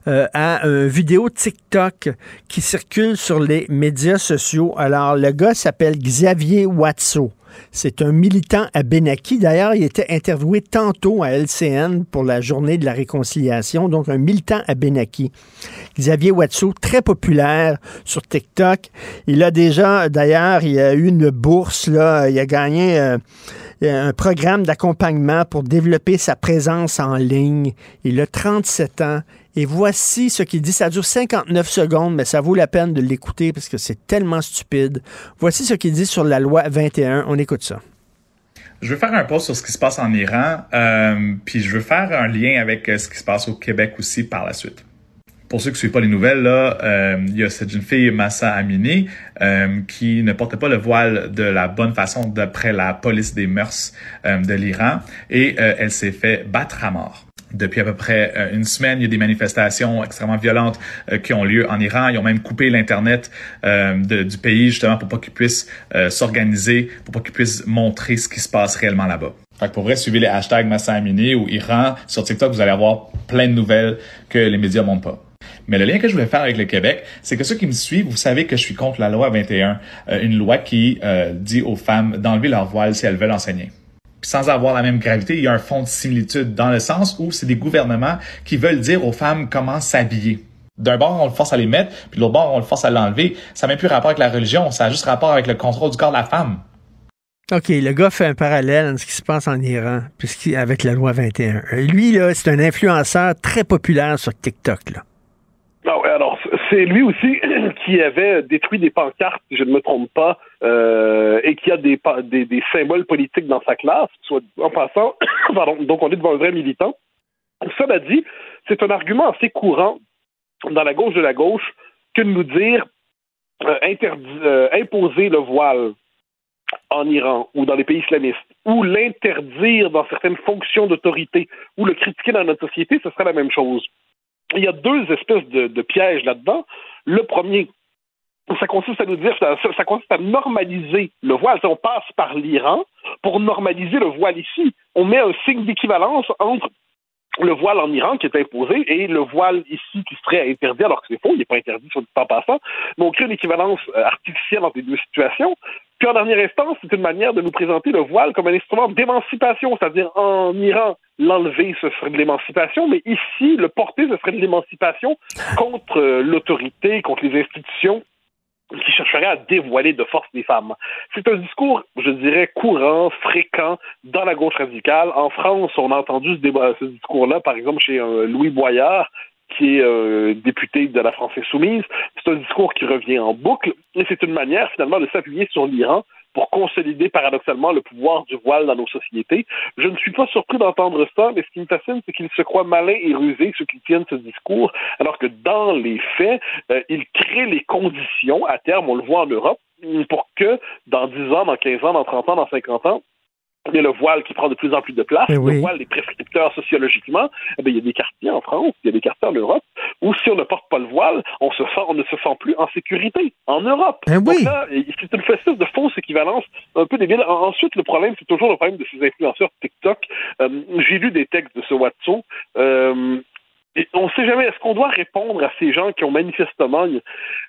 euh, à une vidéo TikTok qui circule sur les médias sociaux. Alors le gars s'appelle Xavier Watso. C'est un militant à Benaki. D'ailleurs, il était interviewé tantôt à LCN pour la journée de la réconciliation. Donc, un militant à Benaki. Xavier Watso, très populaire sur TikTok. Il a déjà, d'ailleurs, il a eu une bourse, là. Il a gagné euh, un programme d'accompagnement pour développer sa présence en ligne. Il a 37 ans. Et voici ce qu'il dit. Ça dure 59 secondes, mais ça vaut la peine de l'écouter parce que c'est tellement stupide. Voici ce qu'il dit sur la loi 21. On écoute ça. Je veux faire un post sur ce qui se passe en Iran, euh, puis je veux faire un lien avec euh, ce qui se passe au Québec aussi par la suite. Pour ceux qui ne suivent pas les nouvelles, là, euh, il y a cette jeune fille, Massa Amini, euh, qui ne portait pas le voile de la bonne façon d'après la police des mœurs de l'Iran, et elle s'est fait battre à mort. Depuis à peu près euh, une semaine, il y a des manifestations extrêmement violentes euh, qui ont lieu en Iran. Ils ont même coupé l'internet euh, du pays justement pour pas qu'ils puissent s'organiser, pour pas qu'ils puissent montrer ce qui se passe réellement là-bas. Fait que pour vrai, suivez les hashtags Massa Amini ou Iran sur TikTok, vous allez avoir plein de nouvelles que les médias montrent pas. Mais le lien que je voulais faire avec le Québec, c'est que ceux qui me suivent, vous savez que je suis contre la loi 21, une loi qui dit aux femmes d'enlever leur voile si elles veulent enseigner sans avoir la même gravité, il y a un fond de similitude dans le sens où c'est des gouvernements qui veulent dire aux femmes comment s'habiller. D'un bord, on le force à les mettre, puis de l'autre bord, on le force à l'enlever. Ça n'a même plus rapport avec la religion, ça a juste rapport avec le contrôle du corps de la femme. OK, le gars fait un parallèle entre ce qui se passe en Iran avec la loi 21. Lui, là, c'est un influenceur très populaire sur TikTok. Là. C'est lui aussi qui avait détruit des pancartes, je ne me trompe pas, euh, et qui a des, symboles politiques dans sa classe, en passant, pardon, donc on est devant un vrai militant. Cela dit, c'est un argument assez courant dans la gauche de la gauche que de nous dire euh, euh, imposer le voile en Iran ou dans les pays islamistes, ou l'interdire dans certaines fonctions d'autorité, ou le critiquer dans notre société, ce serait la même chose il y a deux espèces de, pièges là-dedans. Le premier, ça consiste à nous dire, ça, ça consiste à normaliser le voile. On passe par l'Iran pour normaliser le voile ici. On met un signe d'équivalence entre le voile en Iran qui est imposé et le voile ici qui serait interdit, alors que c'est faux, il n'est pas interdit sur le temps passant. Mais on crée une équivalence euh, artificielle entre les deux situations. Puis en dernière instance, c'est une manière de nous présenter le voile comme un instrument d'émancipation, c'est-à-dire en Iran, l'enlever, ce serait de l'émancipation, mais ici, le porter, ce serait de l'émancipation contre euh, l'autorité, contre les institutions qui chercherait à dévoiler de force les femmes. C'est un discours, je dirais, courant, fréquent dans la gauche radicale. En France, on a entendu ce, ce discours-là, par exemple, chez euh, Louis Boyard, qui est euh, député de la France insoumise. C'est un discours qui revient en boucle et c'est une manière finalement de s'appuyer sur l'Iran pour consolider paradoxalement le pouvoir du voile dans nos sociétés. Je ne suis pas surpris d'entendre ça, mais ce qui me fascine, c'est qu'ils se croient malins et rusés, ceux qui tiennent ce discours, alors que dans les faits, euh, ils créent les conditions, à terme, on le voit en Europe, pour que dans 10 ans, dans 15 ans, dans 30 ans, dans 50 ans, il y a le voile qui prend de plus en plus de place. Eh le voile est prescripteur sociologiquement. Eh bien, il y a des quartiers en France, il y a des quartiers en Europe où si on ne porte pas le voile, on, se sent, on ne se sent plus en sécurité en Europe. Eh Donc là, c'est une festive de fausse équivalence un peu débile. Ensuite, le problème, c'est toujours le problème de ces influenceurs TikTok. Euh, j'ai lu des textes de ce Watson. Euh, on ne sait jamais, est-ce qu'on doit répondre à ces gens qui ont manifestement,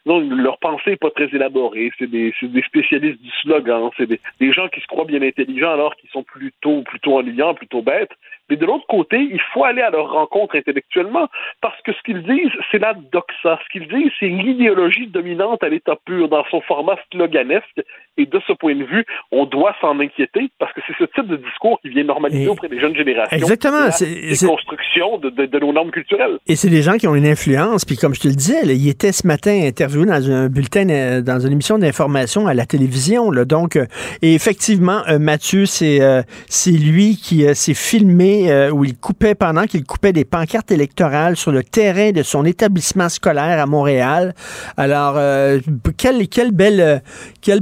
leur pensée n'est pas très élaborée, c'est des, spécialistes du slogan, c'est des, gens qui se croient bien intelligents alors qu'ils sont plutôt, plutôt ennuyants, plutôt bêtes. Mais de l'autre côté, il faut aller à leur rencontre intellectuellement parce que ce qu'ils disent, c'est la doxa. Ce qu'ils disent, c'est l'idéologie dominante à l'état pur dans son format sloganesque. Et de ce point de vue, on doit s'en inquiéter parce que c'est ce type de discours qui vient normaliser auprès des jeunes générations. Exactement. C'est construction de, de, nos normes culturelles. Et c'est des gens qui ont une influence. Puis comme je te le disais, il était ce matin interviewé dans un bulletin, euh, dans une émission d'information à la télévision. Là. Donc, euh, et effectivement, euh, Mathieu, c'est c'est lui qui s'est filmé euh, où il coupait, pendant qu'il coupait des pancartes électorales sur le terrain de son établissement scolaire à Montréal. Alors, euh, quel, belle, quel,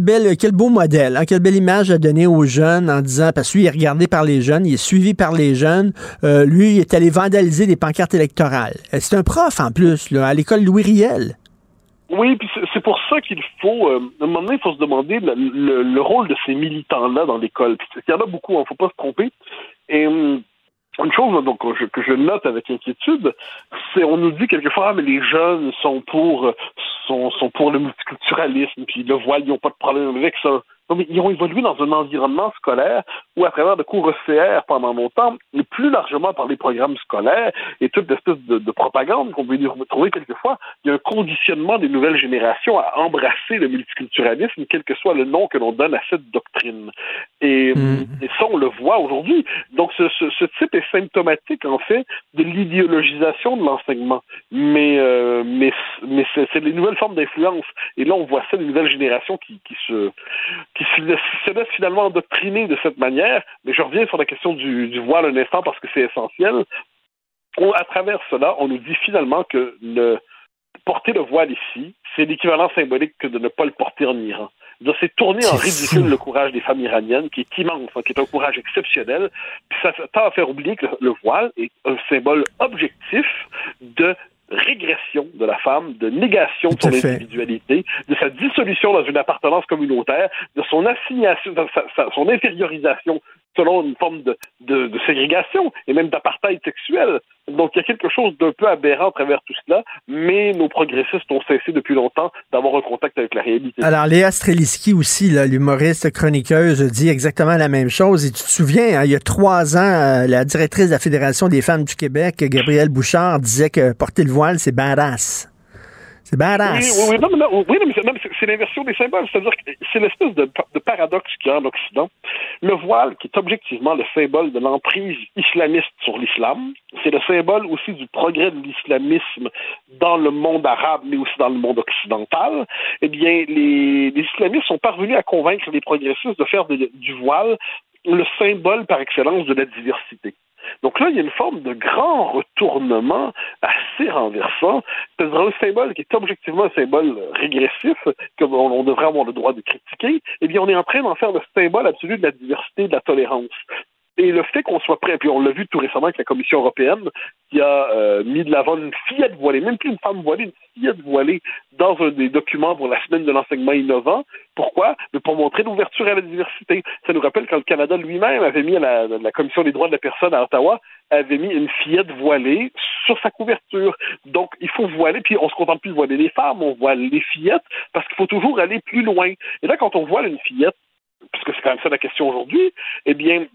beau modèle, hein, quelle belle image à donner aux jeunes en disant, parce que lui, il est regardé par les jeunes, il est suivi par les jeunes. Euh, lui, il est allé vandaliser des pancartes électorales. C'est un prof, en plus, à l'école Louis Riel. Oui, puis c'est pour ça qu'il faut, à un moment donné, il faut se demander le, rôle de ces militants-là dans l'école. Il y en a beaucoup, il hein, ne faut pas se tromper. Et hum, une chose donc, que je note avec inquiétude, c'est on nous dit quelquefois, mais les jeunes sont pour sont, sont pour le multiculturalisme, puis le voile, ils n'ont pas de problème avec ça. Non, mais ils ont évolué dans un environnement scolaire où, à travers de cours ECR pendant longtemps, et plus largement par les programmes scolaires et toute espèce de, de propagande qu'on peut y retrouver quelquefois, il y a un conditionnement des nouvelles générations à embrasser le multiculturalisme, quel que soit le nom que l'on donne à cette doctrine. Et, mm. et ça, on le voit aujourd'hui. Donc, ce, ce, ce, type est symptomatique, en fait, de l'idéologisation de l'enseignement. Mais, euh, mais, mais c'est les nouvelles formes d'influence. Et là, on voit ça, les nouvelles générations qui, qui se qui se laisse, se laisse finalement endoctriner de cette manière. Mais je reviens sur la question du, du voile un instant parce que c'est essentiel. On- à travers cela, on nous dit finalement que le porter le voile ici, c'est l'équivalent symbolique que de ne pas le porter en Iran. Donc, C'est tourner en ridicule fou. le courage des femmes iraniennes, qui est immense, hein, qui est un courage exceptionnel. Puis ça tend à faire oublier que le voile est un symbole objectif de régression de la femme, de négation de son fait. individualité, de sa dissolution dans une appartenance communautaire, de son assignation, de sa- sa- son infériorisation selon une forme de, de, de ségrégation et même d'apartheid sexuel. Donc il y a quelque chose d'un peu aberrant à travers tout cela, mais nos progressistes ont cessé depuis longtemps d'avoir un contact avec la réalité. Alors, Léa Streliski aussi, l'humoriste chroniqueuse, dit exactement la même chose. Et tu te souviens, hein, il y a trois ans, euh, la directrice de la Fédération des femmes du Québec, Gabrielle Bouchard, disait que porter le voile, c'est badass. C'est badass. oui, oui, non, mais non, c'est- l'inversion des symboles. C'est-à-dire que c'est l'espèce de, paradoxe qu'il y a en Occident. Le voile, qui est objectivement le symbole de l'emprise islamiste sur l'islam, c'est le symbole aussi du progrès de l'islamisme dans le monde arabe, mais aussi dans le monde occidental. Eh bien, les, islamistes sont parvenus à convaincre les progressistes de faire du voile le symbole par excellence de la diversité. Donc là, il y a une forme de grand retournement assez renversant. C'est-à-dire un symbole qui est objectivement un symbole régressif, qu'on on devrait avoir le droit de critiquer, eh bien, on est en train d'en faire le symbole absolu de la diversité de la tolérance. Et le fait qu'on soit prêt, puis on l'a vu tout récemment avec la Commission européenne, qui a euh, mis de l'avant une fillette voilée, même plus une femme voilée, une fillette voilée dans un des documents pour la semaine de l'enseignement innovant. Pourquoi? Mais pour montrer l'ouverture à la diversité. Ça nous rappelle quand le Canada lui-même avait mis à la, la Commission des droits de la personne à Ottawa, avait mis une fillette voilée sur sa couverture. Donc, il faut voiler, puis on se contente plus de voiler les femmes, on voile les fillettes, parce qu'il faut toujours aller plus loin. Et là, quand on voile une fillette, puisque c'est quand même ça la question aujourd'hui, eh bien,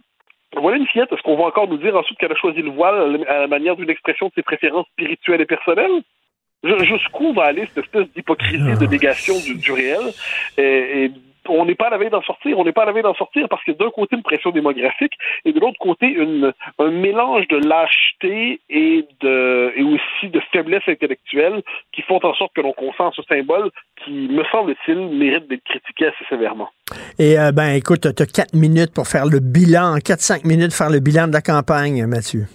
voilà une fillette, est-ce qu'on va encore nous dire ensuite qu'elle a choisi le voile à la manière d'une expression de ses préférences spirituelles et personnelles? Jusqu'où va aller cette espèce d'hypocrisie, de négation du, du réel? Et on n'est pas à d'en sortir. On n'est pas à la d'en sortir parce que d'un côté, une pression démographique et de l'autre côté, une, un mélange de lâcheté et, de, et aussi de faiblesse intellectuelle qui font en sorte que l'on consent ce symbole qui, me semble-t-il, mérite d'être critiqué assez sévèrement. Et euh, ben, écoute, tu as quatre minutes pour faire le bilan, 4-5 minutes, faire le bilan de la campagne, Mathieu.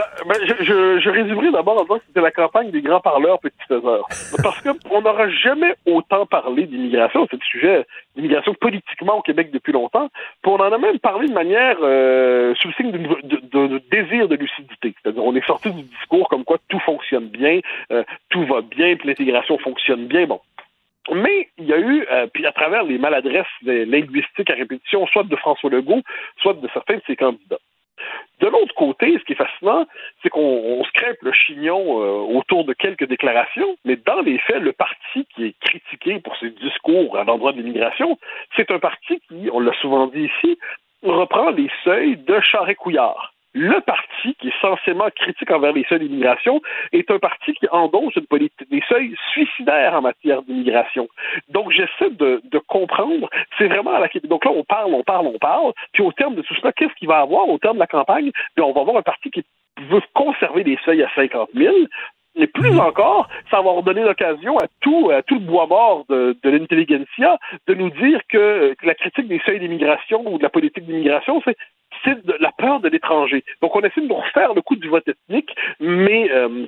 Ben, ben, je, je, je résumerai d'abord en disant que c'était la campagne des grands parleurs petits faiseurs. Parce qu'on n'aura jamais autant parlé d'immigration, c'est le sujet d'immigration politiquement au Québec depuis longtemps, puis on en a même parlé de manière euh, sous le signe de, désir de lucidité. C'est-à-dire on est sorti du discours comme quoi tout fonctionne bien, euh, tout va bien, puis l'intégration fonctionne bien. Bon, mais il y a eu, euh, puis à travers les maladresses linguistiques à répétition, soit de François Legault, soit de certains de ses candidats. De l'autre côté, ce qui est fascinant, c'est qu'on on se crêpe le chignon euh, autour de quelques déclarations, mais dans les faits, le parti qui est critiqué pour ses discours à l'endroit de l'immigration, c'est un parti qui, on l'a souvent dit ici, reprend les seuils de Charest-Couillard. Le parti qui est censément critique envers les seuils d'immigration est un parti qui endosse une politique des seuils suicidaires en matière d'immigration. Donc j'essaie de, de comprendre, c'est vraiment à la donc là on parle, on parle, on parle, puis au terme de tout cela, qu'est-ce qu'il va avoir au terme de la campagne? Puis on va avoir un parti qui veut conserver les seuils à 50 000, mais plus encore, ça va donner l'occasion à tout, à tout le bois mort de, de l'intelligentsia de nous dire que, que la critique des seuils d'immigration ou de la politique d'immigration, c'est c'est de la peur de l'étranger. Donc on essaie de nous refaire le coup du vote ethnique, mais euh,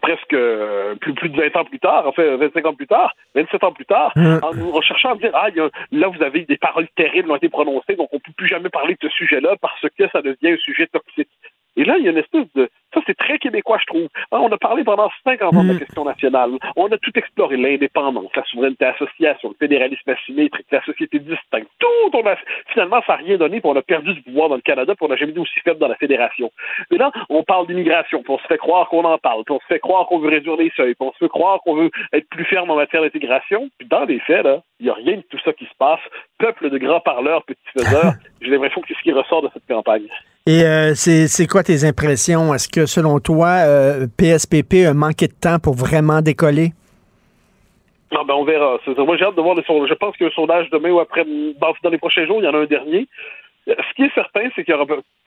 presque euh, plus, plus de 20 ans plus tard, enfin 25 ans plus tard, 27 ans plus tard, Hum. en nous recherchant à dire ah il y a- là vous avez des paroles terribles qui ont été prononcées, donc on peut plus jamais parler de ce sujet-là parce que ça devient un sujet toxique. Et là, il y a une espèce de... Ça, c'est très québécois, je trouve. Hein, on a parlé pendant 50 ans de la question nationale. On a tout exploré, l'indépendance, la souveraineté association, le fédéralisme asymétrique, la société distincte. Tout, on a... Finalement, ça n'a rien donné, puis on a perdu du pouvoir dans le Canada, puis on n'a jamais été aussi faible dans la fédération. Mais là, on parle d'immigration, puis on se fait croire qu'on en parle, puis on se fait croire qu'on veut réduire les seuils, puis on se fait croire qu'on veut être plus ferme en matière d'intégration. Puis dans les faits, là, il n'y a rien de tout ça qui se passe. Peuple de grands parleurs, petits faiseurs, j'ai l'impression que c'est ce qui ressort de cette campagne. Et euh, c'est quoi tes impressions? Est-ce que, selon toi, euh, PSPP a manqué de temps pour vraiment décoller? Non, ben on verra. Moi, j'ai hâte de voir le sondage. Je pense qu'il y a un sondage demain ou après, dans, les prochains jours, il y en a un dernier. Ce qui est certain, c'est qu'il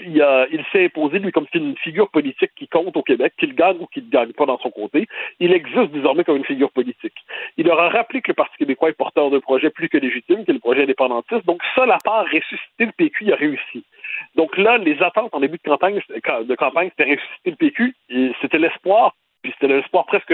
il, il s'est imposé, lui, comme une figure politique qui compte au Québec, qu'il gagne ou qu'il ne gagne pas dans son côté. Il existe désormais comme une figure politique. Il leur a rappelé que le Parti québécois est porteur d'un projet plus que légitime, qui est le projet indépendantiste. Donc, ça, la part ressusciter le PQ, il a réussi. Donc là, les attentes en début de campagne, de campagne c'était ressusciter le PQ. C'était l'espoir, puis c'était l'espoir presque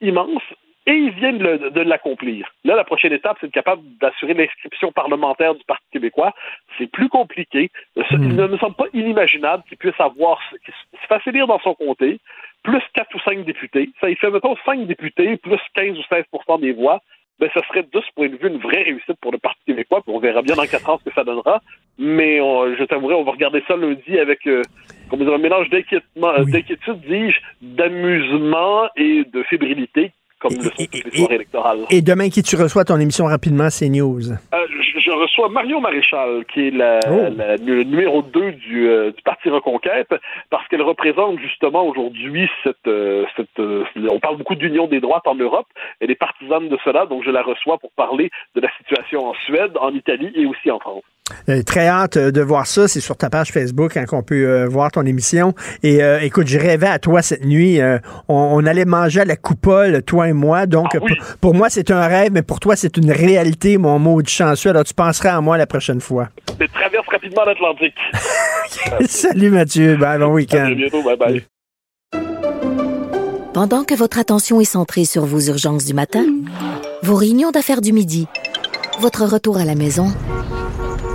immense et ils viennent de, l'accomplir. Là, la prochaine étape, c'est de capable d'assurer l'inscription parlementaire du Parti québécois. C'est plus compliqué. Il ne me semble pas inimaginable qu'il puisse avoir, qu'il se fasse élire dans son comté, plus quatre ou cinq députés. Ça, il fait, mettons, cinq députés, plus 15 ou 16% des voix. Ben, ça serait de ce point de vue une vraie réussite pour le Parti québécois. on verra bien dans quatre ans ce que ça donnera. Mais je t'avouerai, on va regarder ça lundi avec euh, comme un mélange d'inquiétude, dis-je, d'amusement et de fébrilité comme le sont les soirées électorales. Et demain, qui tu reçois ton émission rapidement, c'est News? Euh, je, reçois Mario Maréchal, qui est la, oh. le numéro 2 du, euh, du, Parti Reconquête, parce qu'elle représente justement aujourd'hui cette... Euh, cette on parle beaucoup d'union des droites en Europe. Elle est partisane de cela, donc je la reçois pour parler de la situation en Suède, en Italie et aussi en France. Euh, très hâte euh, de voir ça. C'est sur ta page Facebook hein, qu'on peut euh, voir ton émission. Et écoute, je rêvais à toi cette nuit. On, allait manger à la coupole, toi et moi. Donc, ah pour, moi, c'est un rêve, mais pour toi, c'est une réalité, mon mot de chanceux. Alors, tu penseras à moi la prochaine fois. Je traverse rapidement l'Atlantique. Salut Mathieu. bon week-end. À bientôt. Bye bye. Pendant que votre attention est centrée sur vos urgences du matin, vos réunions d'affaires du midi, votre retour à la maison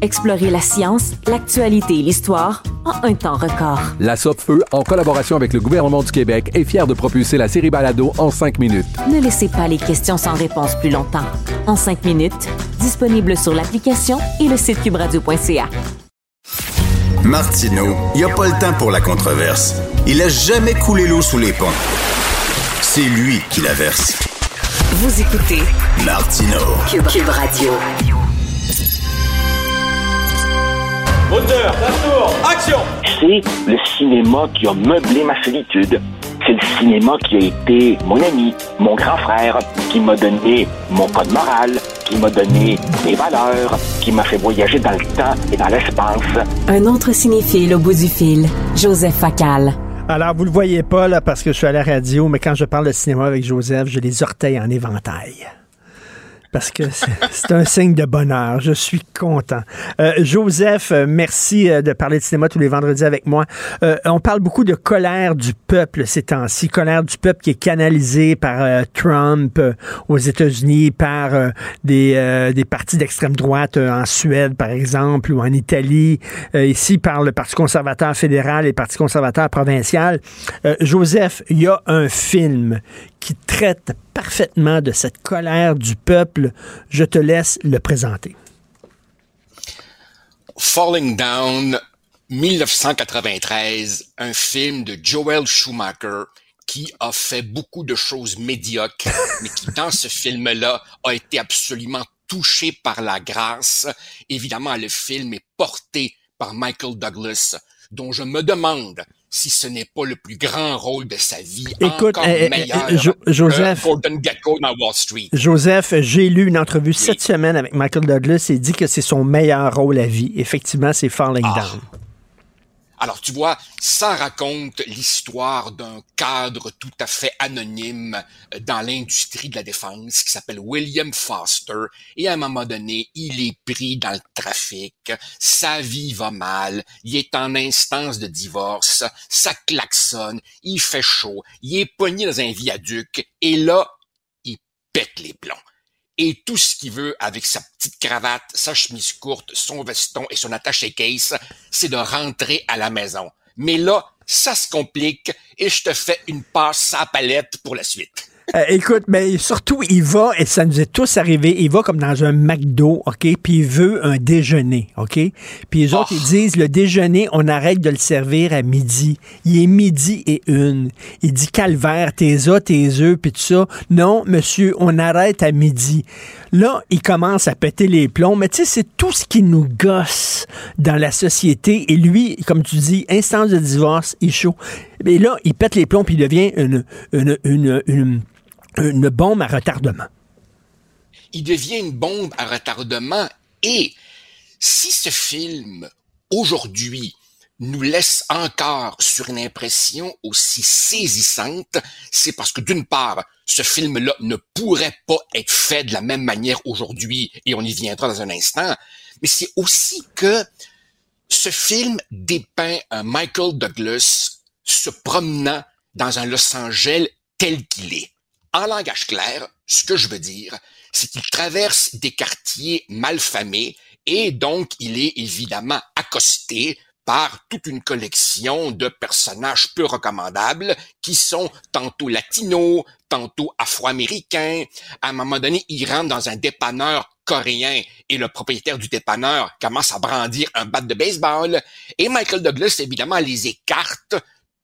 Explorez la science, l'actualité et l'histoire en un temps record. La Feu, en collaboration avec le gouvernement du Québec, est fière de propulser la série Balado en cinq minutes. Ne laissez pas les questions sans réponse plus longtemps. En cinq minutes, disponible sur l'application et le site cubradio.ca. Martineau, il n'y a pas le temps pour la controverse. Il a jamais coulé l'eau sous les ponts. C'est lui qui la verse. Vous écoutez Martineau. Cube Radio. Moteur, ça action C'est le cinéma qui a meublé ma solitude. C'est le cinéma qui a été mon ami, mon grand frère, qui m'a donné mon code moral, qui m'a donné mes valeurs, qui m'a fait voyager dans le temps et dans l'espace. Un autre cinéphile au bout du fil, Joseph Facal. Alors, vous le voyez pas là parce que je suis à la radio, mais quand je parle de cinéma avec Joseph, j'ai les orteils en éventail parce que c'est un signe de bonheur. Je suis content. Euh, Joseph, euh, merci euh, de parler de cinéma tous les vendredis avec moi. on parle beaucoup de colère du peuple ces temps-ci, colère du peuple qui est canalisée par Trump aux États-Unis, par des, des partis d'extrême droite en Suède, par exemple, ou en Italie, ici par le Parti conservateur fédéral et le Parti conservateur provincial. Joseph, il y a un film qui traite parfaitement de cette colère du peuple. Je te laisse le présenter. Falling Down, 1993, un film de Joel Schumacher qui a fait beaucoup de choses médiocres, mais qui dans ce film-là a été absolument touché par la grâce. Évidemment, le film est porté par Michael Douglas, dont je me demande si ce n'est pas le plus grand rôle de sa vie. Écoute, encore eh, eh, meilleur Joseph, dans Wall Street. Joseph, j'ai lu une entrevue cette semaine avec Michael Douglas et dit que c'est son meilleur rôle à vie. Effectivement, c'est Falling ah. Down. Alors, tu vois, ça raconte l'histoire d'un cadre tout à fait anonyme euh, dans l'industrie de la défense qui s'appelle William Foster. Et à un moment donné, il est pris dans le trafic, sa vie va mal, il est en instance de divorce, ça klaxonne, il fait chaud, il est pogné dans un viaduc, et là, il pète les plombs. Et tout ce qu'il veut avec sa petite cravate, sa chemise courte, son veston et son attaché case, c'est de rentrer à la maison. Mais là, ça se complique et je te fais une passe à palette pour la suite. Euh, écoute, mais surtout, il va, et ça nous est tous arrivé, il va comme dans un McDo, OK, puis il veut un déjeuner, OK? Puis les autres, ils disent, le déjeuner, on arrête de le servir à midi. Il est midi et une. Il dit, calvaire, tes os, tes œufs, puis tout ça. Non, monsieur, on arrête à midi. Là, il commence à péter les plombs, mais tu sais, c'est tout ce qui nous gosse dans la société. Et lui, comme tu dis, instance de divorce, il chaud. Et là, il pète les plombs, puis il devient une, une, une, une une bombe à retardement. Il devient une bombe à retardement et si ce film, aujourd'hui, nous laisse encore sur une impression aussi saisissante, c'est parce que d'une part, ce film-là ne pourrait pas être fait de la même manière aujourd'hui, et on y viendra dans un instant, mais c'est aussi que ce film dépeint un Michael Douglas se promenant dans un Los Angeles tel qu'il est. En langage clair, ce que je veux dire, c'est qu'il traverse des quartiers malfamés et donc il est évidemment accosté par toute une collection de personnages peu recommandables qui sont tantôt latinos, tantôt afro-américains. À un moment donné, il rentre dans un dépanneur coréen et le propriétaire du dépanneur commence à brandir un bat de baseball et Michael Douglas évidemment les écarte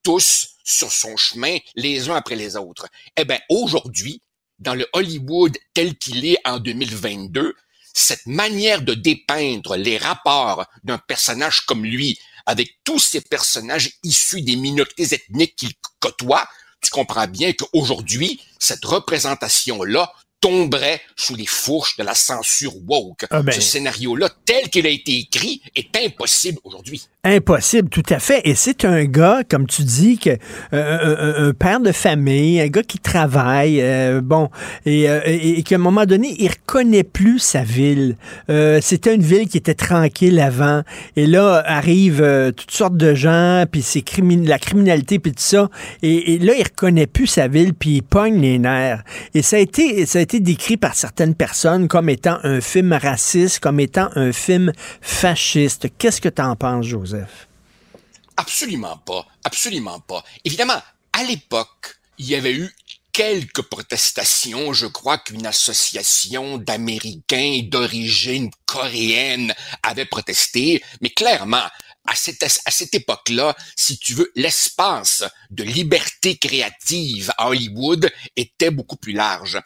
tous sur son chemin les uns après les autres. Eh bien, aujourd'hui, dans le Hollywood tel qu'il est en 2022, cette manière de dépeindre les rapports d'un personnage comme lui avec tous ces personnages issus des minorités ethniques qu'il côtoie, tu comprends bien qu'aujourd'hui, cette représentation-là tomberait sous les fourches de la censure woke. Ah ben. Ce scénario-là, tel qu'il a été écrit, est impossible aujourd'hui. Impossible, tout à fait. Et c'est un gars, comme tu dis, que, euh, un, un père de famille, un gars qui travaille, euh, bon, et, euh, et, et qu'à un moment donné, il reconnaît plus sa ville. Euh, C'était une ville qui était tranquille avant, et là arrivent euh, toutes sortes de gens, puis c'est la criminalité, puis tout ça, et, et, là il reconnaît plus sa ville, puis il pogne les nerfs. Et ça a été, ça a été décrit par certaines personnes comme étant un film raciste, comme étant un film fasciste. Qu'est-ce que tu en penses, Joseph? Absolument pas. Absolument pas. Évidemment, à l'époque, il y avait eu quelques protestations. Je crois qu'une association d'Américains d'origine coréenne avait protesté, mais clairement, à cette, à cette époque-là, si tu veux, l'espace de liberté créative à Hollywood était beaucoup plus large.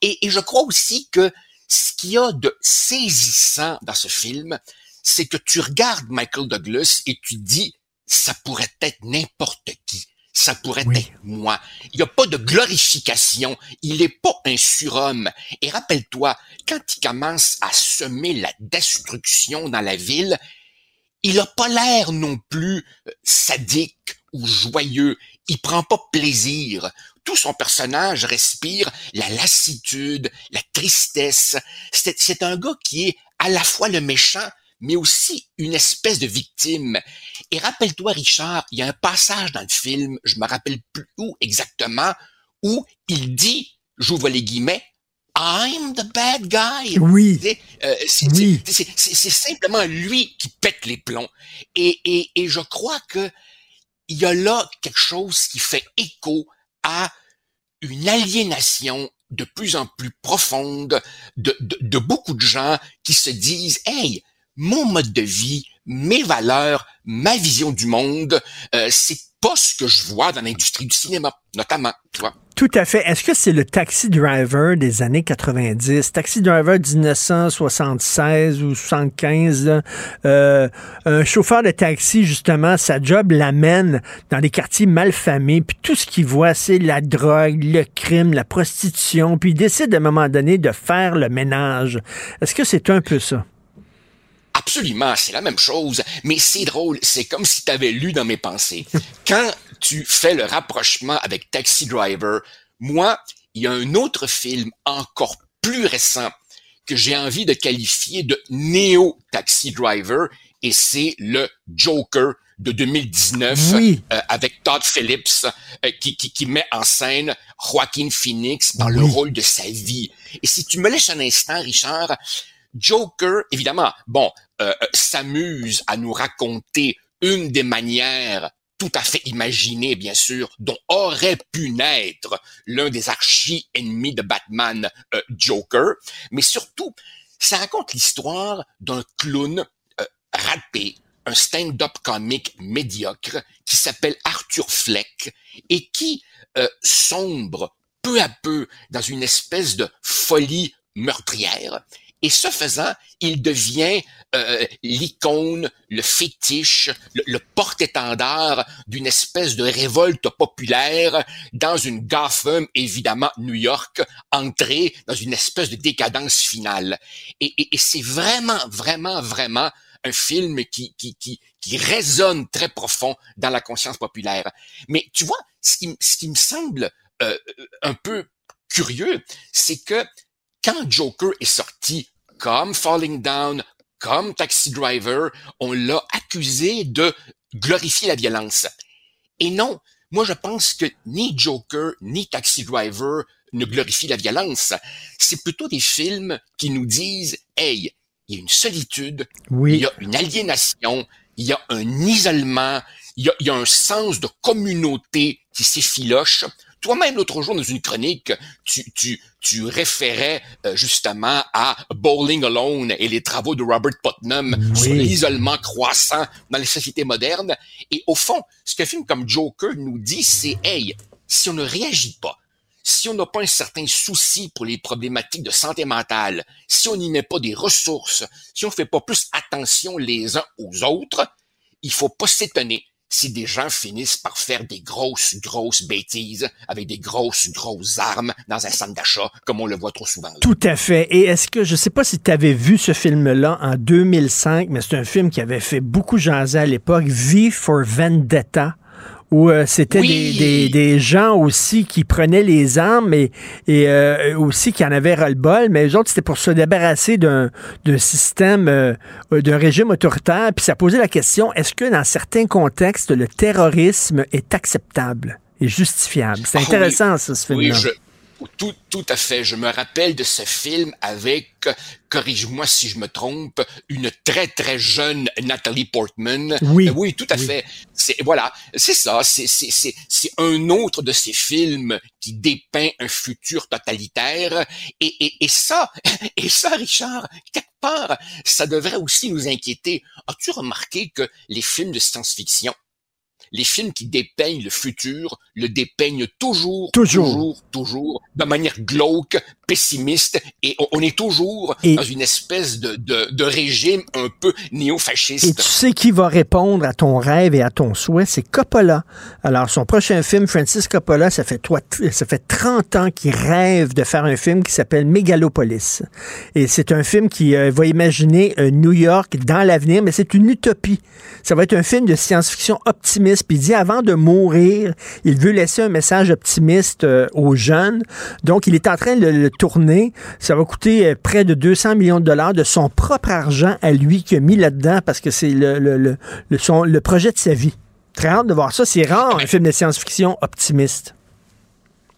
Et, et je crois aussi que ce qu'il y a de saisissant dans ce film, c'est que tu regardes Michael Douglas et tu dis, ça pourrait être n'importe qui. Ça pourrait être moi. Il n'y a pas de glorification. Il n'est pas un surhomme. Et rappelle-toi, quand il commence à semer la destruction dans la ville, il n'a pas l'air non plus sadique ou joyeux. Il prend pas plaisir. Tout son personnage respire la lassitude, la tristesse. C'est un gars qui est à la fois le méchant mais aussi une espèce de victime. Et rappelle-toi, Richard, il y a un passage dans le film, je me rappelle plus où exactement, où il dit, j'ouvre les guillemets, I'm the bad guy. Oui. Euh, c'est oui. simplement lui qui pète les plombs. Et, et, et je crois que il y a là quelque chose qui fait écho à une aliénation de plus en plus profonde de, de, de beaucoup de gens qui se disent, hey, mon mode de vie, mes valeurs, ma vision du monde, euh, c'est pas ce que je vois dans l'industrie du cinéma, notamment, tu vois. Tout à fait. Est-ce que c'est le Taxi Driver des années 90, Taxi Driver 1976 ou 75, euh, un chauffeur de taxi, justement, sa job l'amène dans les quartiers malfamés, puis tout ce qu'il voit, c'est la drogue, le crime, la prostitution, puis il décide à un moment donné de faire le ménage. Est-ce que c'est un peu ça? Absolument, c'est la même chose, mais c'est drôle, c'est comme si tu avais lu dans mes pensées. Quand tu fais le rapprochement avec Taxi Driver, moi, il y a un autre film encore plus récent que j'ai envie de qualifier de néo Taxi Driver, et c'est le Joker de 2019 Oui. euh, avec Todd Phillips euh, qui, qui, qui met en scène Joaquin Phoenix dans le rôle de sa vie. Et si tu me laisses un instant, Richard, Joker, évidemment, bon, euh, euh, s'amuse à nous raconter une des manières tout à fait imaginées, bien sûr, dont aurait pu naître l'un des archi-ennemis de Batman, euh, Joker, mais surtout, ça raconte l'histoire d'un clown euh, raté, un stand-up comique médiocre qui s'appelle Arthur Fleck et qui sombre peu à peu dans une espèce de folie meurtrière. Et ce faisant, il devient euh, l'icône, le fétiche, le, porte-étendard d'une espèce de révolte populaire dans une Gotham, évidemment New York, entrée dans une espèce de décadence finale. Et, et- et c'est vraiment, vraiment, vraiment un film qui, qui, qui, qui résonne très profond dans la conscience populaire. Mais tu vois, ce qui, ce qui me semble euh, un peu curieux, c'est que quand Joker est sorti, comme Falling Down, comme Taxi Driver, on l'a accusé de glorifier la violence. Et non, moi je pense que ni Joker ni Taxi Driver ne glorifient la violence. C'est plutôt des films qui nous disent, hey, il y a une solitude, Oui. il y a une aliénation, il y a un isolement, il y a, il y a un sens de communauté qui s'effiloche. Toi-même, l'autre jour, dans une chronique, tu, tu, tu référais euh, justement à Bowling Alone et les travaux de Robert Putnam sur l'isolement croissant dans les sociétés modernes. Et au fond, ce qu'un film comme Joker nous dit, c'est, hey, si on ne réagit pas, si on n'a pas un certain souci pour les problématiques de santé mentale, si on n'y met pas des ressources, si on fait pas plus attention les uns aux autres, il faut pas s'étonner si des gens finissent par faire des grosses, grosses bêtises avec des grosses, grosses armes dans un centre d'achat, comme on le voit trop souvent. là. Tout à fait. Et est-ce que, je sais pas si tu avais vu ce film-là en 2005, mais c'est un film qui avait fait beaucoup jaser à l'époque, V for Vendetta où euh, c'était Oui. des, des, des gens aussi qui prenaient les armes et, et euh, aussi qui en avaient ras-le-bol, mais eux autres, c'était pour se débarrasser d'un système, euh, d'un régime autoritaire. Puis ça posait la question, est-ce que dans certains contextes, le terrorisme est acceptable et justifiable? C'est oui. intéressant, ça, ce film-là. Oui, je, tout, tout à fait. Je me rappelle de ce film avec, corrige-moi si je me trompe, une très très jeune Nathalie Portman. Oui. Euh, oui, tout à fait. C'est voilà, c'est ça. C'est c'est c'est c'est un autre de ces films qui dépeint un futur totalitaire. Et et et ça et ça, Richard, quelque part, ça devrait aussi nous inquiéter. As-tu remarqué que les films de science-fiction les films qui dépeignent le futur le dépeignent toujours, Toujours. toujours, toujours, de manière glauque, pessimiste, et on, est toujours Et- dans une espèce de, de, de régime un peu Et néo-fasciste. tu sais qui va répondre à ton rêve et à ton souhait, c'est Coppola. Alors, son prochain film, Francis Coppola, ça fait, toi, ça fait 30 ans qu'il rêve de faire un film qui s'appelle Megalopolis. Et c'est un film qui euh, va imaginer euh, New York dans l'avenir, mais c'est une utopie. Ça va être un film de science-fiction optimiste. Puis il dit, avant de mourir, il veut laisser un message optimiste euh, aux jeunes. Donc, il est en train de le tourner. Ça va coûter euh, près de 200 millions de dollars de son propre argent à lui qu'il a mis là-dedans parce que c'est le, le, le, le- son- le projet de sa vie. Très hâte de voir ça. C'est rare, un film de science-fiction optimiste.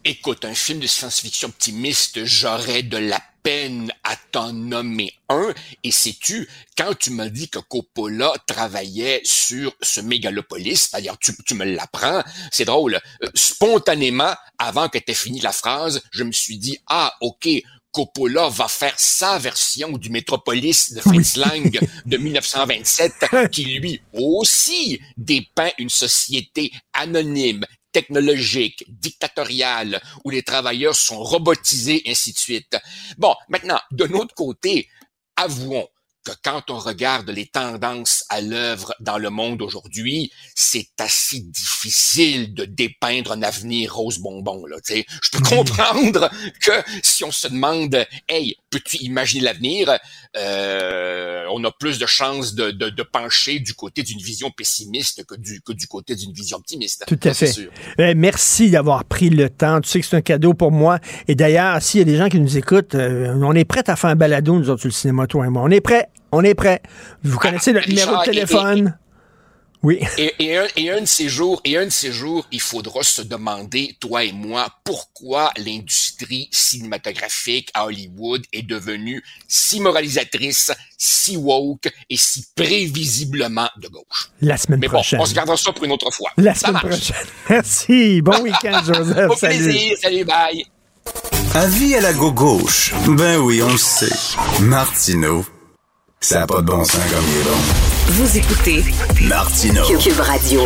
Écoute, un film de science-fiction optimiste, j'aurais de la peine à t'en nommer un. Et sais-tu, quand tu m'as dit que Coppola travaillait sur ce mégalopolis, d'ailleurs tu, tu me l'apprends, c'est drôle, euh, spontanément, avant que t'aies fini la phrase, je me suis dit, ah ok, Coppola va faire sa version du Métropolis de Fritz Lang de 1927, qui lui aussi dépeint une société anonyme, technologique, dictatoriale, où les travailleurs sont robotisés, ainsi de suite. Bon, maintenant, de notre côté, avouons que quand on regarde les tendances à l'œuvre dans le monde aujourd'hui, c'est assez difficile de dépeindre un avenir rose bonbon. Là, tu sais. Je peux comprendre que si on se demande, hey, peux-tu imaginer l'avenir, euh, on a plus de chances de, de, de pencher du côté d'une vision pessimiste que du, que du côté d'une vision optimiste. Tout à fait. sûr. Euh, merci d'avoir pris le temps. Tu sais que c'est un cadeau pour moi. Et d'ailleurs, s'il y a des gens qui nous écoutent, euh, on est prêts à faire un balado, nous autres, sur le cinéma, toi et moi. On est prêts. On est prêts. Vous connaissez notre numéro de et- téléphone? Oui. Et, et, un, et un de ces jours, et un de ces jours, il faudra se demander, toi et moi, pourquoi l'industrie cinématographique à Hollywood est devenue si moralisatrice, si woke et si prévisiblement de gauche. La semaine Mais prochaine. on se gardera ça pour une autre fois. La Ça semaine marche. prochaine. Merci. Bon week-end, Joseph. Au Salut. plaisir. Salut, bye. Avis à la gauche. Ben oui, on le sait. Martineau, ça n'a pas de bon sens comme il est bon. Vous écoutez Martineau. Cube Radio.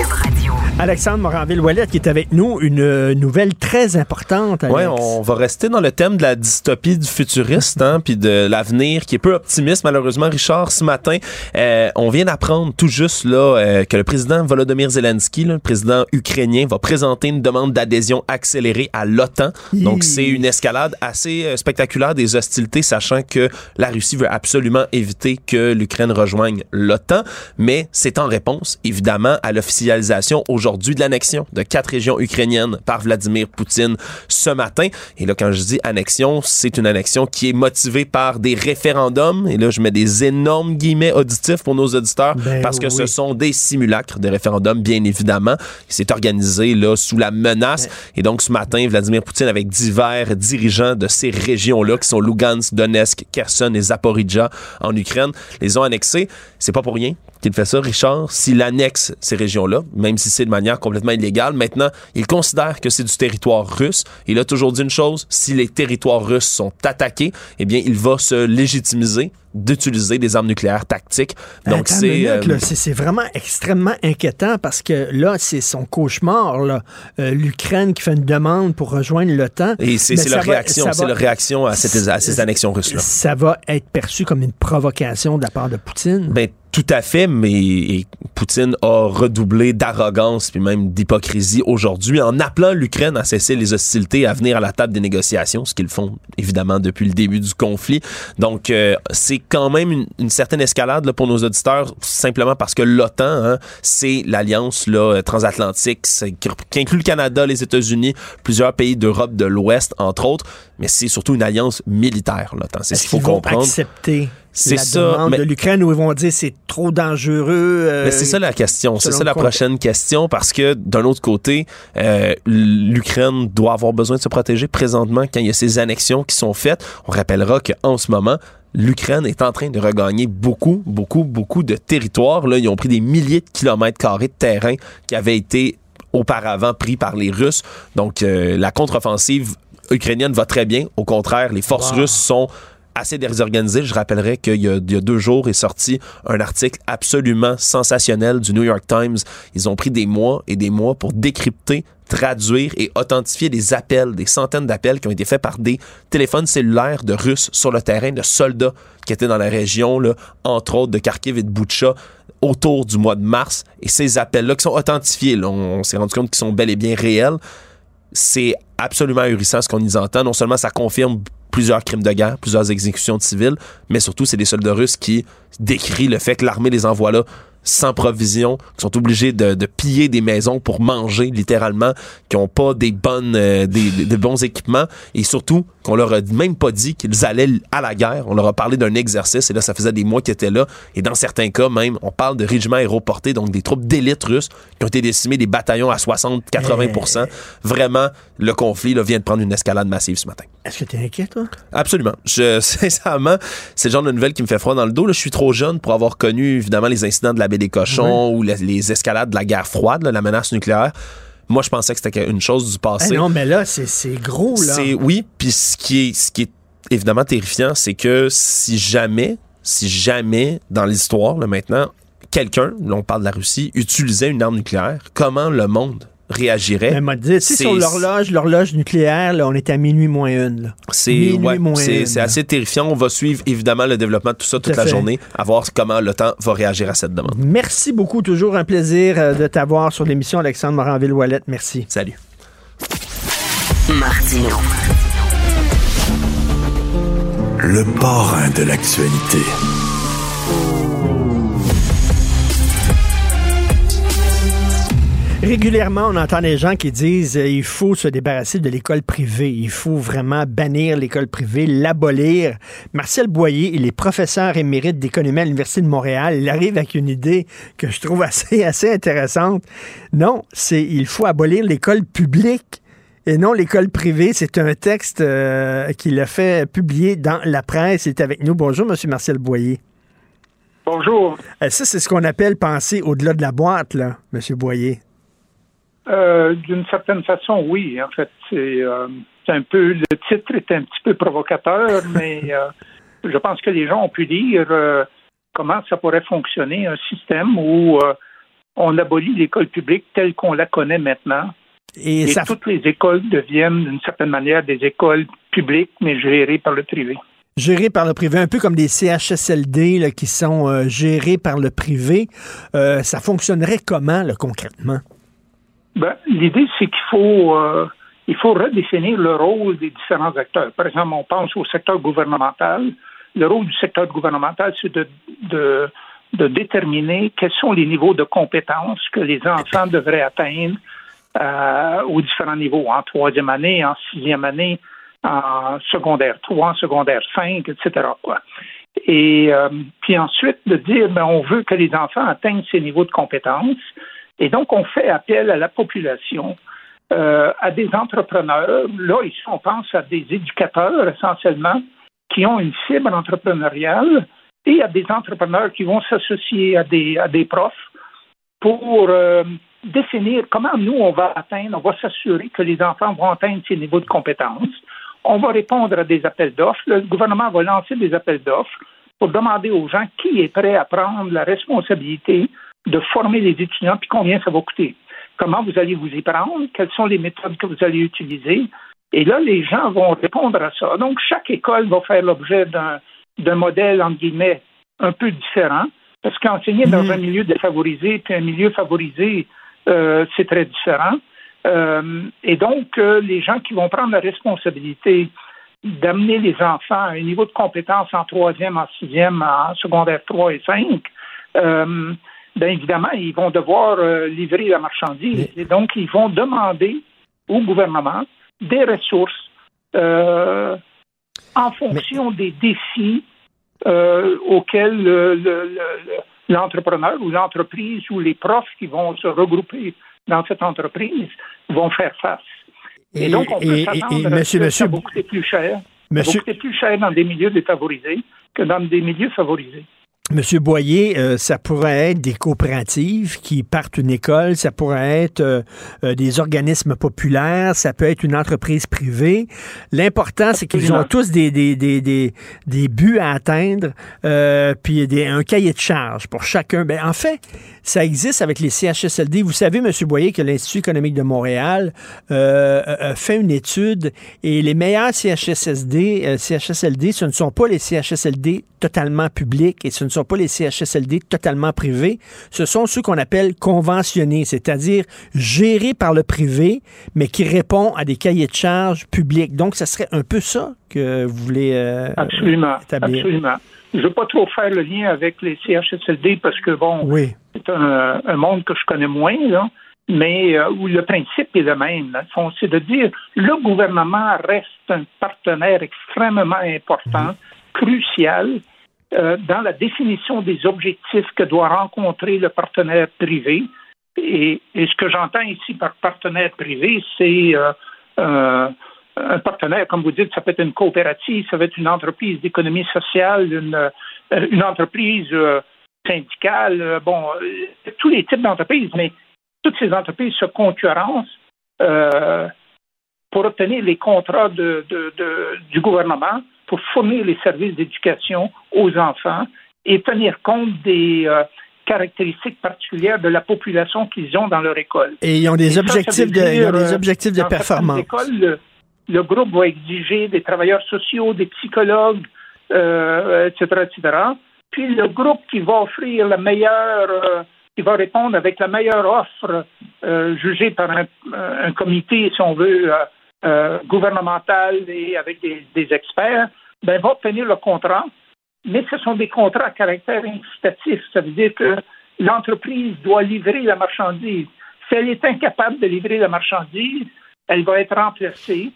Alexandre Moranville-Wallet qui est avec nous, une euh, nouvelle très importante. Ouais, on va rester dans le thème de la dystopie du futuriste, hein, puis de l'avenir qui est peu optimiste malheureusement. Richard, ce matin, euh, on vient d'apprendre tout juste là euh, que le président Volodymyr Zelensky, là, le président ukrainien, va présenter une demande d'adhésion accélérée à l'OTAN. Donc c'est une escalade assez euh, spectaculaire des hostilités, sachant que la Russie veut absolument éviter que l'Ukraine rejoigne l'OTAN, mais c'est en réponse évidemment à l'officialisation aujourd'hui de l'annexion de quatre régions ukrainiennes par Vladimir Poutine ce matin. Et là, quand je dis annexion, c'est une annexion qui est motivée par des référendums. Et là, je mets des énormes guillemets auditifs pour nos auditeurs Ben parce que ce sont des simulacres de référendums, bien évidemment. C'est organisé là sous la menace. Et donc, ce matin, Vladimir Poutine, avec divers dirigeants de ces régions-là, qui sont Lugansk, Donetsk, Kherson et Zaporizhia en Ukraine, les ont annexés. C'est pas pour rien qu'il fait ça, Richard. S'il annexe ces régions-là, même si c'est de manière complètement illégale, maintenant, il considère que c'est du territoire russe. Il a toujours dit une chose, si les territoires russes sont attaqués, eh bien, il va se légitimiser d'utiliser des armes nucléaires tactiques. Donc, c'est... euh, là, c'est c'est vraiment extrêmement inquiétant parce que là, c'est son cauchemar. là. Euh, L'Ukraine qui fait une demande pour rejoindre l'OTAN. Et c'est leur va- réaction, c'est leur réaction à, cette- à ces annexions russes-là. Ça va être perçu comme une provocation de la part de Poutine. Ben, tout à fait, mais et Poutine a redoublé d'arrogance puis même d'hypocrisie aujourd'hui en appelant l'Ukraine à cesser les hostilités, à venir à la table des négociations, ce qu'ils font évidemment depuis le début du conflit. Donc, euh, c'est quand même une, une certaine escalade là, pour nos auditeurs, simplement parce que l'OTAN, hein, c'est l'alliance là, transatlantique qui, qui inclut le Canada, les États-Unis, plusieurs pays d'Europe de l'Ouest, entre autres, mais c'est surtout une alliance militaire, l'OTAN. C'est ce qu'il faut comprendre. accepter C'est la ça, demande mais- de l'Ukraine où ils vont dire c'est trop dangereux? euh, Mais c'est ça la question, c'est ça la prochaine question parce que d'un autre côté, euh, l'Ukraine doit avoir besoin de se protéger présentement quand il y a ces annexions qui sont faites. On rappellera qu'en ce moment, l'Ukraine est en train de regagner beaucoup, beaucoup, beaucoup de territoires. Là, ils ont pris des milliers de kilomètres carrés de terrain qui avaient été auparavant pris par les Russes. Donc, euh, la contre-offensive ukrainienne va très bien. Au contraire, les forces Wow. russes sont assez désorganisées. Je rappellerai qu'il y a deux jours est sorti un article absolument sensationnel du New York Times. Ils ont pris des mois et des mois pour décrypter traduire et authentifier des appels, des centaines d'appels qui ont été faits par des téléphones cellulaires de Russes sur le terrain, de soldats qui étaient dans la région, là, entre autres de Kharkiv et de Boutcha, autour du mois de mars. Et ces appels-là qui sont authentifiés, on, s'est rendu compte qu'ils sont bel et bien réels. C'est absolument ahurissant ce qu'on y entend. Non seulement ça confirme plusieurs crimes de guerre, plusieurs exécutions de civils, mais surtout c'est des soldats russes qui décrient le fait que l'armée les envoie là sans provision, qui sont obligés de, de piller des maisons pour manger littéralement, qui ont pas des bonnes, euh, des, bons équipements et surtout qu'on leur a même pas dit qu'ils allaient à la guerre. On leur a parlé d'un exercice et là ça faisait des mois qu'ils étaient là et dans certains cas même on parle de régiments aéroportés donc des troupes d'élite russes qui ont été décimés des bataillons à 60-80%. Vraiment le conflit là, vient de prendre une escalade massive ce matin. Est-ce que tu es inquiet, toi? Absolument. Je, sincèrement, c'est le genre de nouvelle qui me fait froid dans le dos. Là, je suis trop jeune pour avoir connu, évidemment, les incidents de la baie des cochons ou les, les escalades de la guerre froide, là, la menace nucléaire. Moi, je pensais que c'était une chose du passé. Eh non, mais là, c'est gros, là. C'est oui, puis ce qui est ce qui est évidemment terrifiant, c'est que si jamais, si jamais dans l'histoire là maintenant, quelqu'un, on parle de la Russie, utilisait une arme nucléaire, comment le monde réagirait Elle m'a dit, C'est- sur l'horloge, l'horloge nucléaire, là, on est à minuit moins une. là. C'est Minuit ouais, moins c'est une. c'est assez terrifiant. On va suivre évidemment le développement de tout ça toute Tout la fait. journée, à voir comment le temps va réagir à cette demande. Merci beaucoup. Toujours un plaisir euh, de t'avoir sur l'émission, Alexandre Moranville-Ouellette. Merci. Salut. Martino. Le parrain de l'actualité. Régulièrement, on entend des gens qui disent euh, il faut se débarrasser de l'école privée. Il faut vraiment bannir l'école privée, l'abolir. Marcel Boyer, il est professeur émérite d'économie à l'Université de Montréal. Il arrive avec une idée que je trouve assez, assez intéressante. Non, c'est il faut abolir l'école publique et non l'école privée. C'est un texte euh, qu'il a fait publier dans la presse. Il est avec nous. Bonjour, Monsieur Marcel Boyer. Bonjour. Euh, ça, c'est ce qu'on appelle penser au-delà de la boîte, là, Monsieur Boyer. Euh, D'une certaine façon, oui. En fait, c'est euh, c'est un peu le titre est un petit peu provocateur, mais euh, je pense que les gens ont pu lire euh, comment ça pourrait fonctionner un système où on abolit l'école publique telle qu'on la connaît maintenant. Et, Et ça- toutes les écoles deviennent d'une certaine manière des écoles publiques, mais gérées par le privé. gérés par le privé, un peu comme des CHSLD là, qui sont euh, gérés par le privé. Euh, ça fonctionnerait comment là, concrètement? Ben, L'idée, c'est qu'il faut, euh, il faut redéfinir le rôle des différents acteurs. Par exemple, on pense au secteur gouvernemental. Le rôle du secteur gouvernemental, c'est de, déterminer quels sont les niveaux de compétences que les enfants devraient atteindre euh, aux différents niveaux, en troisième année, en sixième année, en secondaire 3, en secondaire 5, etc. Et euh, puis ensuite, de dire, ben, on veut que les enfants atteignent ces niveaux de compétences. Et donc, on fait appel à la population, euh, à des entrepreneurs. Là, ici, on pense à des éducateurs essentiellement qui ont une fibre entrepreneuriale et à des entrepreneurs qui vont s'associer à des, profs pour euh, définir comment nous, on va atteindre, on va s'assurer que les enfants vont atteindre ces niveaux de compétences. On va répondre à des appels d'offres. Le gouvernement va lancer des appels d'offres pour demander aux gens qui est prêt à prendre la responsabilité de former les étudiants, puis combien ça va coûter? Comment vous allez vous y prendre, quelles sont les méthodes que vous allez utiliser? Et là, les gens vont répondre à ça. Donc, chaque école va faire l'objet d'un, modèle, entre guillemets, un peu différent, parce qu'enseigner dans un milieu défavorisé puis un milieu favorisé, euh, c'est très différent. Euh, et donc, euh, les gens qui vont prendre la responsabilité d'amener les enfants à un niveau de compétence en troisième, en sixième, en secondaire 3 et 5, euh, bien évidemment, ils vont devoir euh, livrer la marchandise. Et donc, ils vont demander au gouvernement des ressources euh, en fonction des défis euh, auxquels le- le- le- l'entrepreneur ou l'entreprise ou les profs qui vont se regrouper dans cette entreprise vont faire face. Et, Et- donc, on peut s'attendre à monsieur- ça coûter plus cher. Monsieur- coûter plus cher dans des milieux défavorisés que dans des milieux favorisés. Monsieur Boyer, euh, ça pourrait être des coopératives qui partent une école, ça pourrait être euh, euh, des organismes populaires, ça peut être une entreprise privée. L'important, c'est qu'ils ont tous des, des, des, des, des buts à atteindre, euh, puis des, un cahier de charge pour chacun. Ben, en fait, ça existe avec les CHSLD. Vous savez, Monsieur Boyer, que l'Institut économique de Montréal euh, a- a fait une étude et les meilleurs CHSLD, euh, CHSLD, ce ne sont pas les CHSLD totalement publics et ce ne sont pas les CHSLD totalement privés. Ce sont ceux qu'on appelle conventionnés, c'est-à-dire gérés par le privé, mais qui répondent à des cahiers de charges publics. Donc, ça serait un peu ça que vous voulez euh, Absolument. établir. Absolument. Je ne veux pas trop faire le lien avec les CHSLD parce que, bon, Oui. c'est un, un monde que je connais moins, là, mais euh, où le principe est le même. C'est de dire le gouvernement reste un partenaire extrêmement important, crucial, euh, dans la définition des objectifs que doit rencontrer le partenaire privé. Et, ce que j'entends ici par partenaire privé, c'est euh, euh, un partenaire, comme vous dites, ça peut être une coopérative, ça peut être une entreprise d'économie sociale, une, entreprise syndicale, bon, tous les types d'entreprises, mais toutes ces entreprises se concurrencent pour obtenir les contrats de- du gouvernement pour fournir les services d'éducation aux enfants et tenir compte des euh, caractéristiques particulières de la population qu'ils ont dans leur école. Et ils ont des Et ça, ça objectifs de, ils ont des euh, objectifs de dans performance. écoles, le, le groupe va exiger des travailleurs sociaux, des psychologues, euh, etc., etc. Puis le groupe qui va offrir la meilleure, euh, qui va répondre avec la meilleure offre jugée par un, un comité, si on veut, euh, euh, gouvernemental et avec des, experts, ben, va obtenir le contrat. Mais ce sont des contrats à caractère incitatif. Ça veut dire que l'entreprise doit livrer la marchandise. Si elle est incapable de livrer la marchandise, elle va être remplacée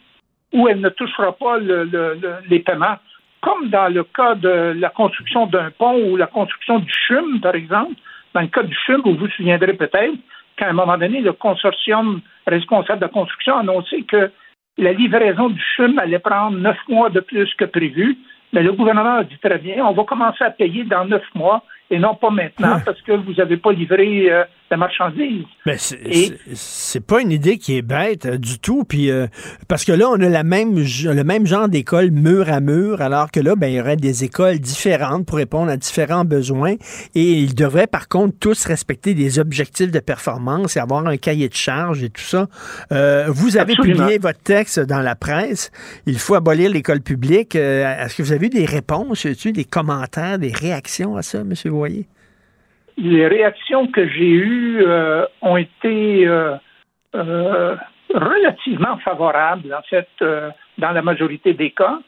ou elle ne touchera pas le, le, le, les paiements, comme dans le cas de la construction d'un pont ou la construction du CHUM, par exemple. Dans le cas du CHUM, vous vous souviendrez peut-être qu'à un moment donné, le consortium responsable de la construction a annoncé que la livraison du CHUM allait prendre neuf mois de plus que prévu. Mais le gouvernement a dit très bien, on va commencer à payer dans neuf mois et non pas maintenant parce que vous n'avez pas livré euh, la marchandise. Mais c'est pas une idée qui est bête euh, du tout. Puis euh, parce que là, on a la même, le même genre d'école mur à mur, alors que là, ben, il y aurait des écoles différentes pour répondre à différents besoins. Et ils devraient par contre tous respecter des objectifs de performance et avoir un cahier de charge et tout ça. Euh, vous avez publié votre texte dans la presse. Il faut abolir l'école publique. Est-ce que vous avez eu des réponses, des commentaires, des réactions à ça, M. Voyer? Les réactions que j'ai eues euh, ont été euh, euh, relativement favorables, en fait, dans la majorité des cas.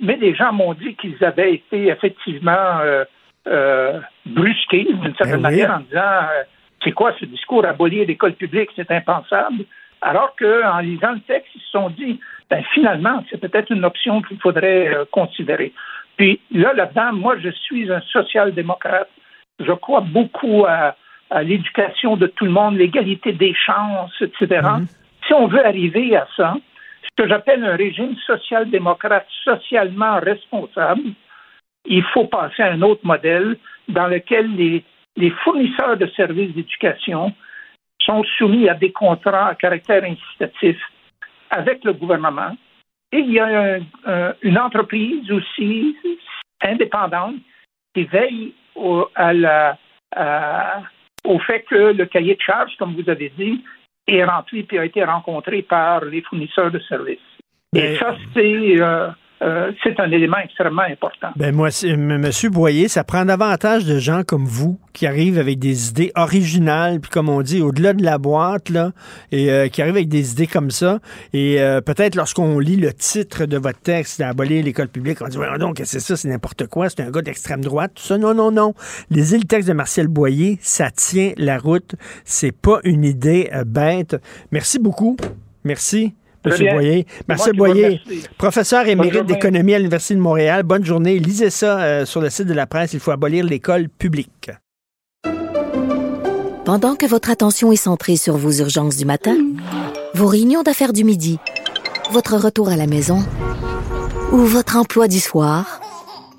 mais les gens m'ont dit qu'ils avaient été effectivement brusqués d'une certaine eh manière en disant c'est quoi ce discours abolir l'école publique, c'est impensable. Alors qu'en lisant le texte, ils se sont dit ben, finalement, c'est peut-être une option qu'il faudrait considérer. Puis là, là-dedans, moi, je suis un social-démocrate je crois beaucoup à, l'éducation de tout le monde, l'égalité des chances, etc. Mhm. Si on veut arriver à ça, ce que j'appelle un régime social-démocrate socialement responsable, il faut passer à un autre modèle dans lequel les, fournisseurs de services d'éducation sont soumis à des contrats à caractère incitatif avec le gouvernement. Et il y a une entreprise aussi indépendante qui veille au, au fait que le cahier de charge, comme vous avez dit, est rempli et a été rencontré par les fournisseurs de services. Et ça, c'est euh, euh, c'est un élément extrêmement important. Ben moi, Monsieur Boyer, ça prend davantage de gens comme vous qui arrivent avec des idées originales, puis comme on dit, au-delà de la boîte, là, et euh, qui arrivent avec des idées comme ça. Et euh, peut-être lorsqu'on lit le titre de votre texte, d'abolir l'école publique, on dit, ouais, donc, c'est ça, c'est n'importe quoi, c'est un gars d'extrême droite, tout ça. Non, non, non. Lisez le texte de Martial Boyer, ça tient la route. C'est pas une idée bête. Merci beaucoup. Merci. M. Boyer. Marcel Boyer, professeur émérite d'économie à l'Université de Montréal. Bonne journée. Lisez ça euh, sur le site de la presse. Il faut abolir l'école publique. Pendant que votre attention est centrée sur vos urgences du matin, vos réunions d'affaires du midi, votre retour à la maison ou votre emploi du soir,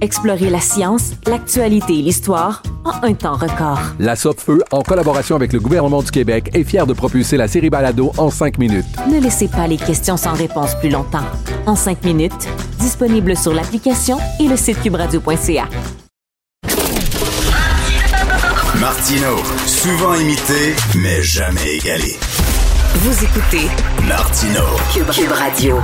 Explorez la science, l'actualité et l'histoire en un temps record. La Feu, en collaboration avec le gouvernement du Québec, est fière de propulser la série Balado en cinq minutes. Ne laissez pas les questions sans réponse plus longtemps. En cinq minutes, disponible sur l'application et le site cubradio.ca. Martino, souvent imité, mais jamais égalé. Vous écoutez Martino, Cube Radio.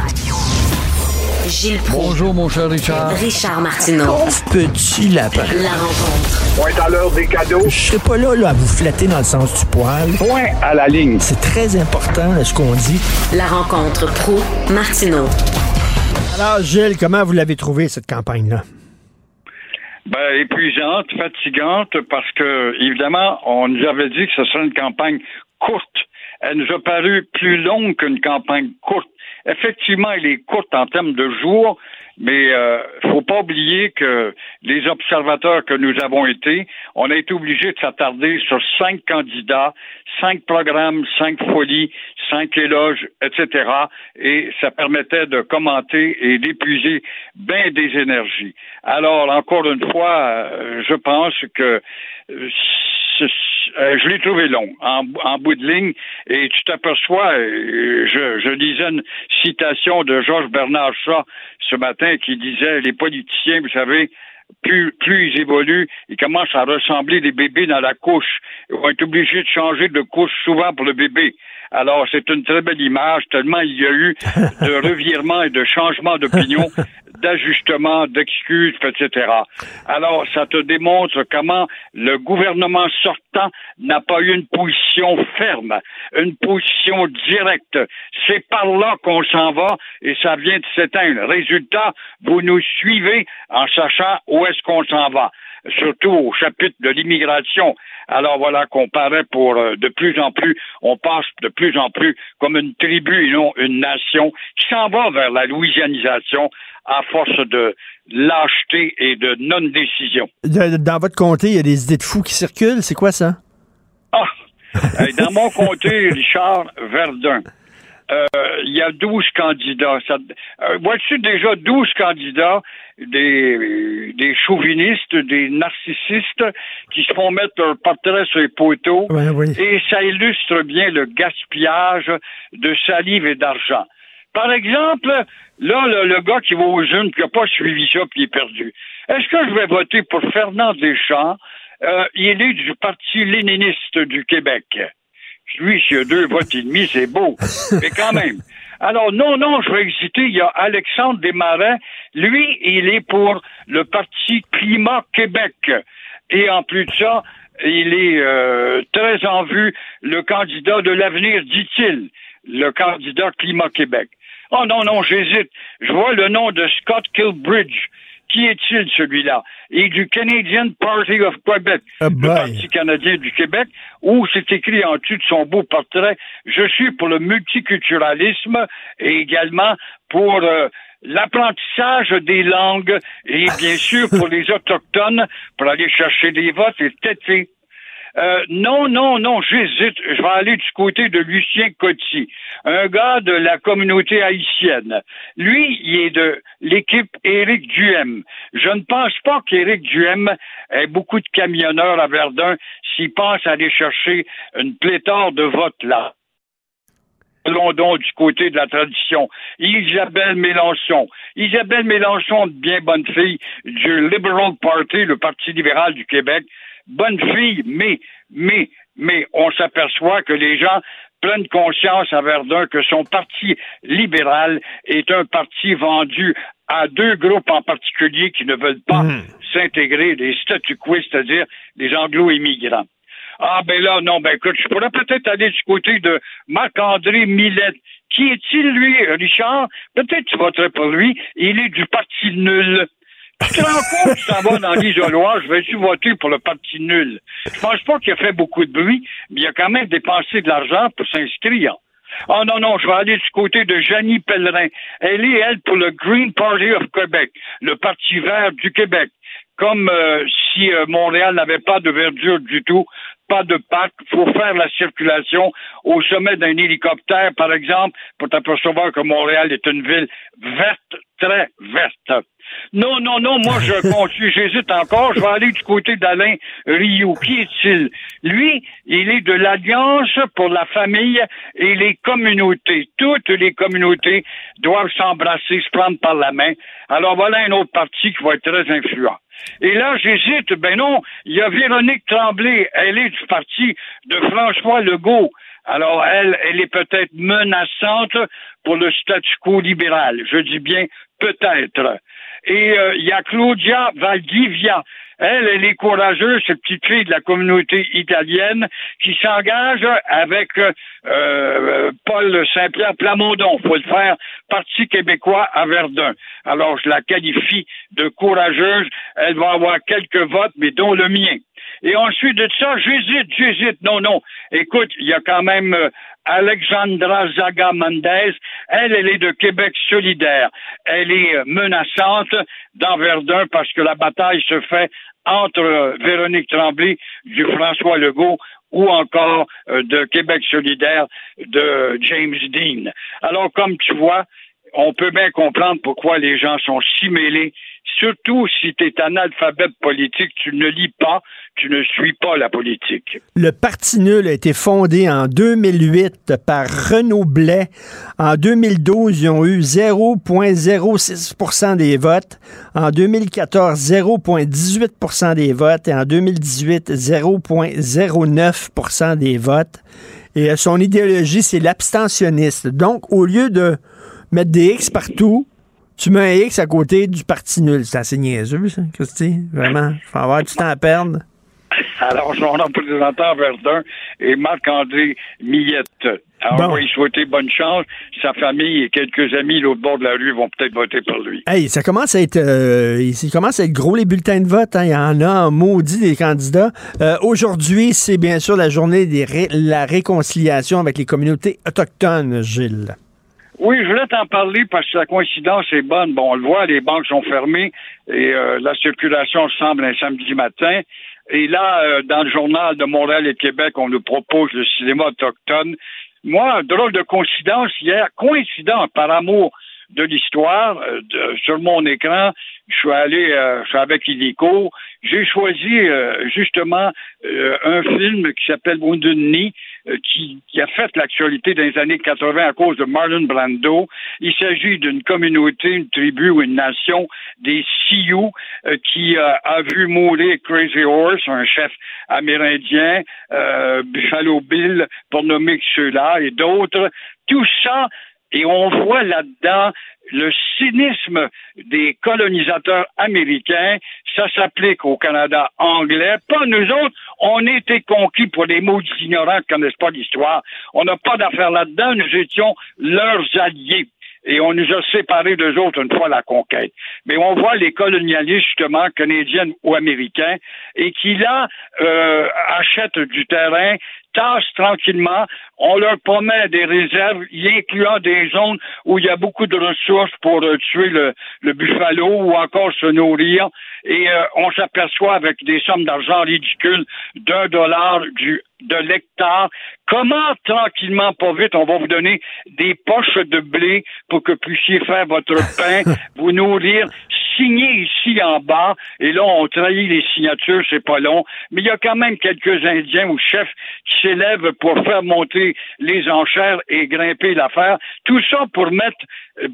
Gilles Bonjour, mon cher Richard. Richard Martineau. petit lapin. La rencontre. Point à l'heure des cadeaux. Je serai pas là, là, à vous flatter dans le sens du poil. Point à la ligne. C'est très important, ce qu'on dit. La rencontre pro martineau Alors, Gilles, comment vous l'avez trouvé, cette campagne-là? Ben, épuisante, fatigante, parce que, évidemment, on nous avait dit que ce serait une campagne courte. Elle nous a paru plus longue qu'une campagne courte. Effectivement, elle est courte en termes de jours, mais il euh, faut pas oublier que les observateurs que nous avons été, on a été obligés de s'attarder sur cinq candidats, cinq programmes, cinq folies, cinq éloges, etc. Et ça permettait de commenter et d'épuiser bien des énergies. Alors, encore une fois, euh, je pense que euh, je l'ai trouvé long, en, en, bout de ligne, et tu t'aperçois, euh, je, je lisais une citation de Georges Bernard Shaw ce matin qui disait les politiciens, vous savez, plus, plus ils évoluent, ils commencent à ressembler des bébés dans la couche. Ils vont être obligés de changer de couche souvent pour le bébé. Alors, c'est une très belle image, tellement il y a eu de revirements et de changements d'opinion, d'ajustements, d'excuses, etc. Alors, ça te démontre comment le gouvernement sortant n'a pas eu une position ferme, une position directe. C'est par là qu'on s'en va et ça vient de s'éteindre. Résultat, vous nous suivez en sachant où est-ce qu'on s'en va surtout au chapitre de l'immigration. Alors voilà qu'on paraît pour euh, de plus en plus, on passe de plus en plus comme une tribu et non une nation qui s'en va vers la louisianisation à force de lâcheté et de non-décision. Dans votre comté, il y a des idées de fous qui circulent. C'est quoi ça? Ah! Dans mon comté, Richard Verdun, euh, il y a 12 candidats. Euh, vois-tu déjà 12 candidats, des, des chauvinistes, des narcissistes qui se font mettre leur portrait sur les poteaux et ça illustre bien le gaspillage de salive et d'argent. Par exemple, là, le, gars qui va aux jeunes, qui n'a pas suivi ça, puis il est perdu. Est-ce que je vais voter pour Fernand Deschamps? Euh, il est du Parti léniniste du Québec. Lui, s'il y a deux votes et demi, c'est beau. Mais quand même. Alors, non, non, je vais hésiter. Il y a Alexandre Desmarais. Lui, il est pour le Parti Climat Québec. Et en plus de ça, il est euh, très en vue, le candidat de l'avenir, dit-il, le candidat Climat Québec. Oh non, non, j'hésite. Je vois le nom de Scott Kilbridge. Qui est-il, celui-là? Et du Canadian Party of Quebec, ah, le Parti canadien du Québec, où c'est écrit en dessus de son beau portrait, je suis pour le multiculturalisme et également pour euh, l'apprentissage des langues et bien sûr pour les autochtones, pour aller chercher des votes et têter euh, non, non, non, j'hésite. Je vais aller du côté de Lucien Coty, un gars de la communauté haïtienne. Lui, il est de l'équipe Éric Duhem. Je ne pense pas qu'Éric Duhem ait beaucoup de camionneurs à Verdun s'il pense aller chercher une pléthore de votes là. London du côté de la tradition. Isabelle Mélenchon. Isabelle Mélenchon, bien bonne fille du Liberal Party, le Parti libéral du Québec bonne fille, mais, mais, mais on s'aperçoit que les gens prennent conscience à Verdun que son parti libéral est un parti vendu à deux groupes en particulier qui ne veulent pas hmm. s'intégrer, des statu quo, c'est-à-dire des anglo-immigrants. Ah ben là, non, ben écoute, je pourrais peut-être aller du côté de Marc-André Millette. Qui est-il, lui, Richard? Peut-être tu voterais pour lui. Il est du parti nul. Tu te rends dans l'isoloir, je vais-tu voter pour le parti nul? Je pense pas qu'il a fait beaucoup de bruit, mais il a quand même dépensé de l'argent pour s'inscrire. Oh non, non, je vais aller du côté de Janie Pellerin. Elle est, elle, pour le Green Party of Quebec, le Parti vert du Québec. Comme euh, si euh, Montréal n'avait pas de verdure du tout, pas de parc, faut faire la circulation au sommet d'un hélicoptère, par exemple, pour t'apercevoir que Montréal est une ville verte, très verte. Non, non, non, moi je continue, j'hésite encore. Je vais aller du côté d'Alain Rio. Qui est-il? Lui, il est de l'Alliance pour la famille et les communautés. Toutes les communautés doivent s'embrasser, se prendre par la main. Alors voilà un autre parti qui va être très influent. Et là, j'hésite. Ben non, il y a Véronique Tremblay. Elle est du parti de François Legault. Alors, elle, elle est peut-être menaçante pour le statu quo libéral. Je dis bien peut-être. Et euh, il y a Claudia Valdivia. Elle, elle est courageuse, cette petite fille de la communauté italienne qui s'engage avec euh, Paul Saint-Pierre Plamondon. Faut le faire, Parti québécois à Verdun. Alors, je la qualifie de courageuse. Elle va avoir quelques votes, mais dont le mien. Et ensuite de ça, j'hésite, j'hésite. Non, non. Écoute, il y a quand même euh, Alexandra Zaga Mendez. Elle, elle est de Québec solidaire. Elle est euh, menaçante dans Verdun parce que la bataille se fait entre euh, Véronique Tremblay du François Legault ou encore de Québec solidaire de James Dean. Alors, comme tu vois, on peut bien comprendre pourquoi les gens sont si mêlés, Surtout si tu es analphabète politique, tu ne lis pas, tu ne suis pas la politique. Le Parti nul a été fondé en 2008 par Renaud Blais. En 2012, ils ont eu 0,06% des votes. En 2014, 0,18% des votes. Et en 2018, 0,09% des votes. Et son idéologie, c'est l'abstentionniste. Donc, au lieu de mettre des X partout, tu mets un X à côté du parti nul. C'est assez niaiseux, ça, Christy. Vraiment. Il faut avoir du temps à perdre. Alors, son représentant Verdun et Marc-André Millette. Alors, Bon. on va lui souhaiter bonne chance. Sa famille et quelques amis l'autre bord de la rue vont peut-être voter pour lui. Hey, ça commence à être, euh, ça commence à être gros les bulletins de vote. hein. Il y en a en maudit des candidats. Euh, Aujourd'hui, c'est bien sûr la journée de la réconciliation avec les communautés autochtones, Gilles. Oui, je voulais t'en parler parce que la coïncidence est bonne. Bon, on le voit, les banques sont fermées et euh, la circulation semble un samedi matin. Et là, euh, dans le journal de Montréal et Québec, on nous propose le cinéma autochtone. Moi, drôle de coïncidence, hier, coïncidence par amour de l'histoire, euh, sur mon écran, je suis allé, euh, je suis avec Illico, j'ai choisi euh, justement euh, un film qui s'appelle Wounded Knee, euh, qui, qui a fait l'actualité dans les années 80 à cause de Marlon Brando. Il s'agit d'une communauté, une tribu ou une nation des Sioux qui a vu mourir Crazy Horse, un chef amérindien, Buffalo Bill, pour nommer ceux-là, et d'autres. Tout ça, et on voit là-dedans le cynisme des colonisateurs américains. Ça s'applique au Canada anglais. Pas nous autres. On a été conquis pour des maudits ignorants qui connaissent pas l'histoire. On n'a pas d'affaires là-dedans. Nous étions leurs alliés. Et on nous a séparés d'eux autres une fois la conquête. Mais on voit les colonialistes, justement, canadiens ou américains, et qui, là, euh, achètent du terrain, tassent tranquillement, on leur promet des réserves, y incluant des zones où il y a beaucoup de ressources pour euh, tuer le, le buffalo ou encore se nourrir. Et euh, on s'aperçoit avec des sommes d'argent ridicules d'un dollar du de l'hectare. Comment tranquillement, pas vite, on va vous donner des poches de blé pour que vous puissiez faire votre pain, vous nourrir, signer ici en bas, et là, on trahit les signatures, c'est pas long, mais il y a quand même quelques Indiens ou chefs qui s'élèvent pour faire monter les enchères et grimper l'affaire. Tout ça pour mettre,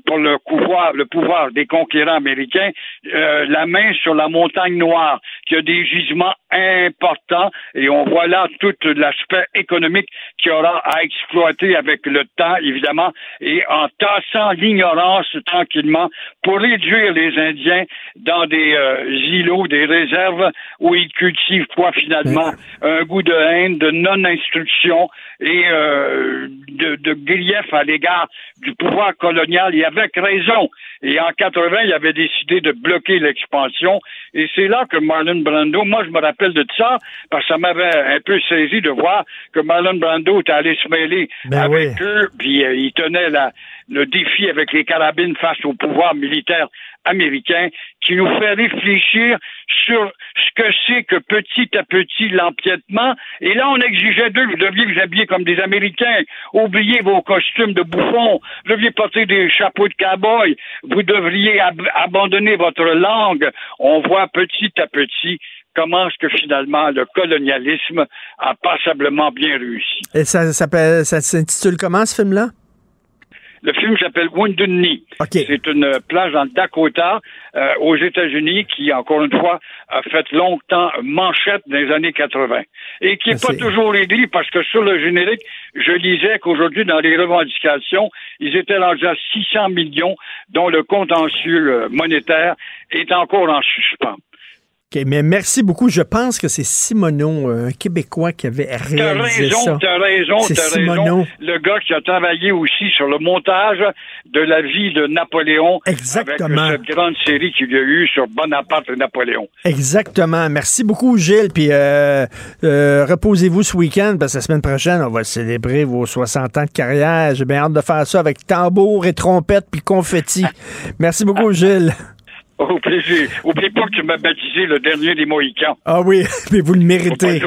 pour le pouvoir, le pouvoir des conquérants américains, euh, la main sur la montagne noire, qui a des gisements importants, et on voit là tout l'aspect économique qu'il y aura à exploiter avec le temps, évidemment, et en tassant l'ignorance tranquillement pour réduire les Indiens dans des euh, îlots, des réserves où ils cultivent quoi finalement un goût de haine, de non-instruction et euh, de, de grief à l'égard du pouvoir colonial et avec raison. Et en 80, il avait décidé de bloquer l'expansion et c'est là que Marlon Brando, moi je me rappelle de ça parce que ça m'avait un peu saisi de voir que Marlon Brando était allé se mêler Ben avec eux, puis euh, il tenait la, le défi avec les carabines face au pouvoir militaire américain qui nous fait réfléchir sur ce que c'est que petit à petit l'empiètement. Et là, on exigeait d'eux, vous deviez vous habiller comme des Américains, oubliez vos costumes de bouffons, vous deviez porter des chapeaux de cow-boy, vous devriez ab- abandonner votre langue. On voit petit à petit comment est-ce que finalement le colonialisme a passablement bien réussi. Et ça s'intitule comment, ce film-là? Le film s'appelle Wounded Knee. C'est une plage dans le Dakota, euh, aux États-Unis, qui, encore une fois, a fait longtemps manchette dans les années 80. Et qui n'est pas toujours réglé parce que sur le générique, je lisais qu'aujourd'hui, dans les revendications, ils étaient rendus à 600 millions, dont le contentieux euh, monétaire est encore en suspens. OK, mais merci beaucoup. Je pense que c'est Simoneau, un Québécois, qui avait réalisé ça. raison, t'as raison, t'as raison. Le gars qui a travaillé aussi sur le montage de la vie de Napoléon. Exactement. Avec cette grande série qu'il y a eu sur Bonaparte et Napoléon. Exactement. Merci beaucoup, Gilles. Puis euh, euh, reposez-vous ce week-end parce que la semaine prochaine, on va célébrer vos 60 ans de carrière. J'ai bien hâte de faire ça avec tambour et trompette puis confetti. Merci beaucoup, Gilles. Au plaisir. Oublie pas que tu m'as baptisé le dernier des Mohicans. Ah oui, mais vous le méritez.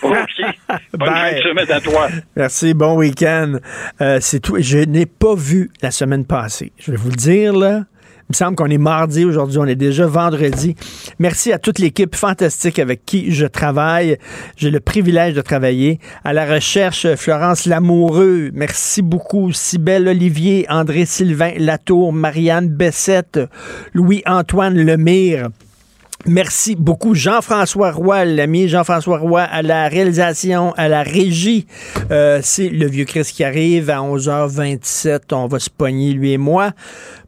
Faut pas. OK. Bonne Bye. fin de semaine à toi. Merci, bon week-end. Euh, c'est tout. Je n'ai pas vu la semaine passée. Je vais vous le dire, là. Il me semble qu'on est mardi aujourd'hui, on est déjà vendredi. Merci à toute l'équipe fantastique avec qui je travaille. J'ai le privilège de travailler. À la recherche, Florence Lamoureux, merci beaucoup. Sybelle Olivier, André Sylvain Latour, Marianne Bessette, Louis-Antoine Lemire. Merci beaucoup. Jean-François Roy, l'ami Jean-François Roy, à la réalisation, à la régie. Euh, c'est le vieux Chris qui arrive à 11h27. On va se pogner, lui et moi.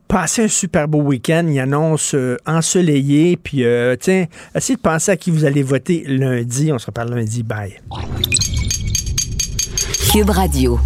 Passez un super beau week-end. Il annonce euh, ensoleillé. Puis, euh, tiens, essayez de penser à qui vous allez voter lundi. On se reparle lundi. Bye. Cube Radio.